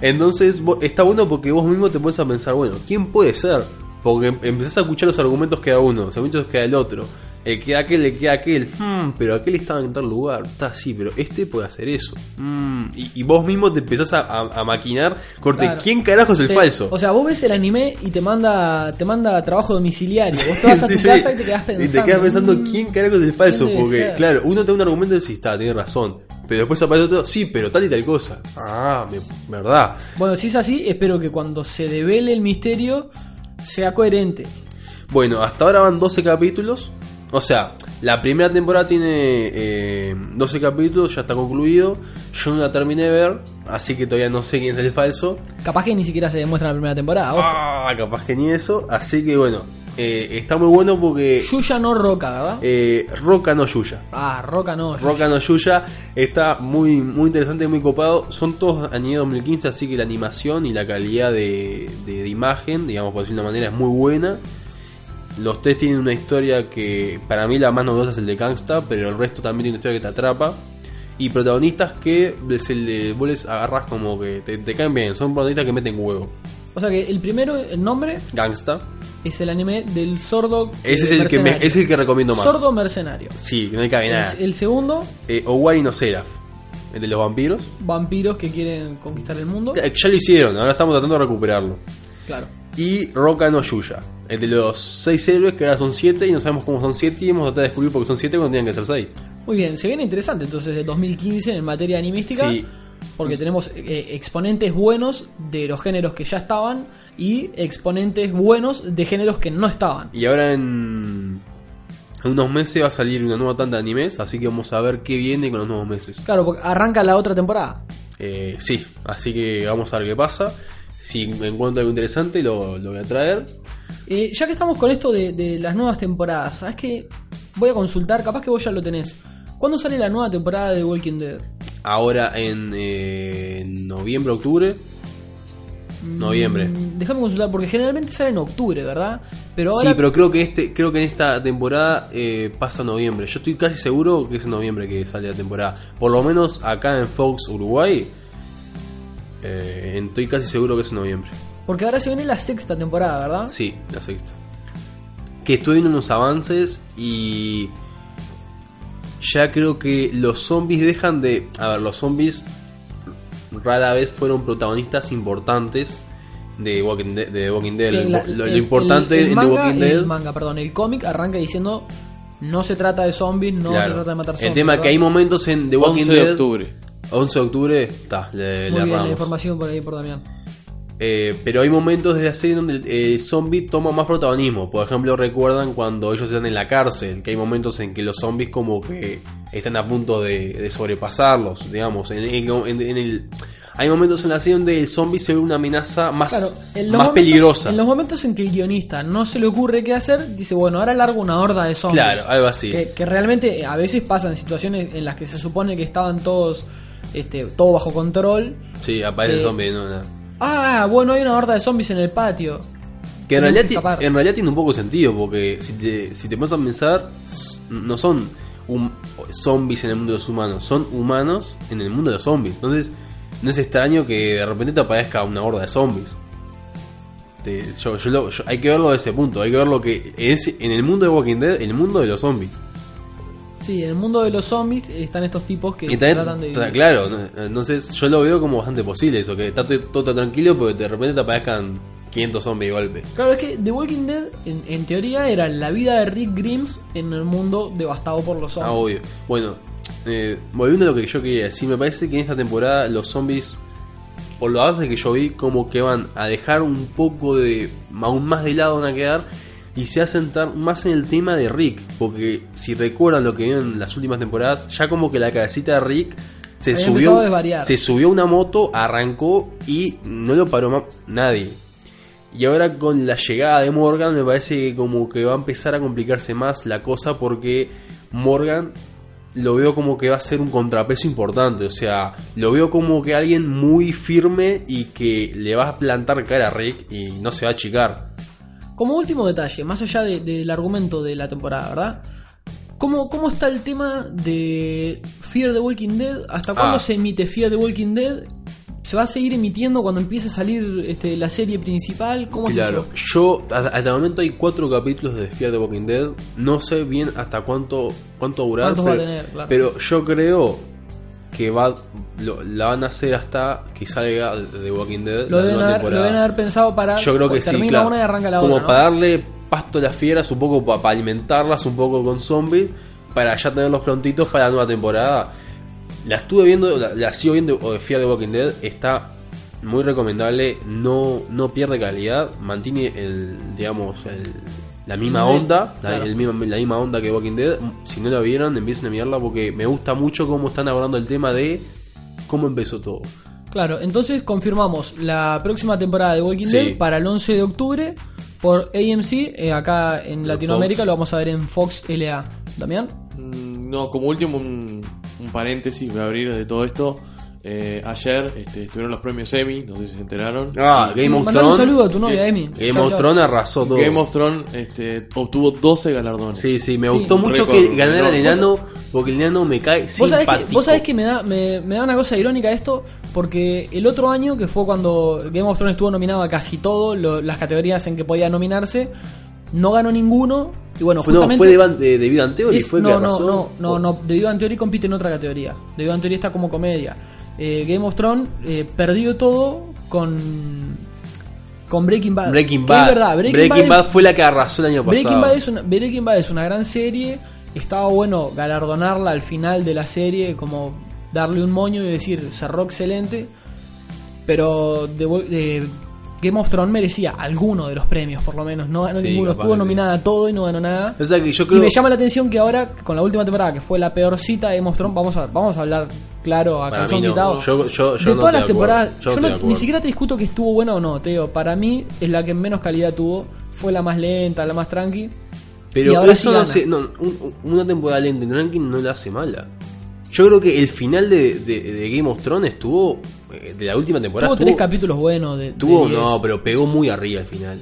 Entonces está bueno porque vos mismo te puedes a pensar, bueno, ¿quién puede ser? Porque em- empezás a escuchar los argumentos que da uno, los argumentos que da el otro. El que da aquel, el que da aquel. Hmm, pero aquel estaba en tal lugar. Está así, pero este puede hacer eso. Hmm, y, y vos mismo te empezás a, a- a maquinar. Corte, Claro. ¿quién carajo es el Te- falso? O sea, vos ves el anime y te manda te manda trabajo domiciliario. Vos te vas a Sí, tu sí. casa y te quedás pensando. Y te quedas pensando "Mm, quién carajo es el falso. ¿quién debe Porque, ser?". claro, uno tiene un argumento y dice, está, tiene razón. Pero después aparece otro, sí, pero tal y tal cosa. Ah, me- verdad. Bueno, si es así, espero que cuando se devele el misterio sea coherente. Bueno, hasta ahora van 12 capítulos. O sea, la primera temporada tiene eh, 12 capítulos, ya está concluido. Yo no la terminé de ver, así que todavía no sé quién es el falso. Capaz que ni siquiera se demuestra en la primera temporada. ojo. Ah, capaz que ni eso. Así que bueno, eh, está muy bueno porque Yuya no Roca, ¿verdad? eh, Roca no Yuya. Ah, Roca no. Yuya. Roca no Yuya está muy, muy interesante, muy copado. Son todos año 2015, así que la animación y la calidad de, de- de imagen, digamos por decirlo de una manera, es muy buena. Los tres tienen una historia que para mí la más novedosa es el de Gangsta, pero el resto también tiene una historia que te atrapa. Y protagonistas que se le, vos les agarras como que te, te caen bien, son protagonistas que meten huevo. O sea que el primero, el nombre, Gangsta, es el anime del sordo. ese es eh, el que me, mercenario. es el que recomiendo más. Sordo mercenario. Sí, que no hay cabe nada. El, el segundo, Eh, Owari no Seraph, el de los vampiros. vampiros que quieren conquistar el mundo. Ya ya lo hicieron, ahora estamos tratando de recuperarlo. Claro. Y Roca no Yuya, el de los 6 héroes que ahora son 7 y no sabemos cómo son 7 y hemos tratado de descubrir porque son 7 cuando tenían que ser 6. Muy bien, se viene interesante entonces de 2015 en materia animística. Sí. Porque tenemos eh, exponentes buenos de los géneros que ya estaban y exponentes buenos de géneros que no estaban. Y ahora en, unos meses va a salir una nueva tanda de animes, así que vamos a ver qué viene con los nuevos meses. Claro, porque arranca la otra temporada. Eh, sí, así que vamos a ver qué pasa. Si me encuentro algo interesante lo, lo voy a traer. Eh, ya que estamos con esto de, de las nuevas temporadas, ¿sabes qué? Voy a consultar, capaz que vos ya lo tenés. ¿Cuándo sale la nueva temporada de Walking Dead? Ahora en eh, noviembre, octubre. Noviembre. Mm, Déjame consultar, porque generalmente sale en octubre, ¿verdad? Pero ahora Sí, pero creo que este, creo que en esta temporada eh, pasa noviembre. Yo estoy casi seguro que es en noviembre que sale la temporada. Por lo menos acá en Fox Uruguay. eh, estoy casi seguro que es en noviembre. Porque ahora se viene la sexta temporada, ¿verdad? Sí, la sexta. Que estoy viendo unos avances y. Ya creo que los zombies dejan de. A ver, los zombies rara vez fueron protagonistas importantes de Walking Dead. De Walking Dead. Lo, lo- el- importante el- el de manga- Walking Dead. El manga, perdón, el cómic arranca diciendo no se trata de zombies, no Claro. se trata de matar El zombies. tema es que hay ¿verdad? momentos en The Walking 11 de Dead. octubre. 11 de octubre, está, le, le Muy bien, la información por ahí por Damián. Eh, pero hay momentos de la serie donde el eh, zombie toma más protagonismo. Por ejemplo, recuerdan cuando ellos están en la cárcel, que hay momentos en que los zombies como que están a punto de, de sobrepasarlos, digamos. En, en- en- en el, hay momentos en la serie donde el zombie se ve una amenaza más, Claro, más momentos- peligrosa. En los momentos en que el guionista no se le ocurre qué hacer, dice, bueno, ahora largo una horda de zombies. Claro, algo así. Que, que realmente a veces pasan situaciones en las que se supone que estaban todos, este, todo bajo control. Sí, aparece Eh, el zombie. No, no. Ah, bueno, hay una horda de zombies en el patio. Que en realidad, que en realidad tiene un poco de sentido, porque si te, si te pones a pensar, no son zombies en el mundo de los humanos, son humanos en el mundo de los zombies. Entonces, no es extraño que de repente te aparezca una horda de zombies. Te- yo- yo yo- hay que verlo de ese punto, hay que ver lo que es en el mundo de Walking Dead, el mundo de los zombies. Sí, en el mundo de los zombies están estos tipos que Y también, tratan de vivir. claro, entonces yo lo veo como bastante posible eso, que está todo, tan tranquilo porque de repente te aparezcan 500 zombies de golpe. Claro, es que The Walking Dead, en, en teoría, era la vida de Rick Grimes en el mundo devastado por los Ah, zombies. obvio. Bueno, eh, volviendo a lo que yo quería decir, me parece que en esta temporada los zombies, por lo base que yo vi, como que van a dejar un poco de. aún más de lado van a quedar y se va a sentar más en el tema de Rick. Porque si recuerdan lo que vieron en las últimas temporadas, ya como que la cabecita de Rick se Había subió. a. Se subió una moto, arrancó y no lo paró más nadie. Y ahora con la llegada de Morgan me parece que como que va a empezar a complicarse más la cosa porque Morgan lo veo como que va a ser un contrapeso importante. O sea, lo veo como que alguien muy firme y que le va a plantar cara a Rick y no se va a achicar. Como último detalle, más allá de- del argumento de la temporada, ¿verdad? ¿Cómo, ¿Cómo está el tema de Fear the Walking Dead? ¿Hasta cuándo Ah. se emite Fear the Walking Dead? ¿Se va a seguir emitiendo cuando empiece a salir este, la serie principal? ¿Cómo Claro, eso? yo hasta el momento hay cuatro capítulos de Fear the Walking Dead. No sé bien hasta cuánto cuánto durar, ¿Cuántos va a pero, tener? Claro. pero yo creo que va lo- la van a hacer hasta que salga The Walking Dead. Lo la deben, nueva haber, temporada. lo deben haber pensado para. Yo creo que sí, termina claro. una y arranca la Como otra. ¿no? para darle pasto a las fieras, un poco para, alimentarlas, un poco con zombies, para ya tenerlos prontitos para la nueva temporada. La estuve viendo, la, la sigo viendo, o de Fear the Walking Dead, está muy recomendable, no, no pierde calidad, mantiene el, digamos, el, la misma onda, la, el misma- la misma onda que Walking Dead. Si no la vieron, empiecen a mirarla porque me gusta mucho cómo están abordando el tema de cómo empezó todo. Claro, entonces confirmamos la próxima temporada de Walking Sí. Dead para el 11 de octubre por AMC. eh, acá en Latinoamérica Fox. lo vamos a ver en Fox LA. ¿Damián? Mm, No, como último, un, un paréntesis, voy a abrir de todo esto. Eh, ayer este, estuvieron los premios Emmy, no sé si se enteraron. Ah, Game of Mandale un Thrones. saludo a tu novia, Game- Emi. Game of. Thrones arrasó todo. Game of Thrones este, obtuvo 12 galardones. Sí, sí, me Sí, gustó mucho que ganara el ¿no? enano porque el enano me cae ¿Vos sabés, que, vos sabés que me da, me, me da una cosa irónica esto, porque el otro año, que fue cuando Game of Thrones estuvo nominado a casi todo, lo- las categorías en que podía nominarse, no ganó ninguno. Y bueno, Fue- no, justamente. fue de, de, de es- fue no, que no, arrasó. no, no, no, Big Bang Theory compite en otra categoría. Big Bang Theory está como comedia. Eh, Game of Thrones eh, perdió todo con. Con Breaking Bad. Breaking Bad. Es verdad, Breaking, Breaking, Bad, Bad, fue la que arrasó el año pasado. Breaking Bad, es una, Breaking Bad es una gran serie. Estaba bueno galardonarla al final de la serie, como darle un moño y decir cerró excelente. Pero Wal- eh, Game of Thrones merecía alguno de los premios, por lo menos. No ganó Sí, ninguno. Estuvo sí. nominada a todo y no ganó nada. O sea que yo Y creo. me llama la atención que ahora, con la última temporada, que fue la peor cita de Game of Thrones, vamos a, vamos a hablar claro a Para calzón mí no. quitado. Yo- yo- yo de todas las temporadas, Yo no- ni siquiera te discuto que estuvo buena o no, Teo. Para mí es la que menos calidad tuvo. Fue la más lenta, la más tranqui. y Pero eso sí no hace. No, un- una temporada lenta en ranking no la hace mala. Yo creo que el final de, de- de Game of Thrones estuvo. eh, De la última temporada. Tuvo tres capítulos buenos de, de Tuvo, 10. no, pero pegó muy arriba al final.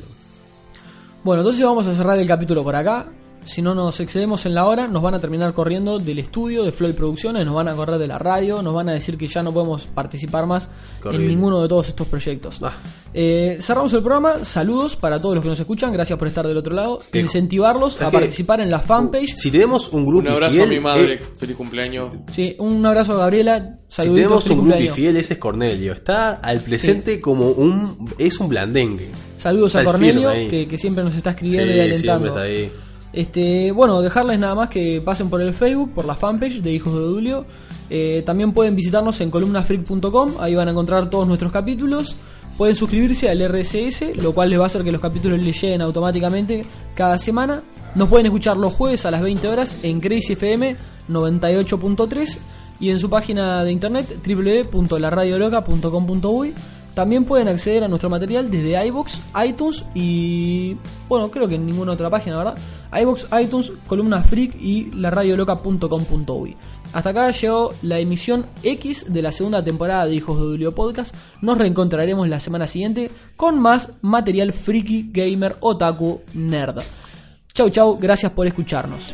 Bueno, entonces vamos a cerrar el capítulo por acá. Si no nos excedemos en la hora, nos van a terminar corriendo del estudio de Floyd Producciones, nos van a correr de la radio, nos van a decir que ya no podemos participar más en ninguno de todos estos proyectos. Ah. Eh, cerramos el programa. Saludos para todos los que nos escuchan. Gracias por estar del otro lado. Qué- Incentivarlos a participar en la fanpage. Si tenemos un grupo Un abrazo fiel, a mi madre, eh, feliz cumpleaños. Sí, un abrazo a Gabriela. si Saluditos, tenemos feliz un grupo fiel, ese es Cornelio. Está al presente como un. Es un blandengue. Saludos a Cornelio, que, que siempre nos está escribiendo Sí, y alentando. siempre está ahí. Este, bueno, dejarles nada más que pasen por el Facebook, por la fanpage de Hijos de Dulio. Eh, también pueden visitarnos en columnafreak.com, ahí van a encontrar todos nuestros capítulos. Pueden suscribirse al RSS, lo cual les va a hacer que los capítulos les lleguen automáticamente cada semana. Nos pueden escuchar los jueves a las 20 horas en Crazy FM 98.3 y en su página de internet www.laradioloca.com.uy. También pueden acceder a nuestro material desde iBox, iTunes y. Bueno, creo que en ninguna otra página, ¿verdad? iBox, iTunes, Columna Freak y laradioloca.com.uy. Hasta acá llegó la emisión X de la segunda temporada de Hijos de Dulio Podcast. Nos reencontraremos la semana siguiente con más material friki, gamer, otaku, nerd. Chau, chau, gracias por escucharnos.